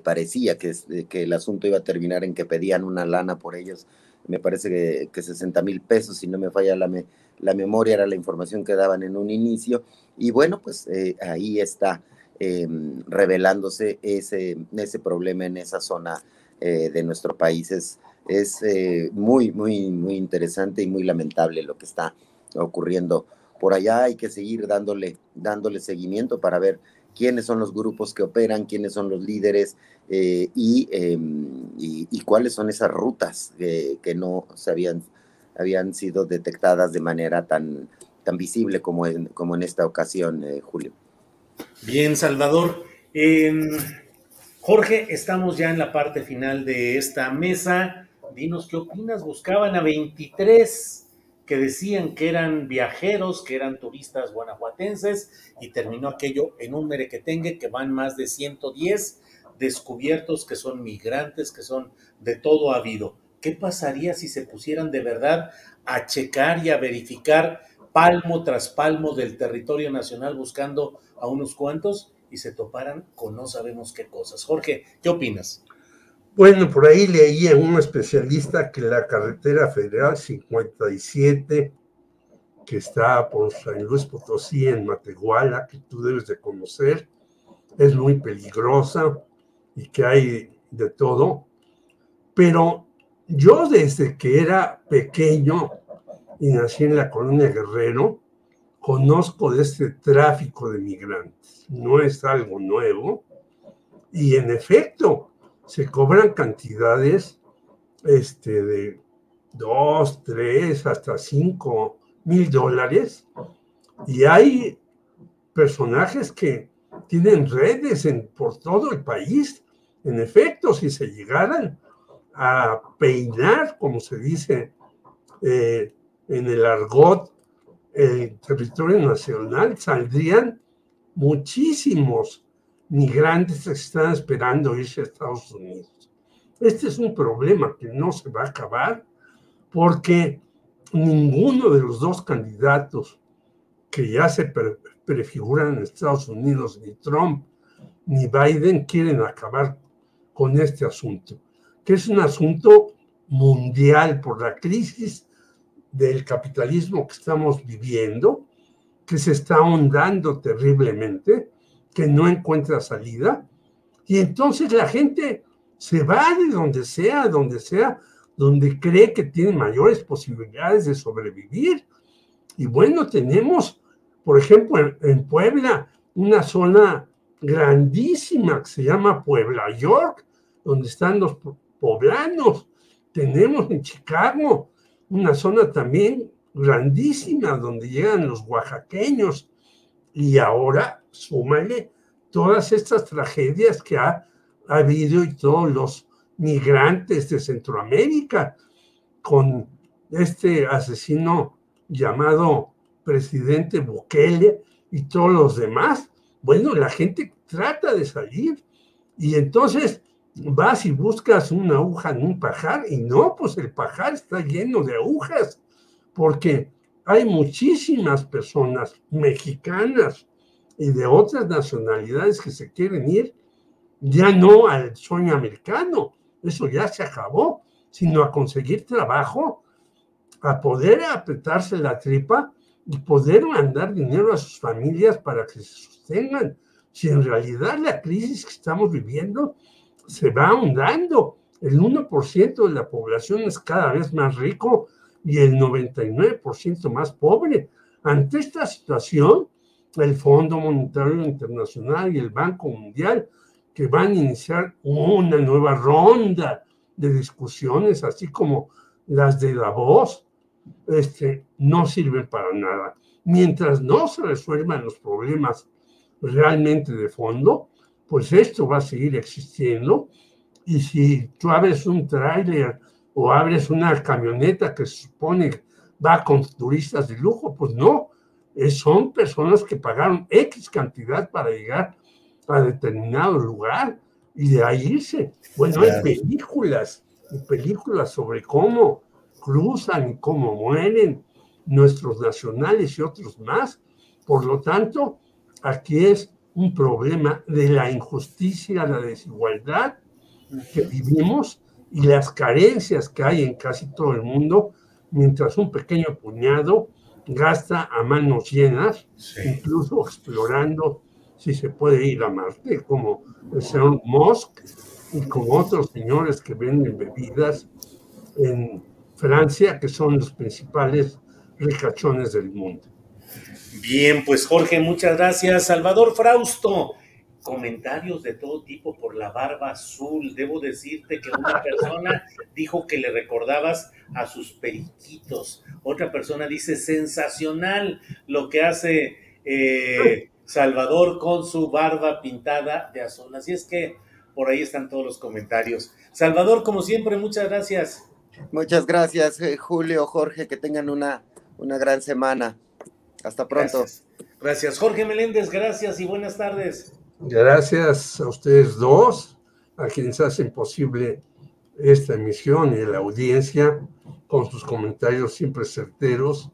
parecía que, que, el asunto iba a terminar en que pedían una lana por ellos, me parece que, que 60 mil pesos, si no me falla la, me, la memoria era la información que daban en un inicio, y bueno, pues eh, ahí está em, revelándose ese, ese problema en esa zona eh, de nuestro país. Es, es eh, muy, muy, muy interesante y muy lamentable lo que está ocurriendo por allá. Hay que seguir dándole, dándole seguimiento para ver quiénes son los grupos que operan, quiénes son los líderes em, y, y, cuáles son esas rutas que no se habían habían sido detectadas de manera tan, tan visible como en, como en esta ocasión, eh, Julio. Bien, Salvador. Jorge, estamos ya en la parte final de esta mesa. Dinos qué opinas. Buscaban a 23 que decían que eran viajeros, que eran turistas guanajuatenses, y terminó aquello en un merequetengue que van más de 110 descubiertos que son migrantes, que son de todo habido. ¿Qué pasaría si se pusieran de verdad a checar y a verificar palmo tras palmo del territorio nacional buscando a unos cuantos y se toparan con no sabemos qué cosas? Jorge, ¿qué opinas? Bueno, por ahí leía un especialista que la carretera federal 57, que está por San Luis Potosí en Matehuala, que tú debes de conocer, es muy peligrosa y que hay de todo. Pero yo desde que era pequeño y nací en la colonia Guerrero, conozco de este tráfico de migrantes. No es algo nuevo. Y en efecto, se cobran cantidades este, de dos, tres, hasta cinco mil dólares. Y hay personajes que tienen redes en, por todo el país. En efecto, si se llegaran a peinar, como se dice eh, en el argot, el territorio nacional, saldrían muchísimos migrantes que están esperando irse a Estados Unidos. Este es un problema que no se va a acabar porque ninguno de los dos candidatos que ya se prefiguran en Estados Unidos, ni Trump ni Biden, quieren acabar con este asunto, que es un asunto mundial por la crisis del capitalismo que estamos viviendo, que se está ahondando terriblemente que no encuentra salida. Y entonces la gente se va de donde sea, donde sea, donde cree que tiene mayores posibilidades de sobrevivir. Y bueno, tenemos, por ejemplo, en, Puebla, una zona grandísima que se llama Puebla York, donde están los poblanos. Tenemos en Chicago una zona también grandísima donde llegan los oaxaqueños. Y ahora súmale todas estas tragedias que ha, habido y todos los migrantes de Centroamérica con este asesino llamado presidente Bukele y todos los demás. Bueno, la gente trata de salir y entonces vas y buscas una aguja en un pajar y no, pues el pajar está lleno de agujas porque hay muchísimas personas mexicanas y de otras nacionalidades que se quieren ir ya no al sueño americano, eso ya se acabó, sino a conseguir trabajo, a poder apretarse la tripa y poder mandar dinero a sus familias para que se sostengan. Si en realidad la crisis que estamos viviendo se va ahondando, el 1% de la población es cada vez más rico y el 99% más pobre. Ante esta situación, el Fondo Monetario Internacional y el Banco Mundial, que van a iniciar una nueva ronda de discusiones, así como las de Davos, este, no sirven para nada. Mientras no se resuelvan los problemas realmente de fondo, pues esto va a seguir existiendo. Y si tú abres un tráiler o abres una camioneta que se supone va con turistas de lujo, pues no, son personas que pagaron X cantidad para llegar a determinado lugar y de ahí irse. Bueno, hay películas y películas sobre cómo cruzan y cómo mueren nuestros nacionales y otros más. Por lo tanto, aquí es un problema de la injusticia, la desigualdad que vivimos y las carencias que hay en casi todo el mundo, mientras un pequeño puñado gasta a manos llenas, incluso explorando si se puede ir a Marte, como el señor Musk y como otros señores que venden bebidas en Francia, que son los principales ricachones del mundo. Bien, pues Jorge, muchas gracias. Salvador Frausto, comentarios de todo tipo por la barba azul. Debo decirte que una persona dijo que le recordabas a sus periquitos. Otra persona dice sensacional lo que hace eh, Salvador con su barba pintada de azul. Así es que por ahí están todos los comentarios. Salvador, como siempre, muchas gracias. Muchas gracias, eh, Julio, Jorge, que tengan una una gran semana. Hasta pronto. Gracias. gracias. Jorge Meléndez, gracias y buenas tardes. Gracias a ustedes dos, a quienes hacen posible esta emisión y la audiencia con sus comentarios siempre certeros,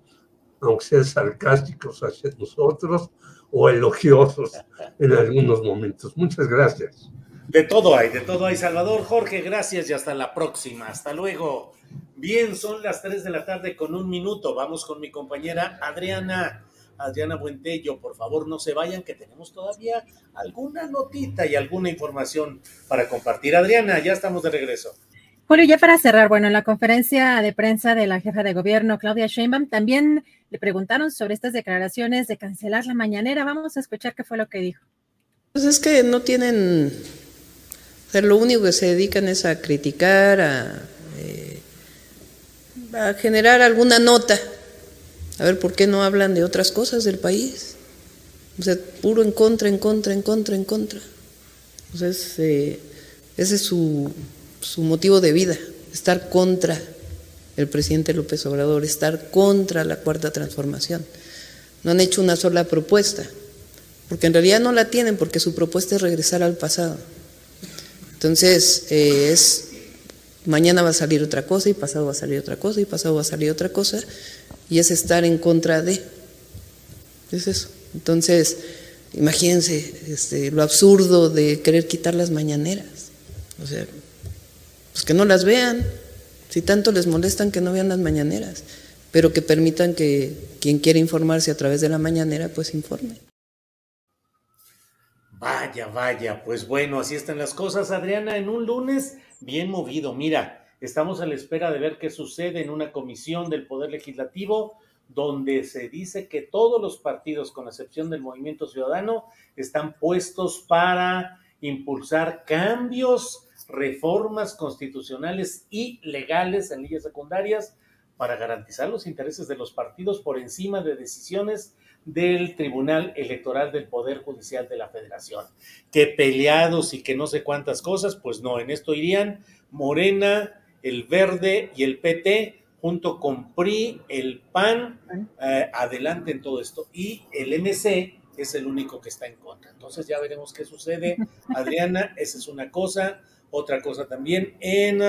aunque sean sarcásticos hacia nosotros o elogiosos en algunos momentos. Muchas gracias. De todo hay, de todo hay. Salvador, Jorge, gracias y hasta la próxima. Hasta luego. Bien, son las 3 de la tarde con un minuto. Vamos con mi compañera Adriana. Adriana Buentello, por favor no se vayan, que tenemos todavía alguna notita y alguna información para compartir. Adriana, ya estamos de regreso. Julio, ya para cerrar, bueno, en la conferencia de prensa de la jefa de gobierno, Claudia Sheinbaum, también le preguntaron sobre estas declaraciones de cancelar la mañanera. Vamos a escuchar qué fue lo que dijo. Pues es que no tienen, o sea, lo único que se dedican es a criticar, a, eh, a generar alguna nota. A ver, ¿por qué no hablan de otras cosas del país? O sea, puro en contra, en contra, en contra, en contra. Entonces, eh, ese es su, su motivo de vida, estar contra el presidente López Obrador, estar contra la cuarta transformación. No han hecho una sola propuesta, porque en realidad no la tienen, porque su propuesta es regresar al pasado. Entonces, eh, es mañana va a salir otra cosa, y pasado va a salir otra cosa, y pasado va a salir otra cosa, y es estar en contra de. Es eso. Entonces, imagínense este, lo absurdo de querer quitar las mañaneras. O sea, pues que no las vean, si tanto les molestan que no vean las mañaneras, pero que permitan que quien quiera informarse a través de la mañanera, pues informe. Vaya, vaya, pues bueno, así están las cosas, Adriana, en un lunes bien movido. Mira, estamos a la espera de ver qué sucede en una comisión del Poder Legislativo donde se dice que todos los partidos, con excepción del Movimiento Ciudadano, están puestos para impulsar cambios reformas constitucionales y legales en leyes secundarias para garantizar los intereses de los partidos por encima de decisiones del Tribunal Electoral del Poder Judicial de la Federación. Que peleados y que no sé cuántas cosas, pues no, en esto irían Morena, el Verde y el PT junto con PRI, el PAN, eh, adelante en todo esto. Y el MC es el único que está en contra. Entonces ya veremos qué sucede. Adriana, esa es una cosa. Otra cosa también, en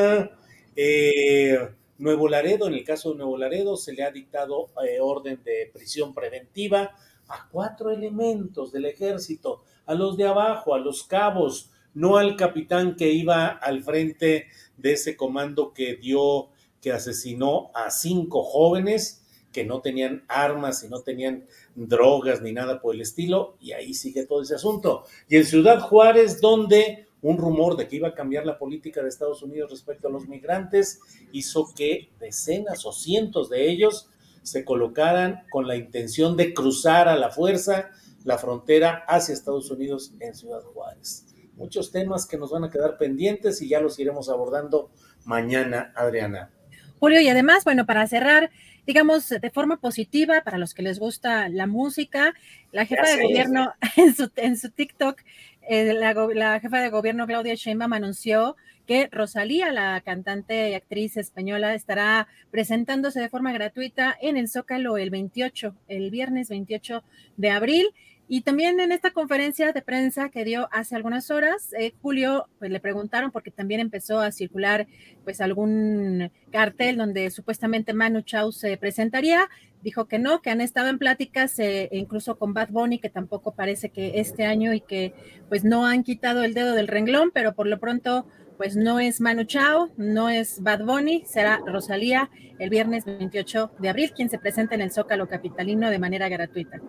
eh, Nuevo Laredo, en el caso de Nuevo Laredo, se le ha dictado eh, orden de prisión preventiva a cuatro elementos del ejército, a los de abajo, a los cabos, no al capitán que iba al frente de ese comando que dio, que asesinó a cinco jóvenes que no tenían armas y no tenían drogas ni nada por el estilo, y ahí sigue todo ese asunto. Y en Ciudad Juárez, donde un rumor de que iba a cambiar la política de Estados Unidos respecto a los migrantes hizo que decenas o cientos de ellos se colocaran con la intención de cruzar a la fuerza la frontera hacia Estados Unidos en Ciudad Juárez. Muchos temas que nos van a quedar pendientes y ya los iremos abordando mañana, Adriana. Julio, y además, bueno, para cerrar, digamos, de forma positiva, para los que les gusta la música, la jefa de gobierno en su, en su TikTok eh, la, jefa de gobierno Claudia Sheinbaum anunció que Rosalía, la cantante y actriz española, estará presentándose de forma gratuita en el Zócalo el 28, el viernes 28 de abril. Y también en esta conferencia de prensa que dio hace algunas horas, eh, Julio, pues le preguntaron porque también empezó a circular pues algún cartel donde supuestamente Manu Chao se presentaría. Dijo que no, que han estado en pláticas eh, incluso con Bad Bunny, que tampoco parece que este año y que pues no han quitado el dedo del renglón, pero por lo pronto pues no es Manu Chao, no es Bad Bunny, será Rosalía el viernes 28 de abril quien se presenta en el Zócalo Capitalino de manera gratuita.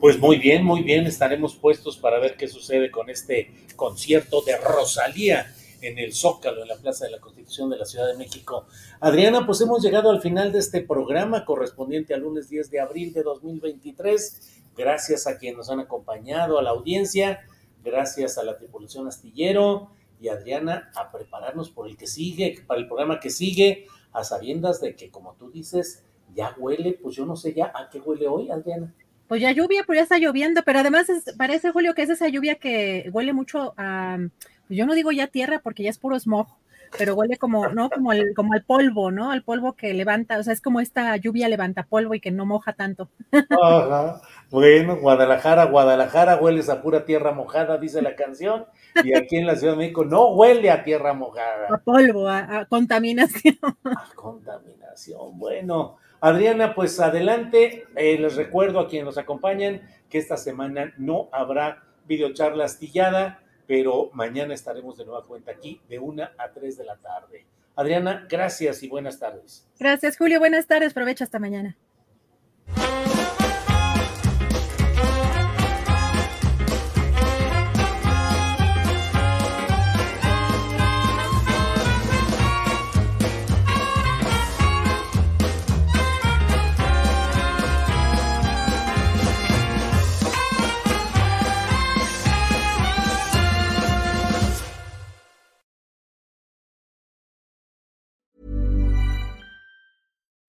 Pues muy bien, muy bien, estaremos puestos para ver qué sucede con este concierto de Rosalía en el Zócalo, en la Plaza de la Constitución de la Ciudad de México. Adriana, pues hemos llegado al final de este programa correspondiente al lunes 10 de abril de 2023. Gracias a quienes nos han acompañado, a la audiencia, gracias a la tripulación astillero y Adriana a prepararnos por el que sigue, para el programa que sigue, a sabiendas de que, como tú dices, ya huele, pues yo no sé ya a qué huele hoy, Adriana. Pues ya lluvia, pues ya está lloviendo, pero además parece, Julio, que es esa lluvia que huele mucho a, pues yo no digo ya tierra porque ya es puro smog, pero huele como, ¿no? Como el, como al polvo, ¿no? Al polvo que levanta, o sea, es como esta lluvia levanta polvo y que no moja tanto. Ajá. Bueno, Guadalajara, Guadalajara, hueles a pura tierra mojada, dice la canción, y aquí en la Ciudad de México no huele a tierra mojada. A polvo, a, a contaminación. A contaminación, bueno. Adriana, pues adelante. Eh, les recuerdo a quienes nos acompañan que esta semana no habrá videocharla astillada, pero mañana estaremos de nueva cuenta aquí de una a tres de la tarde. Adriana, gracias y buenas tardes. Gracias, Julio. Buenas tardes. Provecho hasta mañana.